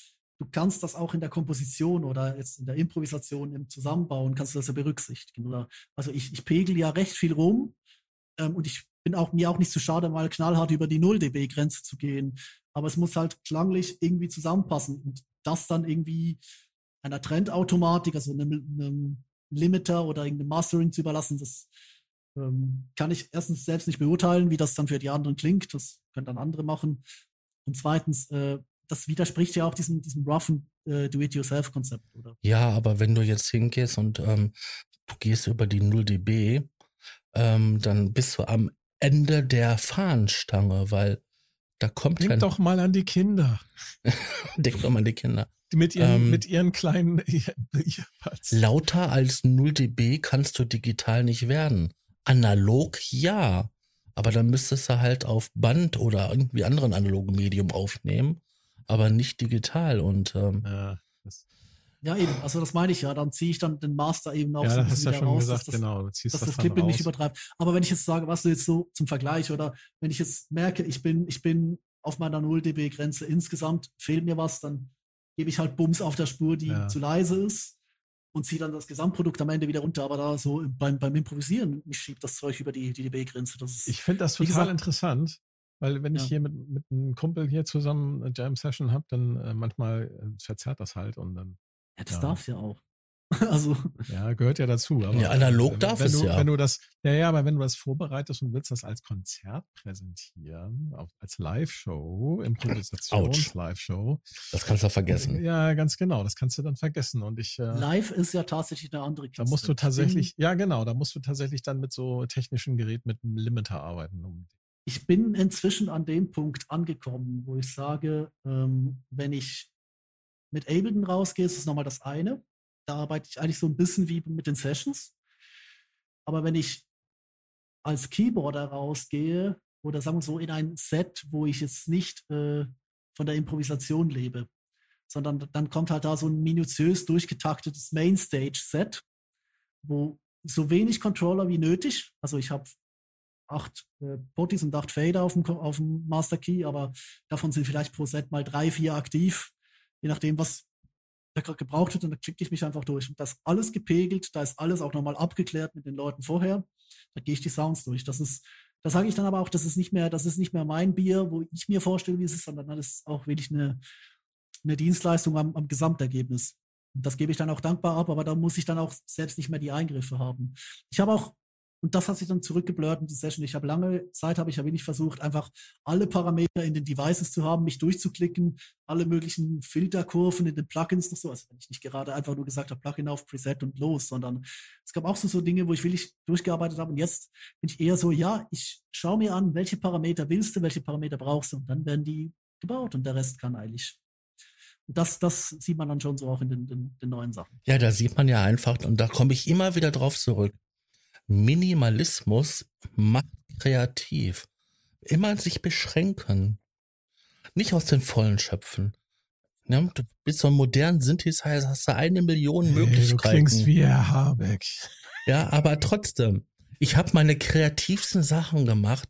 du kannst das auch in der Komposition oder jetzt in der Improvisation im Zusammenbauen, kannst du das ja berücksichtigen. Oder, also ich, ich pegel ja recht viel rum ähm, und ich bin auch mir auch nicht zu schade, mal knallhart über die 0 dB-Grenze zu gehen. Aber es muss halt klanglich irgendwie zusammenpassen und das dann irgendwie einer Trendautomatik, also einem, einem Limiter oder irgendeinem Mastering zu überlassen, das ähm, kann ich erstens selbst nicht beurteilen, wie das dann für die anderen klingt. Das können dann andere machen. Und zweitens, äh, das widerspricht ja auch diesem, diesem roughen äh, Do-it-yourself-Konzept, oder? Ja, aber wenn du jetzt hingehst und ähm, du gehst über die 0 dB, ähm, dann bist du am Ende der Fahnenstange, weil da kommt Denk doch mal an die Kinder. [LAUGHS] Denk doch mal an die Kinder. Mit ihren, ähm, mit ihren kleinen [LAUGHS] Earbuds. Lauter als 0 dB kannst du digital nicht werden. Analog ja. Aber dann müsstest du halt auf Band oder irgendwie anderen analogen Medium aufnehmen, aber nicht digital. Und ähm, ja, ja, eben, also das meine ich ja. Dann ziehe ich dann den Master eben auch ja, so ein bisschen wieder raus, gesagt, dass das, genau, dass das, das Clipping nicht übertreibt. Aber wenn ich jetzt sage, was du jetzt so zum Vergleich oder wenn ich jetzt merke, ich bin, ich bin auf meiner 0 dB Grenze insgesamt, fehlt mir was, dann gebe ich halt Bums auf der Spur, die ja. zu leise ist und ziehe dann das Gesamtprodukt am Ende wieder runter. Aber da so beim, beim Improvisieren, ich schiebe das Zeug über die, die dB-Grenze. Ich finde das total gesagt, interessant, weil wenn ja. ich hier mit, mit einem Kumpel hier zusammen eine Jam-Session habe, dann äh, manchmal äh, verzerrt das halt und dann. Ja, das ja. darf ja auch. [LAUGHS] Also. Ja, gehört ja dazu. Aber ja, analog wenn, darf wenn es du, ja. Wenn du das, ja, ja, aber wenn du das vorbereitest und willst das als Konzert präsentieren, als Live-Show, Improvisations-Live-Show. Das kannst du vergessen. Ja, ganz genau. Das kannst du dann vergessen. Und ich. Äh, Live ist ja tatsächlich eine andere Kiste. Da musst du tatsächlich, ja, genau, da musst du tatsächlich dann mit so technischen Geräten mit einem Limiter arbeiten. Um ich bin inzwischen an dem Punkt angekommen, wo ich sage, ähm, wenn ich mit Ableton rausgehe, ist es nochmal das eine da arbeite ich eigentlich so ein bisschen wie mit den Sessions. Aber wenn ich als Keyboarder rausgehe oder sagen wir so in ein Set, wo ich jetzt nicht äh, von der Improvisation lebe, sondern dann kommt halt da so ein minutiös durchgetaktetes Mainstage-Set, wo so wenig Controller wie nötig, also ich habe acht äh, Potties und acht Fader auf dem, auf dem Master Key, aber davon sind vielleicht pro Set mal drei, vier aktiv, je nachdem, was der gerade gebraucht wird und da klicke ich mich einfach durch. Und das ist alles gepegelt, da ist alles auch nochmal abgeklärt mit den Leuten vorher. Da gehe ich die Sounds durch. Das ist, da sage ich dann aber auch, das ist nicht mehr, das ist nicht mehr mein Bier, wo ich mir vorstelle, wie es ist, sondern das ist auch wirklich eine, eine Dienstleistung am, am Gesamtergebnis. Und das gebe ich dann auch dankbar ab, aber da muss ich dann auch selbst nicht mehr die Eingriffe haben. Ich habe auch und das hat sich dann zurückgeblurrt in die Session. Ich habe lange Zeit, habe ich ja wirklich versucht, einfach alle Parameter in den Devices zu haben, mich durchzuklicken, alle möglichen Filterkurven in den Plugins noch so. Also wenn ich nicht gerade einfach nur gesagt habe, Plugin auf Preset und los, sondern es gab auch so, so Dinge, wo ich wirklich durchgearbeitet habe. Und jetzt bin ich eher so, ja, ich schaue mir an, welche Parameter willst du, welche Parameter brauchst du. Und dann werden die gebaut und der Rest kann eigentlich das, das sieht man dann schon so auch in den, den, den, neuen Sachen. Ja, da sieht man ja einfach, und da komme ich immer wieder drauf zurück. Minimalismus macht kreativ. Immer sich beschränken. Nicht aus den Vollen schöpfen. Ja, du bist so ein modernen Synthesizer, hast du eine Million Möglichkeiten. Hey, du klingst wie Herr Habeck. Ja, aber trotzdem, ich habe meine kreativsten Sachen gemacht,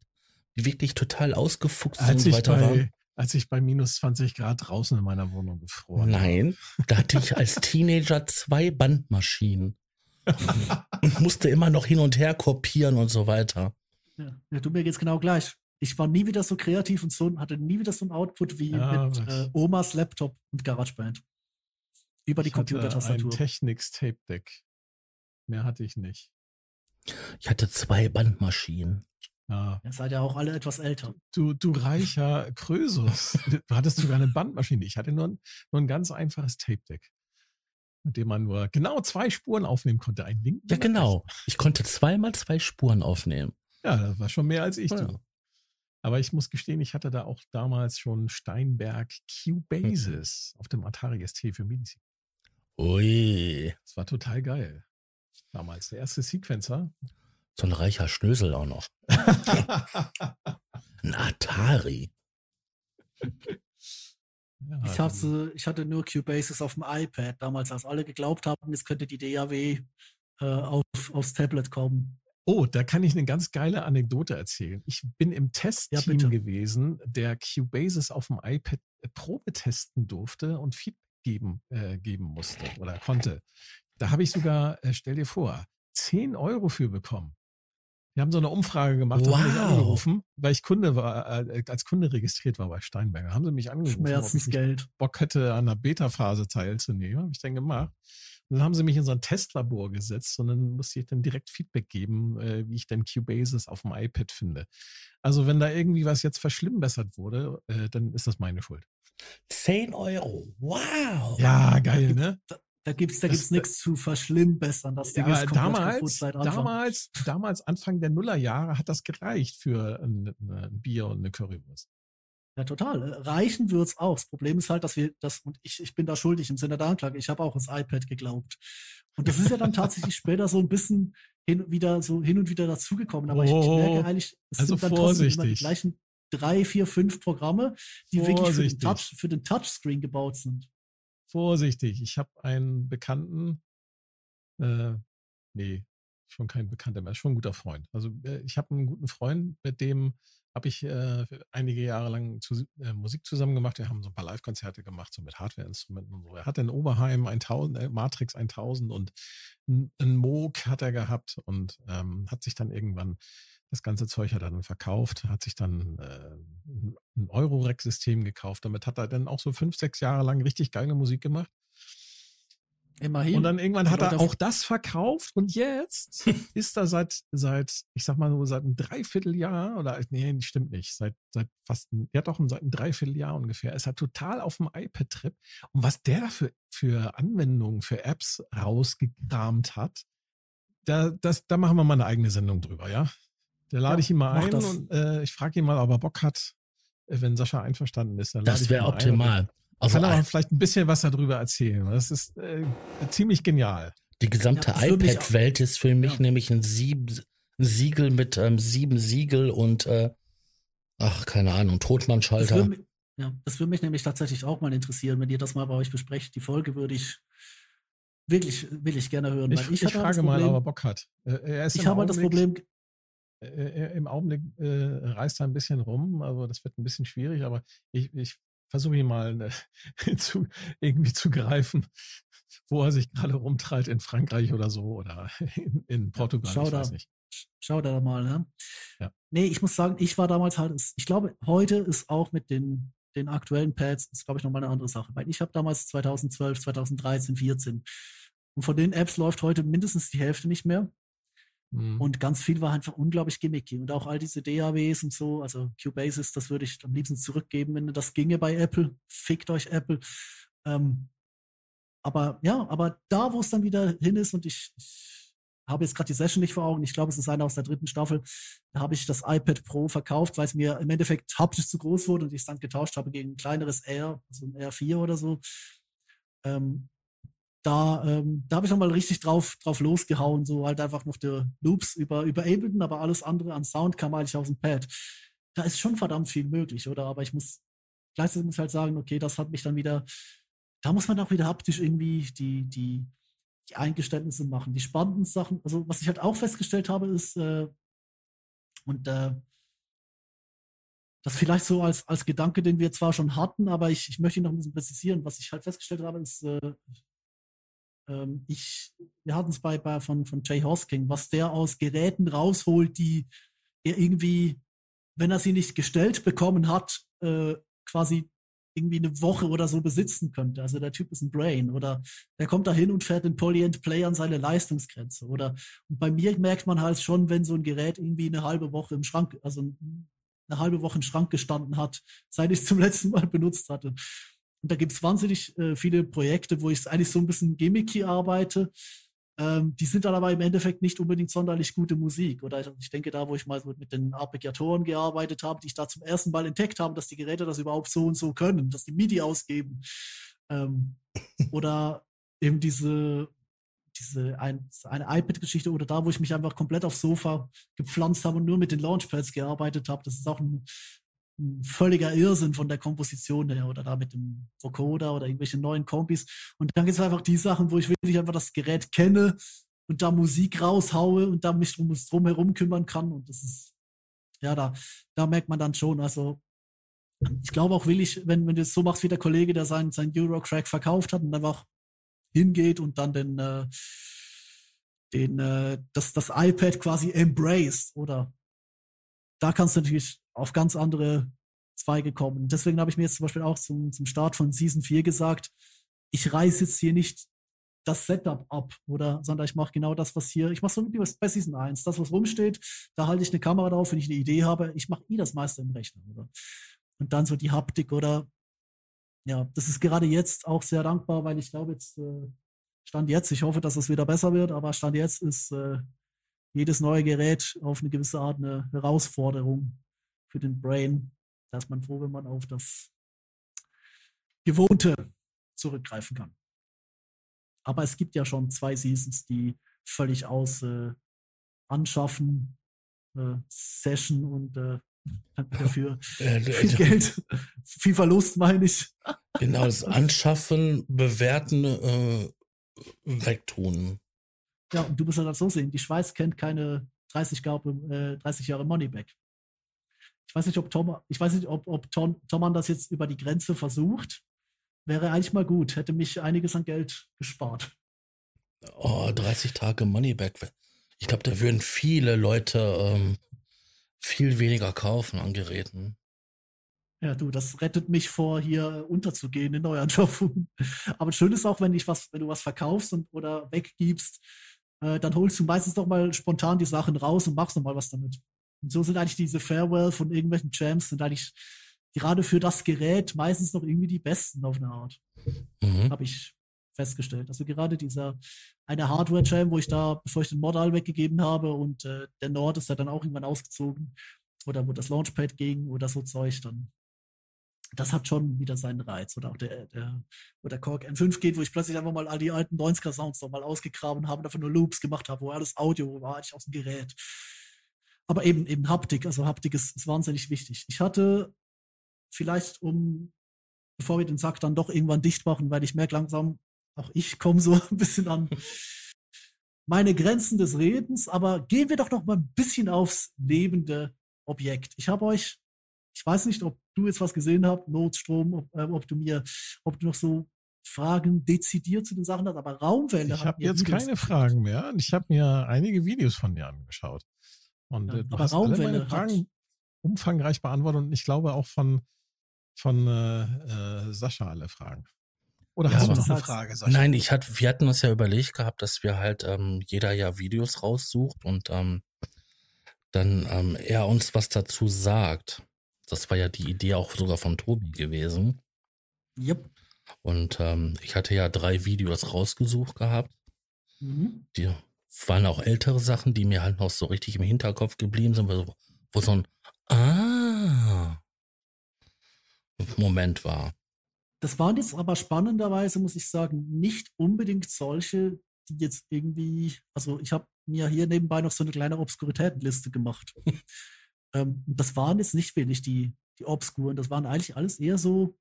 die wirklich total ausgefuchst als sind ich bei, waren. Als ich bei minus 20 Grad draußen in meiner Wohnung gefroren Nein, da hatte ich als Teenager zwei Bandmaschinen. Und musste immer noch hin und her kopieren und so weiter. Ja, ja du mir geht's genau gleich. Ich war nie wieder so kreativ und so, hatte nie wieder so ein Output wie ja, mit äh, Omas Laptop und GarageBand. Über die Computertastatur. Ein Technics Tape Deck. Mehr hatte ich nicht. Ich hatte zwei Bandmaschinen. Ja. Ihr seid ja auch alle etwas älter. Du, du reicher Krösus. [LAUGHS] du hattest sogar eine Bandmaschine. Ich hatte nur ein, nur ein ganz einfaches Tape Deck mit dem man nur genau zwei Spuren aufnehmen konnte. Ein Link. Ja, genau. Ich konnte zweimal zwei Spuren aufnehmen. Ja, das war schon mehr als ich. Ja. Aber ich muss gestehen, ich hatte da auch damals schon Steinberg Cubasis hm. auf dem Atari ST für MIDI. Ui. Das war total geil. Damals der erste Sequencer. So ein reicher Schnösel auch noch. [LAUGHS] ein Atari. [LAUGHS] Ja, ich, hatte, ich hatte nur Cubasis auf dem iPad damals, als alle geglaubt haben, es könnte die DAW äh, auf, aufs Tablet kommen. Oh, da kann ich eine ganz geile Anekdote erzählen. Ich bin im Testteam ja, gewesen, der Cubasis auf dem iPad äh, Probe testen durfte und Feedback geben, äh, geben musste oder konnte. Da habe ich sogar, äh, stell dir vor, 10 Euro für bekommen. Wir haben so eine Umfrage gemacht, wow. haben mich angerufen, weil ich Kunde war, äh, als Kunde registriert war bei Steinberger. Haben sie mich angerufen, Schmerzensgeld. ob ich Bock hätte, an der Beta-Phase teilzunehmen. Habe ich dann gemacht. Und dann haben sie mich in so ein Testlabor gesetzt und dann musste ich dann direkt Feedback geben, äh, wie ich denn Cubasis auf dem iPad finde. Also wenn da irgendwie was jetzt verschlimmbessert wurde, äh, dann ist das meine Schuld. 10 Euro. Wow. Ja, geil, ne? Da, da gibt es da gibt's nichts zu verschlimmbessern. Das Ding ja, ist damals, damals, damals, Anfang der Nullerjahre hat das gereicht für ein, ein Bier und eine Currywurst. Ja, total. Reichen wird es auch. Das Problem ist halt, dass wir das, und ich, ich bin da schuldig im Sinne der Anklage, ich habe auch ins iPad geglaubt. Und das ist ja dann tatsächlich [LAUGHS] später so ein bisschen hin, wieder, so hin und wieder dazugekommen. Aber oh, ich, ich, merke eigentlich, es also sind dann vorsichtig. trotzdem immer die gleichen drei, vier, fünf Programme, die vorsichtig. wirklich für den, Touch, für den Touchscreen gebaut sind. Vorsichtig. Ich habe einen Bekannten, äh, nee, schon kein Bekannter mehr, schon ein guter Freund. Also äh, ich habe einen guten Freund, mit dem habe ich äh, einige Jahre lang zu, äh, Musik zusammen gemacht. Wir haben so ein paar Live-Konzerte gemacht, so mit Hardware-Instrumenten und so. Er hatte in Oberheim 1000, äh, Matrix 1000 und ein Moog hat er gehabt und ähm, hat sich dann irgendwann das ganze Zeug hat er dann verkauft, hat sich dann äh, ein Eurorack-System gekauft. Damit hat er dann auch so fünf, sechs Jahre lang richtig geile Musik gemacht. Immerhin. Und dann irgendwann hat er auch das verkauft und jetzt ist er seit, seit, ich sag mal so, seit einem Dreivierteljahr oder, nee, stimmt nicht, seit, seit fast, ein, ja doch, seit einem Dreivierteljahr ungefähr, ist er total auf dem iPad-Trip. Und was der da für, für Anwendungen, für Apps rausgekramt hat, da, das, da machen wir mal eine eigene Sendung drüber, ja? Da lade ja, ich ihn mal ein das. und äh, ich frage ihn mal, ob er Bock hat, äh, wenn Sascha einverstanden ist. Dann das wäre optimal. Ein. Also kann aber vielleicht ein bisschen was darüber erzählen. Das ist äh, ziemlich genial. Die gesamte ja, iPad-Welt ist für mich ja. nämlich ein, Sieb, ein, Siegel mit ähm, sieben Siegel und äh, ach, keine Ahnung, Totmannschalter. Das ja, das würde mich nämlich tatsächlich auch mal interessieren, wenn ihr das mal bei euch besprecht. Die Folge würde ich wirklich, will ich gerne hören. Ich, ich, ich frage mal, ob er Bock hat. ich habe halt das Problem. Im Augenblick äh, reist er ein bisschen rum, also das wird ein bisschen schwierig, aber ich, ich versuche ihn mal ne, [LAUGHS] zu, irgendwie zu greifen, wo er sich gerade rumtreibt in Frankreich oder so oder in, in Portugal. Schau ich da, schau da mal. Ne? Ja. Nee, ich muss sagen, ich war damals halt, ich glaube, heute ist auch mit den, den aktuellen Pads, ist glaube ich nochmal eine andere Sache, weil ich habe damals 2012, 2013, 2014 und von den Apps läuft heute mindestens die Hälfte nicht mehr. Mhm. Und ganz viel war einfach unglaublich gimmicky. Und auch all diese DAWs und so, also Cubasis, das würde ich am liebsten zurückgeben, wenn das ginge bei Apple. Fickt euch Apple. Ähm, aber ja, aber da, wo es dann wieder hin ist und ich, ich habe jetzt gerade die Session nicht vor Augen, ich glaube, es ist eine aus der dritten Staffel, da habe ich das iPad Pro verkauft, weil es mir im Endeffekt haptisch zu groß wurde und ich es dann getauscht habe gegen ein kleineres Air, also ein R4 oder so. Ähm, da, ähm, da habe ich nochmal richtig drauf, drauf losgehauen, so halt einfach noch der Loops über, über Ableton, aber alles andere an Sound kam eigentlich aus dem Pad. Da ist schon verdammt viel möglich, oder? Aber ich muss gleichzeitig muss ich halt sagen, okay, das hat mich dann wieder da muss man auch wieder haptisch irgendwie die, die, die Eingeständnisse machen. Die spannenden Sachen, also was ich halt auch festgestellt habe, ist, äh, und äh, das vielleicht so als, als Gedanke, den wir zwar schon hatten, aber ich, ich möchte ihn noch ein bisschen präzisieren. Was ich halt festgestellt habe, ist, äh, ähm, ich, wir hatten es bei, bei von, von Jay Hosking, was der aus Geräten rausholt, die er irgendwie, wenn er sie nicht gestellt bekommen hat, äh, quasi irgendwie eine Woche oder so besitzen könnte. Also der Typ ist ein Brain oder der kommt da hin und fährt den Polyend Play an seine Leistungsgrenze. Oder und bei mir merkt man halt schon, wenn so ein Gerät irgendwie eine halbe Woche im Schrank, also eine halbe Woche im Schrank gestanden hat, seit ich es zum letzten Mal benutzt hatte. Und da gibt es wahnsinnig äh, viele Projekte, wo ich eigentlich so ein bisschen gimmicky arbeite. Ähm, die sind dann aber im Endeffekt nicht unbedingt sonderlich gute Musik. Oder ich, ich denke, da, wo ich mal so mit den Arpeggiatoren gearbeitet habe, die ich da zum ersten Mal entdeckt habe, dass die Geräte das überhaupt so und so können, dass die MIDI ausgeben. Ähm, [LAUGHS] oder eben diese diese ein, eine iPad-Geschichte oder da, wo ich mich einfach komplett aufs Sofa gepflanzt habe und nur mit den Launchpads gearbeitet habe. Das ist auch ein völliger Irrsinn von der Komposition her oder da mit dem Vocoder oder irgendwelche neuen Kombis. Und dann gibt es einfach die Sachen, wo ich wirklich einfach das Gerät kenne und da Musik raushaue und da mich drum, drum herum kümmern kann. Und das ist, ja, da, da merkt man dann schon, also ich glaube auch willig, wenn, wenn du es so machst wie der Kollege, der sein, sein Eurocrack verkauft hat und einfach hingeht und dann den, äh, den, äh, das, das iPad quasi embraced, oder? Da kannst du natürlich auf ganz andere Zweige kommen. Deswegen habe ich mir jetzt zum Beispiel auch zum, zum Start von Season 4 gesagt, ich reiße jetzt hier nicht das Setup ab, oder, sondern ich mache genau das, was hier, ich mache so wie bei Season 1, das, was rumsteht, da halte ich eine Kamera drauf, wenn ich eine Idee habe, ich mache eh das meiste im Rechner, oder? Und dann so die Haptik, oder ja, das ist gerade jetzt auch sehr dankbar, weil ich glaube, jetzt äh, Stand jetzt, ich hoffe, dass es wieder besser wird, aber Stand jetzt ist äh, jedes neue Gerät auf eine gewisse Art eine Herausforderung für den Brain. Da ist man froh, wenn man auf das Gewohnte zurückgreifen kann. Aber es gibt ja schon zwei Seasons, die völlig aus äh, Anschaffen, äh, Session und äh, [LAUGHS] dafür [LAUGHS] viel Geld, viel Verlust, meine ich. Genau, das [LAUGHS] Anschaffen, Bewerten, äh, Wegtun. Ja, und du musst halt so sehen, die Schweiz kennt keine 30, Jahre, äh, 30 Jahre Moneyback. Ich weiß nicht, ob Tom, ich weiß nicht, ob, ob Tom, Tom das jetzt über die Grenze versucht. Wäre eigentlich mal gut, hätte mich einiges an Geld gespart. Oh, 30 Tage Moneyback. Ich glaube, da würden viele Leute ähm, viel weniger kaufen an Geräten. Ja, du, das rettet mich vor, hier unterzugehen in Neuanschaffungen. [LAUGHS] Aber schön ist auch, wenn ich was, wenn du was verkaufst und oder weggibst, äh, dann holst du meistens doch mal spontan die Sachen raus und machst noch mal was damit. Und so sind eigentlich diese Farewell von irgendwelchen Champs sind eigentlich gerade für das Gerät meistens noch irgendwie die besten auf eine Art. Mhm. Habe ich festgestellt. Also gerade dieser eine Hardware-Jam, wo ich da, bevor ich den Modal weggegeben habe und äh, der Nord ist ja dann auch irgendwann ausgezogen oder wo das Launchpad ging oder so Zeug, dann das hat schon wieder seinen Reiz. Oder auch der, der, wo der Korg M5 geht, wo ich plötzlich einfach mal all die alten 90er Sounds nochmal ausgegraben habe und einfach nur Loops gemacht habe, wo alles Audio war, eigentlich aus dem Gerät. Aber eben, eben Haptik, also Haptik ist, ist wahnsinnig wichtig. Ich hatte vielleicht um, bevor wir den Sack dann doch irgendwann dicht machen, weil ich merke langsam, auch ich komme so [LAUGHS] ein bisschen an meine Grenzen des Redens, aber gehen wir doch noch mal ein bisschen aufs lebende Objekt. Ich habe euch, ich weiß nicht, ob du jetzt was gesehen hast, Notstrom, ob, äh, ob du mir, ob du noch so Fragen dezidiert zu den Sachen hast, aber Raumwelle. Ich habe jetzt keine Fragen mehr. Ich habe mir einige Videos von dir angeschaut. Und ja, äh, du hast Raumwelle alle meine Fragen hat, umfangreich beantwortet und ich glaube auch von, von äh, äh, Sascha alle Fragen. Oder ja, hast du noch eine Frage? Sascha? Nein, ich hatte, wir hatten uns ja überlegt gehabt, dass wir halt ähm, jeder ja Videos raussucht und ähm, dann ähm, er uns was dazu sagt. Das war ja die Idee auch sogar von Tobi gewesen. Yep. Und ähm, ich hatte ja drei Videos rausgesucht gehabt. Mhm. Die waren auch ältere Sachen, die mir halt noch so richtig im Hinterkopf geblieben sind, wo, wo so ein Ah Moment war. Das waren jetzt aber spannenderweise, muss ich sagen, nicht unbedingt solche, die jetzt irgendwie, also ich habe mir hier nebenbei noch so eine kleine Obskuritätenliste gemacht. [LAUGHS] ähm, das waren jetzt nicht wenig die, die Obskuren, das waren eigentlich alles eher so,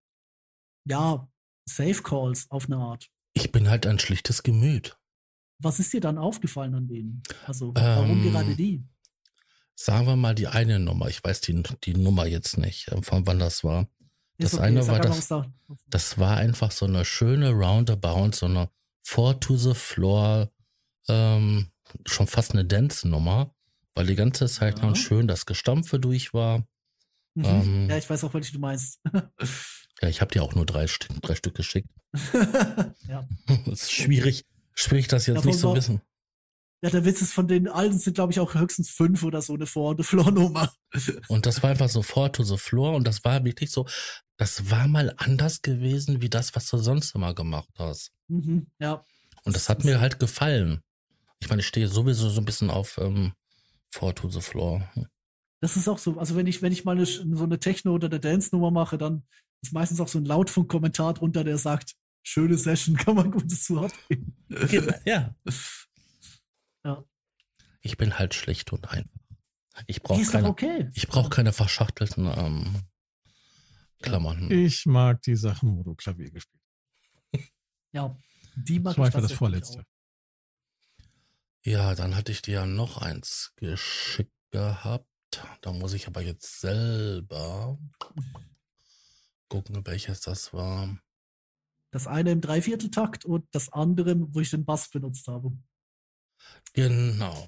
ja, Safe Calls auf eine Art. Ich bin halt ein schlichtes Gemüt. Was ist dir dann aufgefallen an denen? Also, warum Ähm, gerade die? Sagen wir mal die eine Nummer. Ich weiß die, die Nummer jetzt nicht, äh, von wann das war. Das eine sag war einfach, das- was da- Das war einfach so eine schöne Roundabout, so eine Four to the Floor, ähm, schon fast eine Dance-Nummer, weil die ganze Zeit Ja. lang schön das Gestampfe durch war. Mhm. ähm, ja, ich weiß auch, welche du meinst. Ja, ich habe dir auch nur drei, Stück, drei Stück geschickt. [LAUGHS] ja. [LAUGHS] Es ist schwierig, schwierig das jetzt Davon nicht zu war- wissen. ja, der Witz ist, von den alten sind, glaube ich, auch höchstens fünf oder so eine Vor- und Floor-Nummer. [LAUGHS] Und das war einfach so Four to the Floor und das war wirklich so, das war mal anders gewesen, wie das, was du sonst immer gemacht hast. Mhm. Ja, Und das hat mir halt gefallen. Ich meine, ich stehe sowieso so ein bisschen auf ähm, Four to the Floor. das ist auch so. Also, wenn ich, wenn ich mal eine, so eine Techno- oder eine Dance-Nummer mache, dann ist meistens auch so ein Lautfunk-Kommentar drunter, der sagt, schöne Session, kann man gutes zu Wort geben. ja. Ja. Ich bin halt schlicht und einfach. Ich Die brauche keine, okay. ich brauch keine verschachtelten ähm, Klamotten. Ich mag die Sachen, wo du Klavier gespielt Ja, die mag hast. Zum ich das tatsächlich vorletzte. Ja, dann hatte ich dir ja noch eins geschickt gehabt. Da muss ich aber jetzt selber gucken, welches das war. Das eine im Dreivierteltakt und das andere, wo ich den Bass benutzt habe. Genau.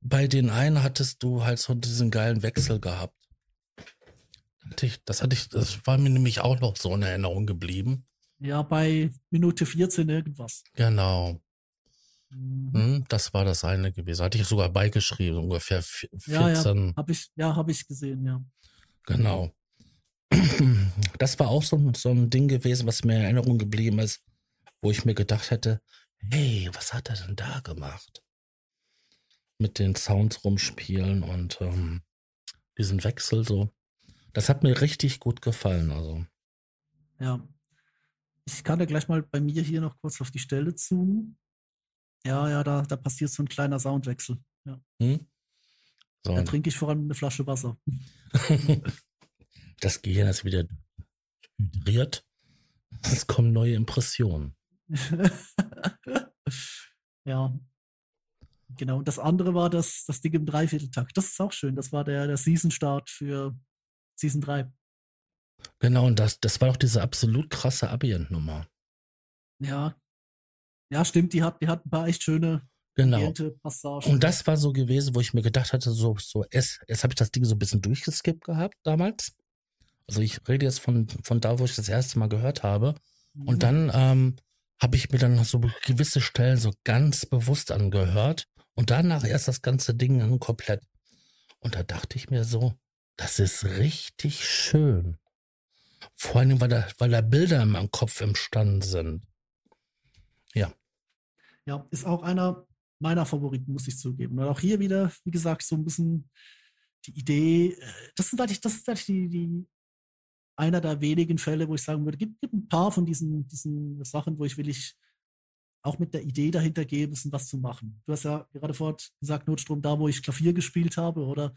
Bei den einen hattest du halt so diesen geilen Wechsel gehabt. Das hatte ich, das war mir nämlich auch noch so in Erinnerung geblieben. Ja, bei Minute 14 irgendwas. Genau. Mhm. Hm, das war das eine gewesen. Hatte ich sogar beigeschrieben, ungefähr vi- Ja, ja. 14. Hab ich, ja, habe ich gesehen, ja. Genau. Das war auch so, ein- so ein Ding gewesen, was mir in Erinnerung geblieben ist, wo ich mir gedacht hätte, hey, was hat er denn da gemacht? Mit den Sounds rumspielen und ähm, diesen Wechsel so. Das hat mir richtig gut gefallen. Also, Ja. Ich kann ja gleich mal bei mir hier noch kurz auf die Stelle zoomen. Ja, ja, da, da passiert so ein kleiner Soundwechsel. Ja. hm? so Da trinke ich vor allem eine Flasche Wasser. [LAUGHS] das Gehirn ist wieder hydriert. Es kommen neue Impressionen. [LAUGHS] ja. Genau. Und das andere war das, das Ding im Dreivierteltakt. Das ist auch schön. Das war der, der Season-Start für Season 3. Genau, und das, das war doch diese absolut krasse Ambient-Nummer. Ja. Ja, stimmt. Die hat, die hat ein paar echt schöne Genau. Passagen. Und das war so gewesen, wo ich mir gedacht hatte, so, so, es, jetzt habe ich das Ding so ein bisschen durchgeskippt gehabt damals. Also ich rede jetzt von, von da, wo ich das erste Mal gehört habe. Mhm. Und dann ähm, habe ich mir dann so gewisse Stellen so ganz bewusst angehört. Und danach erst das ganze Ding dann komplett. Und da dachte ich mir so, das ist richtig schön. Vor allem, weil da, weil da Bilder in meinem Kopf entstanden sind. Ja, ist auch einer meiner Favoriten, muss ich zugeben. Und auch hier wieder, wie gesagt, so ein bisschen die Idee, äh, das sind eigentlich, das ist eigentlich die, die einer der wenigen Fälle, wo ich sagen würde, gibt, gibt ein paar von diesen, diesen Sachen, wo ich will ich auch mit der Idee dahinter gehe, ein was zu machen. Du hast ja gerade vorhin gesagt, Notstrom, da wo ich Klavier gespielt habe, oder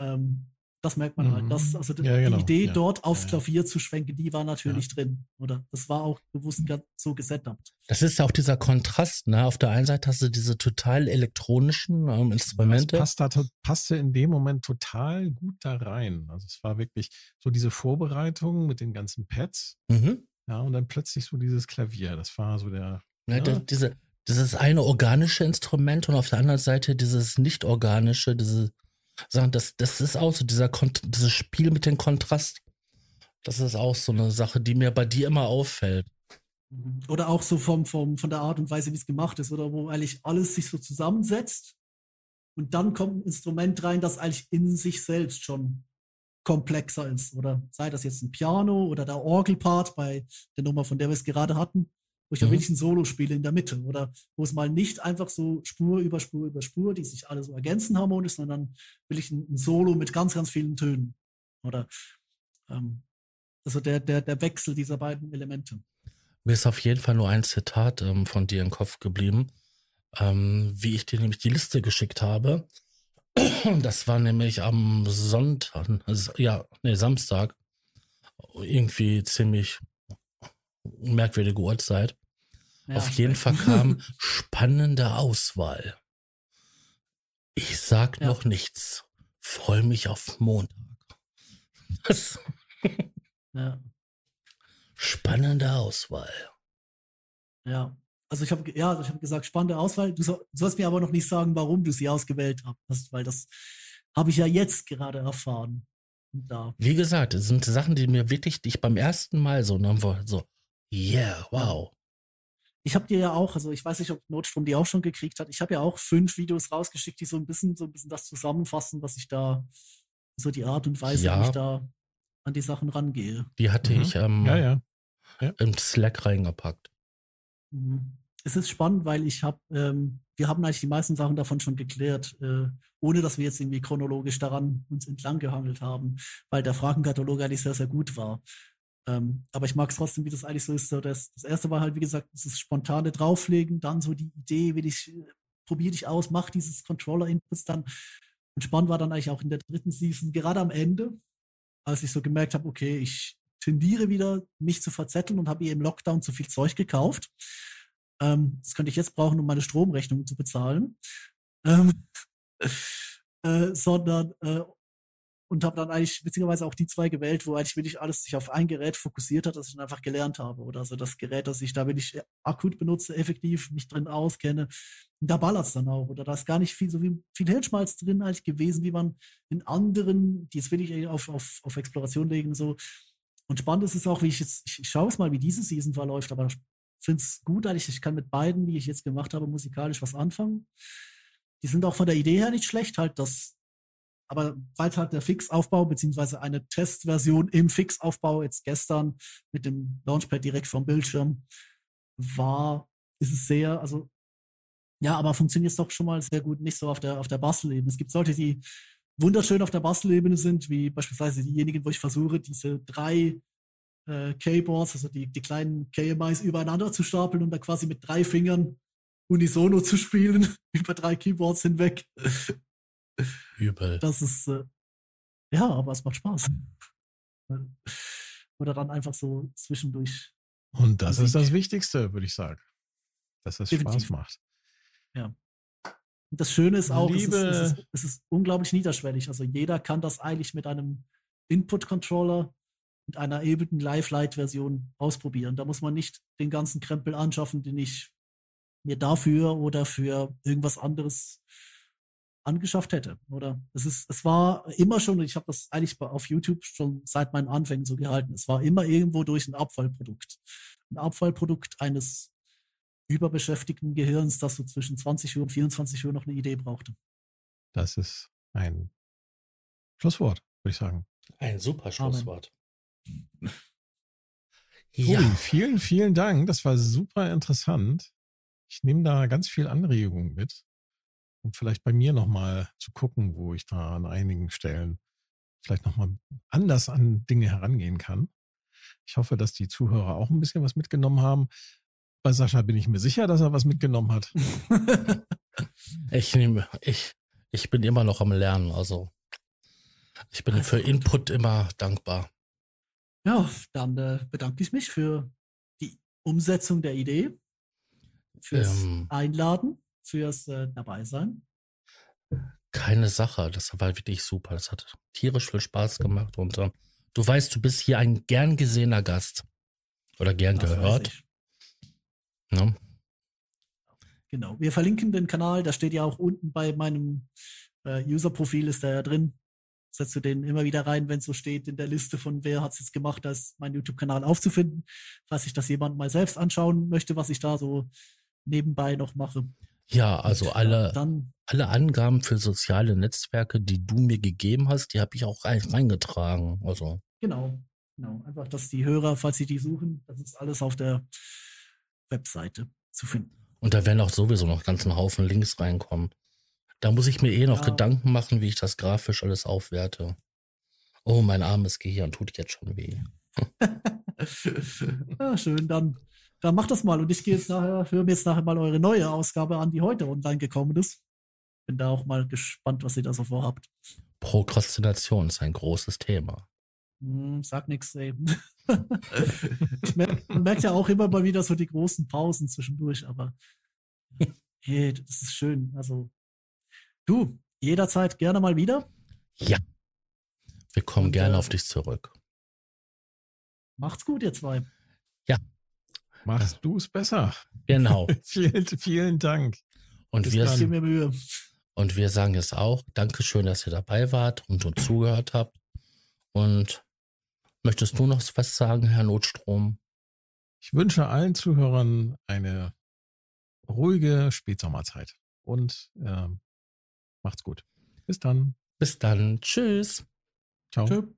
ähm, das merkt man halt. Mhm. Das, also die, Ja, genau. die Idee, Ja. dort aufs Ja, ja. Klavier zu schwenken, die war natürlich drin. Oder das war auch bewusst ganz so gesetupt. Das ist ja auch dieser Kontrast, ne? Auf der einen Seite hast du diese total elektronischen ähm, Das Instrumente. passt da, to- passte in dem Moment total gut da rein. Also es war wirklich so diese Vorbereitung mit den ganzen Pads, Mhm. ja, und dann plötzlich so dieses Klavier. Das war so der, Ja, Ja. da- diese, dieses eine organische Instrument und auf der anderen Seite dieses nicht organische, diese Sachen, das, das ist auch so dieser Kont dieses Spiel mit dem Kontrast. Das ist auch so eine Sache, die mir bei dir immer auffällt. Mhm. Oder auch so vom, vom, von der Art und Weise, wie es gemacht ist, oder wo eigentlich alles sich so zusammensetzt und dann kommt ein Instrument rein, das eigentlich in sich selbst schon komplexer ist. Oder sei das jetzt ein Piano oder der Orgelpart bei der Nummer, von der wir es gerade hatten, wo ich Mhm. wirklich ein Solo spiele in der Mitte. Oder wo es mal nicht einfach so Spur über Spur über Spur, die sich alle so ergänzen harmonisch, sondern will ich ein, ein Solo mit ganz, ganz vielen Tönen. Oder ähm, also der, der, der Wechsel dieser beiden Elemente. Mir ist auf jeden Fall nur ein Zitat ähm, von dir im Kopf geblieben, ähm, wie ich dir nämlich die Liste geschickt habe. [CLEARS THROAT] Das war nämlich am Sonntag, also, ja, nee, Samstag, irgendwie ziemlich merkwürdige Uhrzeit. Ja, Auf jeden Fall kam [LAUGHS] spannende Auswahl. Ich sag ja. noch nichts. Freue mich auf Montag. Das ja. Spannende Auswahl. Ja. Also ich habe ja, also ich habe gesagt, spannende Auswahl. Du, soll, du, sollst mir aber noch nicht sagen, warum du sie ausgewählt hast, weil das habe ich ja jetzt gerade erfahren. Da. Wie gesagt, es sind Sachen, die mir wirklich, die ich beim ersten Mal so, ne, so, yeah, wow. Ich habe dir ja auch, also ich weiß nicht, ob Notstrom die auch schon gekriegt hat. Ich habe ja auch fünf Videos rausgeschickt, die so ein bisschen, so ein bisschen das zusammenfassen, was ich da, so die Art und Weise, ja. wie ich da an die Sachen rangehe. Die hatte mhm. ich ähm, ja, ja. Ja. im Slack reingepackt. Mhm. Es ist spannend, weil ich habe, ähm, wir haben eigentlich die meisten Sachen davon schon geklärt, äh, ohne dass wir jetzt irgendwie chronologisch daran uns entlang gehangelt haben, weil der Fragenkatalog eigentlich sehr, sehr gut war. Ähm, aber ich mag es trotzdem, wie das eigentlich so ist. So das, das erste war halt, wie gesagt, dieses spontane Drauflegen, dann so die Idee, will ich, äh, probiere dich aus, mach dieses Controller-Inputs dann. Und spannend war dann eigentlich auch in der dritten Season, gerade am Ende, als ich so gemerkt habe, okay, ich tendiere wieder, mich zu verzetteln und habe ihr im Lockdown zu viel Zeug gekauft. Ähm, das könnte ich jetzt brauchen, um meine Stromrechnung zu bezahlen. Ähm, [LAUGHS] äh, sondern äh, und habe dann eigentlich witzigerweise auch die zwei gewählt, wo eigentlich wirklich alles sich auf ein Gerät fokussiert hat, das ich dann einfach gelernt habe. Oder also das Gerät, das ich da wirklich akut benutze, effektiv mich drin auskenne. Und da ballert es dann auch. Oder da ist gar nicht viel, so wie viel Hirnschmalz drin eigentlich gewesen, wie man in anderen, die jetzt wirklich auf, auf, auf Exploration legen, so. Und spannend ist es auch, wie ich jetzt, ich, schaue es mal, wie diese Season verläuft, aber finde es gut, eigentlich, ich kann mit beiden, die ich jetzt gemacht habe, musikalisch was anfangen. Die sind auch von der Idee her nicht schlecht, halt das aber weil halt der Fixaufbau beziehungsweise eine Testversion im Fixaufbau jetzt gestern mit dem Launchpad direkt vom Bildschirm war, ist es sehr, also ja, aber funktioniert es doch schon mal sehr gut, nicht so auf der, auf der Bastelebene. Es gibt solche, die wunderschön auf der Bastelebene sind, wie beispielsweise diejenigen, wo ich versuche, diese drei äh, Keyboards, also die, die kleinen KMIs übereinander zu stapeln und da quasi mit drei Fingern unisono zu spielen, [LAUGHS] über drei Keyboards hinweg. Übel. Das ist, äh, ja, aber es macht Spaß. [LAUGHS] Oder dann einfach so zwischendurch. Und das Musik. ist das Wichtigste, würde ich sagen. Dass es Definitiv. Spaß macht. Ja. Und das Schöne ist auch. Es, ist, es, ist, es ist unglaublich niederschwellig. Also jeder kann das eigentlich mit einem Input-Controller mit einer Ableton Live-Light-Version ausprobieren. Da muss man nicht den ganzen Krempel anschaffen, den ich mir dafür oder für irgendwas anderes angeschafft hätte. Oder es ist, es war immer schon, ich habe das eigentlich auf YouTube schon seit meinen Anfängen so gehalten, es war immer irgendwo durch ein Abfallprodukt. Ein Abfallprodukt eines überbeschäftigten Gehirns, das so zwischen 20 Uhr und 24 Uhr noch eine Idee brauchte. Das ist ein Schlusswort, würde ich sagen. Ein super Schlusswort. ja. Tobi, vielen, vielen Dank. Das war super interessant. Ich nehme da ganz viel Anregungen mit um vielleicht bei mir nochmal zu gucken, wo ich da an einigen Stellen vielleicht nochmal anders an Dinge herangehen kann. Ich hoffe, dass die Zuhörer auch ein bisschen was mitgenommen haben. Bei Sascha bin ich mir sicher, dass er was mitgenommen hat. [LAUGHS] ich nehme, ich, ich bin immer noch am Lernen, also ich bin also für gut. Input immer dankbar. Ja, dann äh, bedanke ich mich für die Umsetzung der Idee, fürs ähm, Einladen fürs äh, Dabeisein. Keine Sache, das war wirklich super. Das hat tierisch viel Spaß gemacht und äh, du weißt, du bist hier ein gern gesehener Gast oder gern das gehört. Ja. Genau. Wir verlinken den Kanal, da steht ja auch unten bei meinem äh, User-Profil ist da ja drin. Setzt du den immer wieder rein, wenn es so steht in der Liste von wer hat es jetzt gemacht, da ist mein YouTube-Kanal aufzufinden, falls sich das jemand mal selbst anschauen möchte, was ich da so nebenbei noch mache. Ja, also alle, dann, alle Angaben für soziale Netzwerke, die du mir gegeben hast, die habe ich auch reingetragen. Also. Genau, genau. Einfach, dass die Hörer, falls sie die suchen, das ist alles auf der Webseite zu finden. Und da werden auch sowieso noch ganz ein Haufen Links reinkommen. Da muss ich mir eh noch ja. Gedanken machen, wie ich das grafisch alles aufwerte. Oh, mein armes Gehirn tut jetzt schon weh. ja, [LAUGHS] schön, dann dann macht das mal. Und ich gehe jetzt nachher, höre mir jetzt nachher mal eure neue Ausgabe an, die heute online gekommen ist. Bin da auch mal gespannt, was ihr da so vorhabt. Prokrastination ist ein großes Thema. Hm, sag nix, ey. merk, man merkt ja auch immer mal wieder so die großen Pausen zwischendurch, aber hey, das ist schön. Also, du, jederzeit gerne mal wieder. Ja. Wir kommen Und, gerne äh, auf dich zurück. Macht's gut, ihr zwei. Ja. Machst du es besser. Genau. [LAUGHS] vielen, vielen Dank. Und wir, mir Mühe. und wir sagen es auch. Dankeschön, dass ihr dabei wart und uns zugehört habt. Und möchtest du noch was sagen, Herr Notstrom? Ich wünsche allen Zuhörern eine ruhige Spätsommerzeit und äh, macht's gut. Bis dann. Bis dann. Tschüss. Ciao. Tschö.